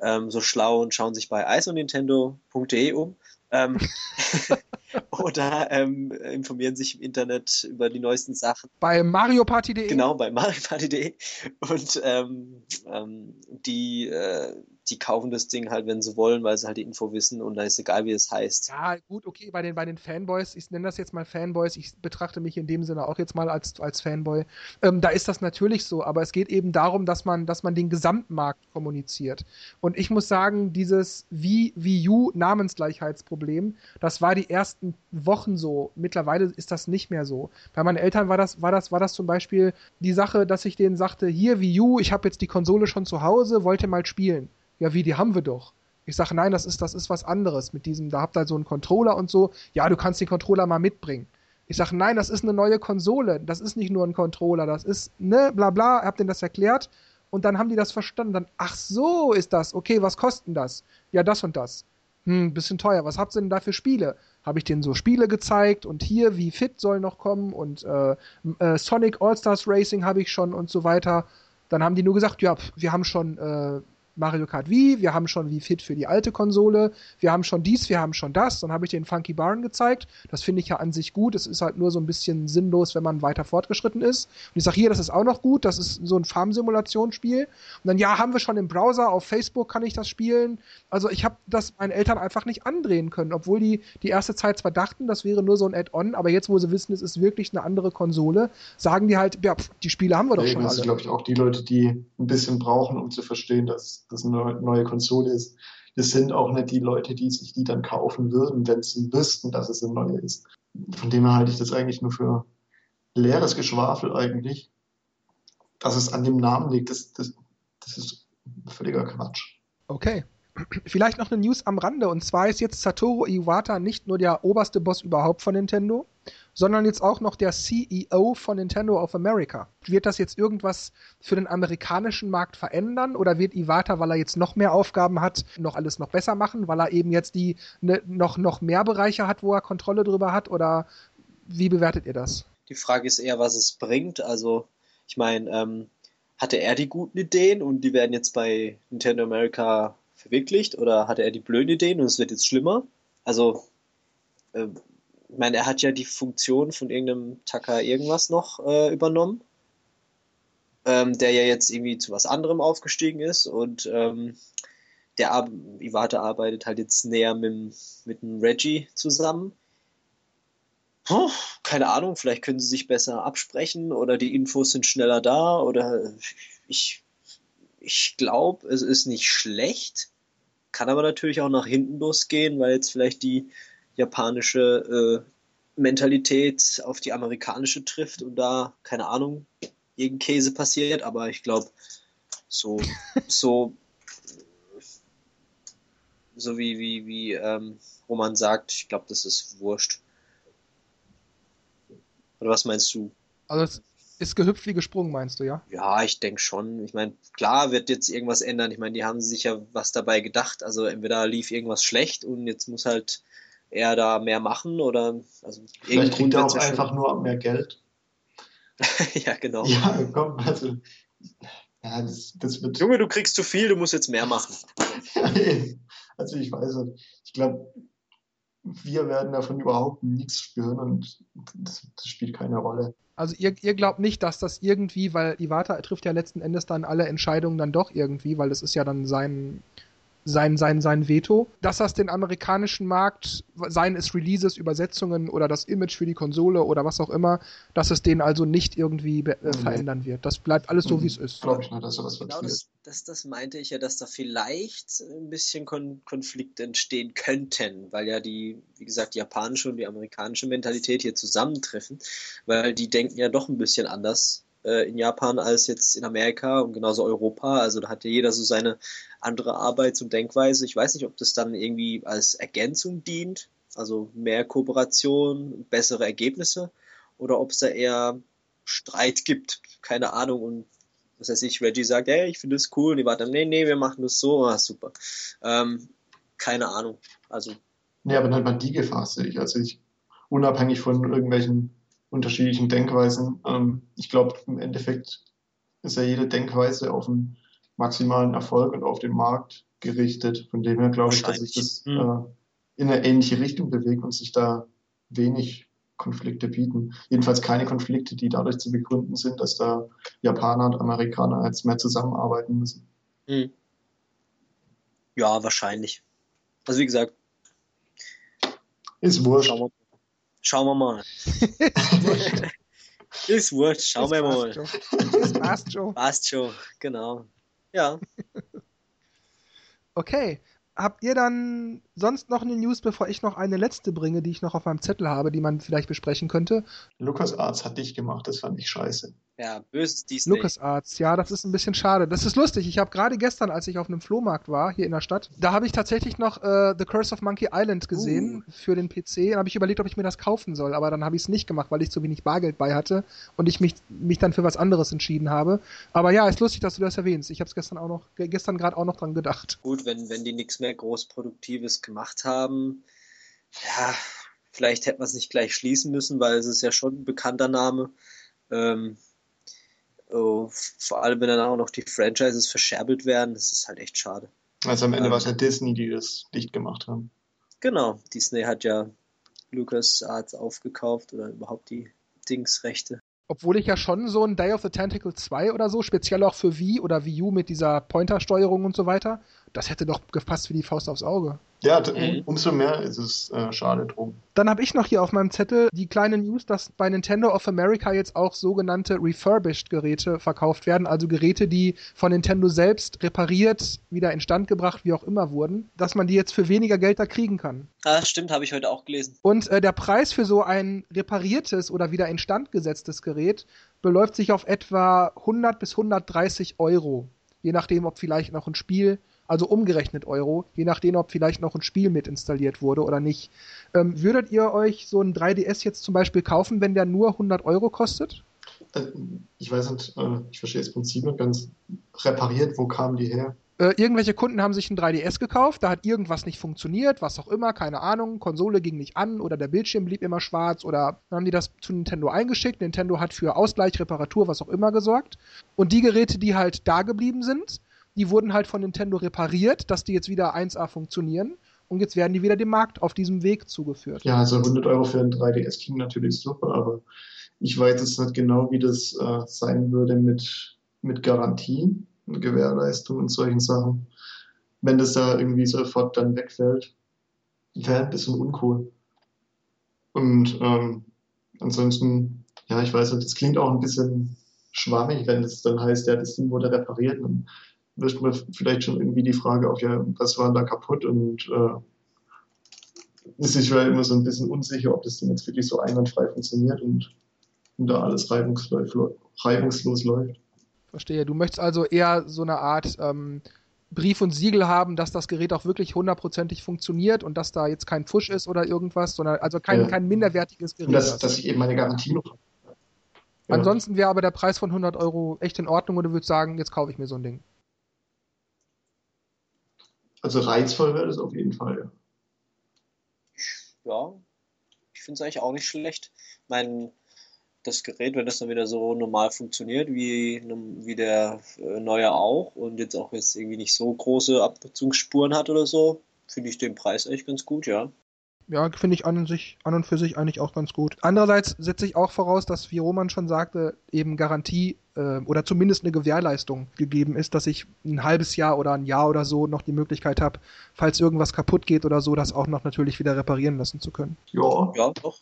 ähm, so schlau und schauen sich bei iceonintendo.de um. Ähm, oder ähm, informieren sich im Internet über die neuesten Sachen. Bei marioparty.de? Genau, bei marioparty.de. Und ähm, ähm, die, äh, die kaufen das Ding halt, wenn sie wollen, weil sie halt die Info wissen und da ist egal, wie es heißt. Ja, gut, okay, bei den, bei den Fanboys, ich nenne das jetzt mal Fanboys, ich betrachte mich in dem Sinne auch jetzt mal als, als Fanboy, ähm, da ist das natürlich so, aber es geht eben darum, dass man, dass man den Gesamtmarkt kommuniziert. Und ich muss sagen, dieses Wii, Wii U Namensgleichheitsproblem, das war die ersten Wochen so. Mittlerweile ist das nicht mehr so. Bei meinen Eltern war das, war das, war das zum Beispiel die Sache, dass ich denen sagte, hier Wii U, ich habe jetzt die Konsole schon zu Hause, wollte mal spielen ja, wie, die haben wir doch. Ich sage, nein, das ist, das ist was anderes mit diesem, da habt ihr so einen Controller und so. Ja, du kannst den Controller mal mitbringen. Ich sage, nein, das ist eine neue Konsole. Das ist nicht nur ein Controller. Das ist, ne, bla bla. Habt ihr das erklärt? Und dann haben die das verstanden. Dann, ach so ist das. Okay, was kostet das? Ja, das und das. Hm, bisschen teuer. Was habt ihr denn da für Spiele? Habe ich denen so Spiele gezeigt und hier, wie Fit soll noch kommen und äh, äh, Sonic All-Stars Racing habe ich schon und so weiter. Dann haben die nur gesagt, ja, wir haben schon äh, Mario Kart Wii, wir haben schon Wii Fit für die alte Konsole, wir haben schon dies, wir haben schon das. Dann habe ich den Funky Barn gezeigt. Das finde ich ja an sich gut. Es ist halt nur so ein bisschen sinnlos, wenn man weiter fortgeschritten ist. Und ich sage hier, das ist auch noch gut. Das ist so ein Farmsimulationsspiel. Und dann, ja, haben wir schon im Browser, auf Facebook kann ich das spielen. Also ich habe das meinen Eltern einfach nicht andrehen können, obwohl die die erste Zeit zwar dachten, das wäre nur so ein Add-on, aber jetzt, wo sie wissen, es ist wirklich eine andere Konsole, sagen die halt, ja, die Spiele haben wir doch ja, schon alle. Das sind, glaube ich, auch die Leute, die ein bisschen brauchen, um zu verstehen, dass das eine neue Konsole ist. Das sind auch nicht die Leute, die sich die dann kaufen würden, wenn sie wüssten, dass es eine neue ist. Von dem her halte ich das eigentlich nur für leeres Geschwafel eigentlich. Dass es an dem Namen liegt, das, das, das ist völliger Quatsch. Okay. Vielleicht noch eine News am Rande. Und zwar ist jetzt Satoru Iwata nicht nur der oberste Boss überhaupt von Nintendo, sondern jetzt auch noch der CEO von Nintendo of America. Wird das jetzt irgendwas für den amerikanischen Markt verändern oder wird Iwata, weil er jetzt noch mehr Aufgaben hat, noch alles noch besser machen, weil er eben jetzt die ne, noch, noch mehr Bereiche hat, wo er Kontrolle drüber hat oder wie bewertet ihr das? Die Frage ist eher, was es bringt. Also, ich meine, ähm, hatte er die guten Ideen und die werden jetzt bei Nintendo America verwirklicht oder hatte er die blöden Ideen und es wird jetzt schlimmer? Also, äh, ich meine, er hat ja die Funktion von irgendeinem Taka irgendwas noch äh, übernommen, ähm, der ja jetzt irgendwie zu was anderem aufgestiegen ist und ähm, der Ar Iwata arbeitet halt jetzt näher mit, mit dem Reggie zusammen. Puh, keine Ahnung, vielleicht können sie sich besser absprechen oder die Infos sind schneller da oder ich, ich glaube, es ist nicht schlecht, kann aber natürlich auch nach hinten losgehen, weil jetzt vielleicht die japanische äh, Mentalität auf die amerikanische trifft und da, keine Ahnung, irgendein Käse passiert, aber ich glaube, so, so, so wie, wie, wie ähm, Roman sagt, ich glaube, das ist wurscht. Oder was meinst du? Also es ist gehüpft wie gesprungen, meinst du, ja? Ja, ich denke schon. Ich meine, klar wird jetzt irgendwas ändern. Ich meine, die haben sich ja was dabei gedacht. Also entweder lief irgendwas schlecht und jetzt muss halt er da mehr machen oder also vielleicht kriegt er auch einfach nur mehr Geld. ja, genau. Ja, komm, also ja, das, das wird. Junge, du kriegst zu viel, du musst jetzt mehr machen. also ich weiß nicht. Ich glaube, wir werden davon überhaupt nichts spüren und das, das, spielt keine Rolle. Also ihr, ihr glaubt nicht, dass das irgendwie, weil Iwata trifft ja letzten Endes dann alle Entscheidungen dann doch irgendwie, weil das ist ja dann sein sein, sein, sein Veto, dass das den amerikanischen Markt, seien es Releases, Übersetzungen oder das Image für die Konsole oder was auch immer, dass es den also nicht irgendwie äh, nee. verändern wird. Das bleibt alles so, wie es ist. Glaube ich nicht, dass sowas genau das, das, das meinte ich ja, dass da vielleicht ein bisschen Kon Konflikte entstehen könnten, weil ja die, wie gesagt, die japanische und die amerikanische Mentalität hier zusammentreffen, weil die denken ja doch ein bisschen anders äh, in Japan als jetzt in Amerika und genauso Europa. Also da hat ja jeder so seine andere Arbeits- und Denkweise. Ich weiß nicht, ob das dann irgendwie als Ergänzung dient, also mehr Kooperation, bessere Ergebnisse, oder ob es da eher Streit gibt, keine Ahnung. Und was weiß ich, Reggie sagt, hey, ich finde das cool, und die warten, nee, nee, wir machen das so, ah, super. Ähm, keine Ahnung. Also. Nee, aber dann mal die Gefahr sehe ich. Also ich, unabhängig von irgendwelchen unterschiedlichen Denkweisen. Ähm, ich glaube, im Endeffekt ist ja jede Denkweise auf einen maximalen Erfolg und auf den Markt gerichtet. Von dem her glaube ich, dass sich das hm. äh, in eine ähnliche Richtung bewegt und sich da wenig Konflikte bieten. Jedenfalls keine Konflikte, die dadurch zu begründen sind, dass da Japaner und Amerikaner jetzt mehr zusammenarbeiten müssen. Hm. Ja, wahrscheinlich. Also wie gesagt. Ist wurscht. Schauen wir, mal. Ist wurscht, schauen wir mal. Das passt schon. Passt schon, genau. Ja. Okay, habt ihr dann sonst noch eine News, bevor ich noch eine letzte bringe, die ich noch auf meinem Zettel habe, die man vielleicht besprechen könnte? Lukas Arzt hat dich gemacht, das fand ich scheiße. Ja, böses Disney. Lucas Arts, ja, das ist ein bisschen schade. Das ist lustig. Ich habe gerade gestern, als ich auf einem Flohmarkt war, hier in der Stadt, da habe ich tatsächlich noch äh, The Curse of Monkey Island gesehen uh. für den PC. Da habe ich überlegt, ob ich mir das kaufen soll, aber dann habe ich es nicht gemacht, weil ich zu wenig Bargeld bei hatte und ich mich, mich dann für was anderes entschieden habe. Aber ja, ist lustig, dass du das erwähnst. Ich habe es gestern auch noch, gestern gerade auch noch dran gedacht. Gut, wenn, wenn die nichts mehr Großproduktives gemacht haben, ja, vielleicht hätte man es nicht gleich schließen müssen, weil es ist ja schon ein bekannter Name. Ähm, Oh, vor allem, wenn dann auch noch die Franchises verscherbelt werden, das ist halt echt schade. Also am Ende ähm, war es ja Disney, die das dicht gemacht haben. Genau, Disney hat ja Lucas Arts aufgekauft oder überhaupt die Dingsrechte. Obwohl ich ja schon so ein Day of the Tentacle 2 oder so, speziell auch für Wii oder Wii U mit dieser Pointer-Steuerung und so weiter, das hätte doch gepasst wie die Faust aufs Auge. Ja, mhm. umso mehr ist es äh, schade drum. Dann habe ich noch hier auf meinem Zettel die kleine News, dass bei Nintendo of America jetzt auch sogenannte refurbished Geräte verkauft werden, also Geräte, die von Nintendo selbst repariert, wieder instand gebracht, wie auch immer wurden, dass man die jetzt für weniger Geld da kriegen kann. Ah, stimmt, habe ich heute auch gelesen. Und äh, der Preis für so ein repariertes oder wieder instand gesetztes Gerät beläuft sich auf etwa 100 bis 130 Euro. je nachdem, ob vielleicht noch ein Spiel, also umgerechnet Euro, je nachdem, ob vielleicht noch ein Spiel mit installiert wurde oder nicht. Ähm, würdet ihr euch so ein 3DS jetzt zum Beispiel kaufen, wenn der nur 100 Euro kostet? Äh, ich weiß nicht, äh, ich verstehe das Prinzip nicht ganz repariert, wo kamen die her? Äh, irgendwelche Kunden haben sich ein 3DS gekauft, da hat irgendwas nicht funktioniert, was auch immer, keine Ahnung, Konsole ging nicht an oder der Bildschirm blieb immer schwarz oder dann haben die das zu Nintendo eingeschickt. Nintendo hat für Ausgleich, Reparatur, was auch immer gesorgt. Und die Geräte, die halt da geblieben sind, die wurden halt von Nintendo repariert, dass die jetzt wieder 1A funktionieren. Und jetzt werden die wieder dem Markt auf diesem Weg zugeführt. Ja, also 100 Euro für ein 3DS klingt natürlich super, aber ich weiß jetzt nicht genau, wie das äh, sein würde mit, mit Garantie. Gewährleistung und solchen Sachen. Wenn das da irgendwie sofort dann wegfällt, wäre ein bisschen uncool. Und ähm, ansonsten, ja, ich weiß nicht, das klingt auch ein bisschen schwammig, wenn es dann heißt, ja, das Ding wurde repariert. Dann wirst man vielleicht schon irgendwie die Frage auf, ja, was war da kaputt? Und äh, ist sich ja immer so ein bisschen unsicher, ob das Ding jetzt wirklich so einwandfrei funktioniert und, und da alles reibungslos, reibungslos läuft. Verstehe. Du möchtest also eher so eine Art ähm, Brief und Siegel haben, dass das Gerät auch wirklich hundertprozentig funktioniert und dass da jetzt kein Pfusch ist oder irgendwas, sondern also kein, ja. kein minderwertiges Gerät. Und dass, dass ich eben meine Garantie noch habe. Ja. Ansonsten wäre aber der Preis von 100 Euro echt in Ordnung und du würdest sagen, jetzt kaufe ich mir so ein Ding. Also reizvoll wäre das auf jeden Fall, ja. Ja, ich finde es eigentlich auch nicht schlecht. Mein, das Gerät, wenn das dann wieder so normal funktioniert, wie, wie der äh, neue auch und jetzt auch jetzt irgendwie nicht so große Abnutzungsspuren hat oder so, finde ich den Preis echt ganz gut, ja. Ja, finde ich an und, sich, an und für sich eigentlich auch ganz gut. Andererseits setze ich auch voraus, dass, wie Roman schon sagte, eben Garantie äh, oder zumindest eine Gewährleistung gegeben ist, dass ich ein halbes Jahr oder ein Jahr oder so noch die Möglichkeit habe, falls irgendwas kaputt geht oder so, das auch noch natürlich wieder reparieren lassen zu können. Ja, ja doch.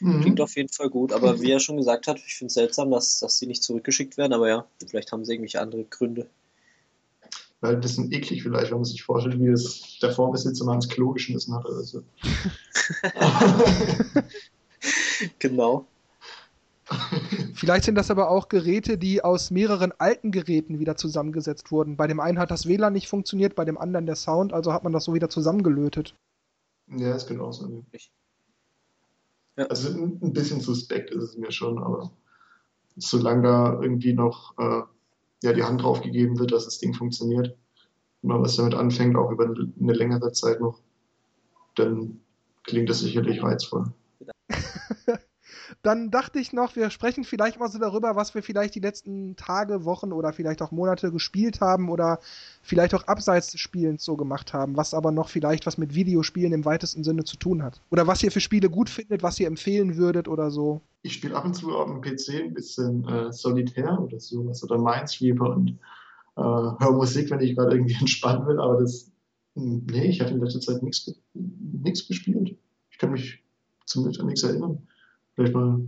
Mhm. Klingt auf jeden Fall gut, aber wie er schon gesagt hat, ich finde es seltsam, dass, dass sie nicht zurückgeschickt werden, aber ja, vielleicht haben sie irgendwelche andere Gründe. Weil ein bisschen eklig vielleicht, wenn man sich vorstellt, wie das der Vorbesitzer mal ins Klo geschmissen hat oder so. genau. Vielleicht sind das aber auch Geräte, die aus mehreren alten Geräten wieder zusammengesetzt wurden. Bei dem einen hat das WLAN nicht funktioniert, bei dem anderen der Sound, also hat man das so wieder zusammengelötet. Ja, das könnte auch sein. Ja. Also ein bisschen suspekt ist es mir schon, aber solange da irgendwie noch äh, ja, die Hand drauf gegeben wird, dass das Ding funktioniert und man was damit anfängt, auch über eine längere Zeit noch, dann klingt das sicherlich reizvoll. Dann dachte ich noch, wir sprechen vielleicht mal so darüber, was wir vielleicht die letzten Tage, Wochen oder vielleicht auch Monate gespielt haben oder vielleicht auch abseits des Spielens so gemacht haben, was aber noch vielleicht was mit Videospielen im weitesten Sinne zu tun hat. Oder was ihr für Spiele gut findet, was ihr empfehlen würdet oder so. Ich spiele ab und zu auf dem PC ein bisschen äh, Solitär oder sowas oder Minesweeper und äh, höre Musik, wenn ich gerade irgendwie entspannen will, aber das, hm, nee, ich hatte in letzter Zeit nichts gespielt. Ich kann mich zumindest an nichts erinnern vielleicht mal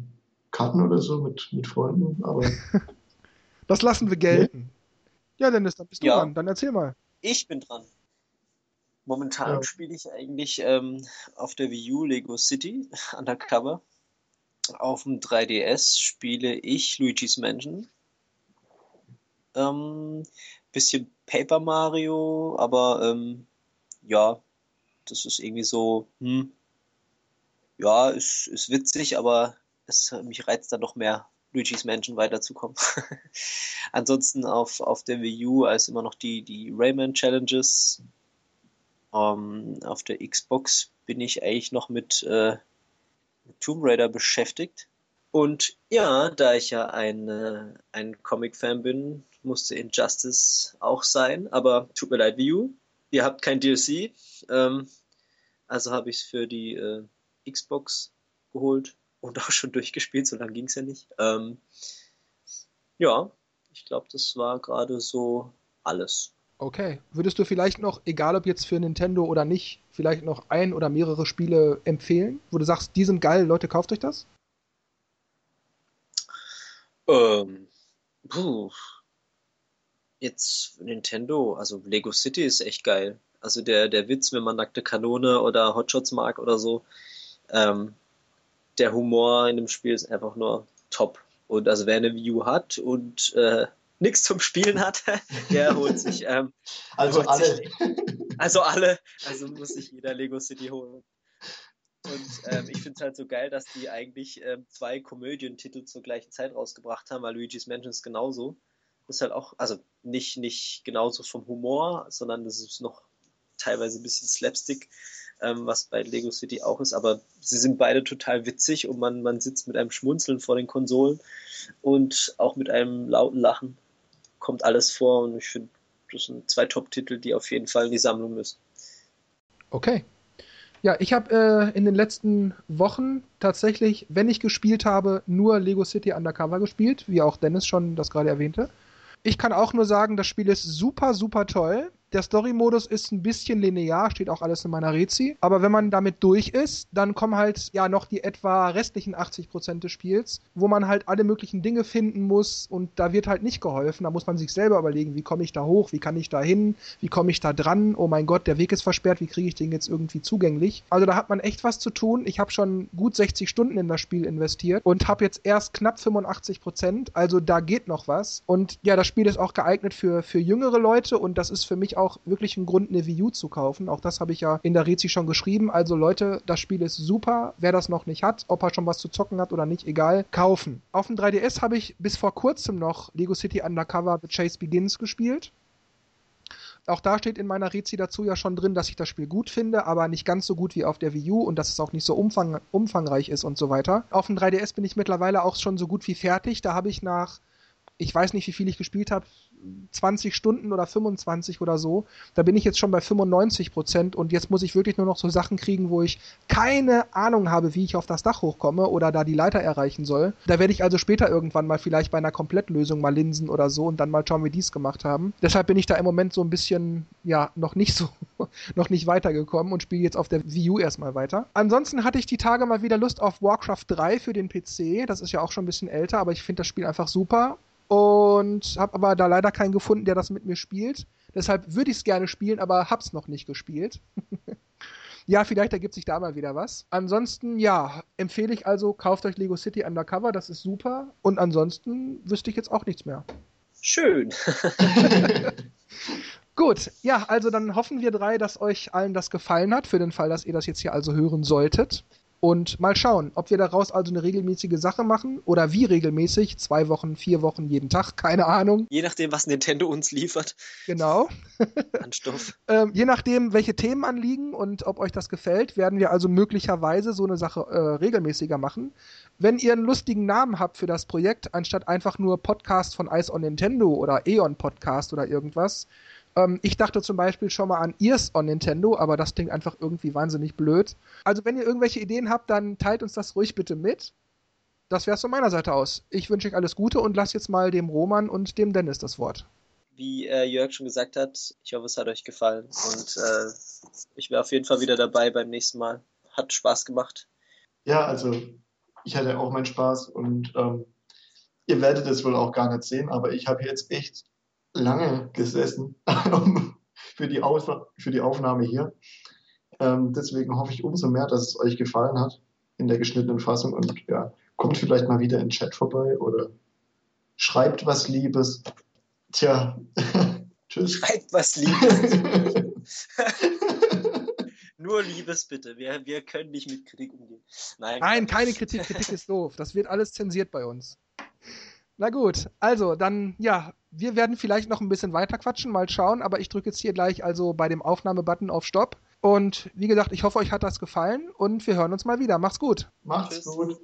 Karten oder so mit, mit Freunden, aber. das lassen wir gelten. Nee. Ja, Dennis, dann bist du ja. dran. Dann erzähl mal. Ich bin dran. Momentan ja. spiele ich eigentlich ähm, auf der Wii U Lego City Undercover. Auf dem 3DS spiele ich Luigi's Mansion. Ähm, bisschen Paper Mario, aber ähm, ja, das ist irgendwie so, hm, ja, ist, ist witzig, aber es, mich reizt dann noch mehr, Luigi's Mansion weiterzukommen. Ansonsten auf, auf der Wii U als immer noch die, die Rayman Challenges. Ähm, auf der Xbox bin ich eigentlich noch mit, äh, Tomb Raider beschäftigt. Und ja, da ich ja ein, äh, ein Comic-Fan bin, musste Injustice auch sein, aber tut mir leid, Wii U. Ihr habt kein DLC. Ähm, also habe ich es für die äh, Xbox geholt und auch schon durchgespielt, so lange ging es ja nicht. Ähm, ja, ich glaube, das war gerade so alles. Okay. Würdest du vielleicht noch, egal ob jetzt für Nintendo oder nicht, vielleicht noch ein oder mehrere Spiele empfehlen, wo du sagst, die sind geil, Leute, kauft euch das? Ähm, puh. Jetzt Nintendo, also Lego City ist echt geil. Also der, der Witz, wenn man nackte Kanone oder Hotshots mag oder so, ähm, der Humor in dem Spiel ist einfach nur top. Und also wer eine View hat und äh, nichts zum Spielen hat, der holt sich. Ähm, also holt alle. Sich, also alle. Also muss sich jeder Lego City holen. Und ähm, ich finde es halt so geil, dass die eigentlich ähm, zwei Komödientitel zur gleichen Zeit rausgebracht haben, weil Luigi's Mansion ist genauso. Ist halt auch, also nicht, nicht genauso vom Humor, sondern das ist noch teilweise ein bisschen Slapstick, ähm, was bei Lego City auch ist, aber sie sind beide total witzig und man, man sitzt mit einem Schmunzeln vor den Konsolen und auch mit einem lauten Lachen kommt alles vor und ich finde, das sind zwei Top-Titel, die auf jeden Fall in die Sammlung müssen. Okay. Ja, ich habe äh, in den letzten Wochen tatsächlich, wenn ich gespielt habe, nur Lego City Undercover gespielt, wie auch Dennis schon das gerade erwähnte. Ich kann auch nur sagen, das Spiel ist super, super toll. Der Story-Modus ist ein bisschen linear, steht auch alles in meiner Rezi. Aber wenn man damit durch ist, dann kommen halt ja noch die etwa restlichen 80% des Spiels, wo man halt alle möglichen Dinge finden muss und da wird halt nicht geholfen. Da muss man sich selber überlegen, wie komme ich da hoch, wie kann ich da hin, wie komme ich da dran, oh mein Gott, der Weg ist versperrt, wie kriege ich den jetzt irgendwie zugänglich. Also da hat man echt was zu tun. Ich habe schon gut 60 Stunden in das Spiel investiert und habe jetzt erst knapp 85%, also da geht noch was. Und ja, das Spiel ist auch geeignet für, für jüngere Leute und das ist für mich auch wirklich ein Grund, eine Wii U zu kaufen. Auch das habe ich ja in der Rezi schon geschrieben. Also Leute, das Spiel ist super. Wer das noch nicht hat, ob er schon was zu zocken hat oder nicht, egal, kaufen. Auf dem 3DS habe ich bis vor kurzem noch Lego City Undercover The Chase Begins gespielt. Auch da steht in meiner Rezi dazu ja schon drin, dass ich das Spiel gut finde, aber nicht ganz so gut wie auf der Wii U und dass es auch nicht so umfang umfangreich ist und so weiter. Auf dem 3DS bin ich mittlerweile auch schon so gut wie fertig. Da habe ich nach ich weiß nicht, wie viel ich gespielt habe, 20 Stunden oder 25 oder so. Da bin ich jetzt schon bei 95 Prozent und jetzt muss ich wirklich nur noch so Sachen kriegen, wo ich keine Ahnung habe, wie ich auf das Dach hochkomme oder da die Leiter erreichen soll. Da werde ich also später irgendwann mal vielleicht bei einer Komplettlösung mal linsen oder so und dann mal schauen, wie die es gemacht haben. Deshalb bin ich da im Moment so ein bisschen, ja, noch nicht so, noch nicht weitergekommen und spiele jetzt auf der Wii U erstmal weiter. Ansonsten hatte ich die Tage mal wieder Lust auf Warcraft 3 für den PC. Das ist ja auch schon ein bisschen älter, aber ich finde das Spiel einfach super und habe aber da leider keinen gefunden, der das mit mir spielt. Deshalb würde ich es gerne spielen, aber hab's noch nicht gespielt. ja, vielleicht ergibt sich da mal wieder was. Ansonsten, ja, empfehle ich also, kauft euch Lego City Undercover, das ist super. Und ansonsten wüsste ich jetzt auch nichts mehr. Schön. Gut, ja, also dann hoffen wir drei, dass euch allen das gefallen hat, für den Fall, dass ihr das jetzt hier also hören solltet. Und mal schauen, ob wir daraus also eine regelmäßige Sache machen oder wie regelmäßig, zwei Wochen, vier Wochen, jeden Tag, keine Ahnung. Je nachdem, was Nintendo uns liefert. Genau. An Stoff. ähm, je nachdem, welche Themen anliegen und ob euch das gefällt, werden wir also möglicherweise so eine Sache äh, regelmäßiger machen. Wenn ihr einen lustigen Namen habt für das Projekt, anstatt einfach nur Podcast von Ice on Nintendo oder Eon Podcast oder irgendwas, ähm, ich dachte zum Beispiel schon mal an Ears on Nintendo, aber das klingt einfach irgendwie wahnsinnig blöd. Also wenn ihr irgendwelche Ideen habt, dann teilt uns das ruhig bitte mit. Das wär's von meiner Seite aus. Ich wünsche euch alles Gute und lasst jetzt mal dem Roman und dem Dennis das Wort. Wie äh, Jörg schon gesagt hat, ich hoffe, es hat euch gefallen und äh, ich wäre auf jeden Fall wieder dabei beim nächsten Mal. Hat Spaß gemacht. Ja, also ich hatte auch meinen Spaß und ähm, ihr werdet es wohl auch gar nicht sehen, aber ich habe jetzt echt lange gesessen für, die für die Aufnahme hier. Ähm, deswegen hoffe ich umso mehr, dass es euch gefallen hat in der geschnittenen Fassung und ja, kommt vielleicht mal wieder in den Chat vorbei oder schreibt was Liebes. Tja, tschüss. Schreibt was Liebes. Nur Liebes bitte. Wir, wir können nicht mit Kritik umgehen. Nein, Nein keine Kritik. Kritik ist doof. Das wird alles zensiert bei uns. Na gut, also dann, ja, wir werden vielleicht noch ein bisschen weiter quatschen, mal schauen, aber ich drücke jetzt hier gleich also bei dem Aufnahmebutton auf Stopp. Und wie gesagt, ich hoffe, euch hat das gefallen und wir hören uns mal wieder. Macht's gut. Macht's Tschüss. gut.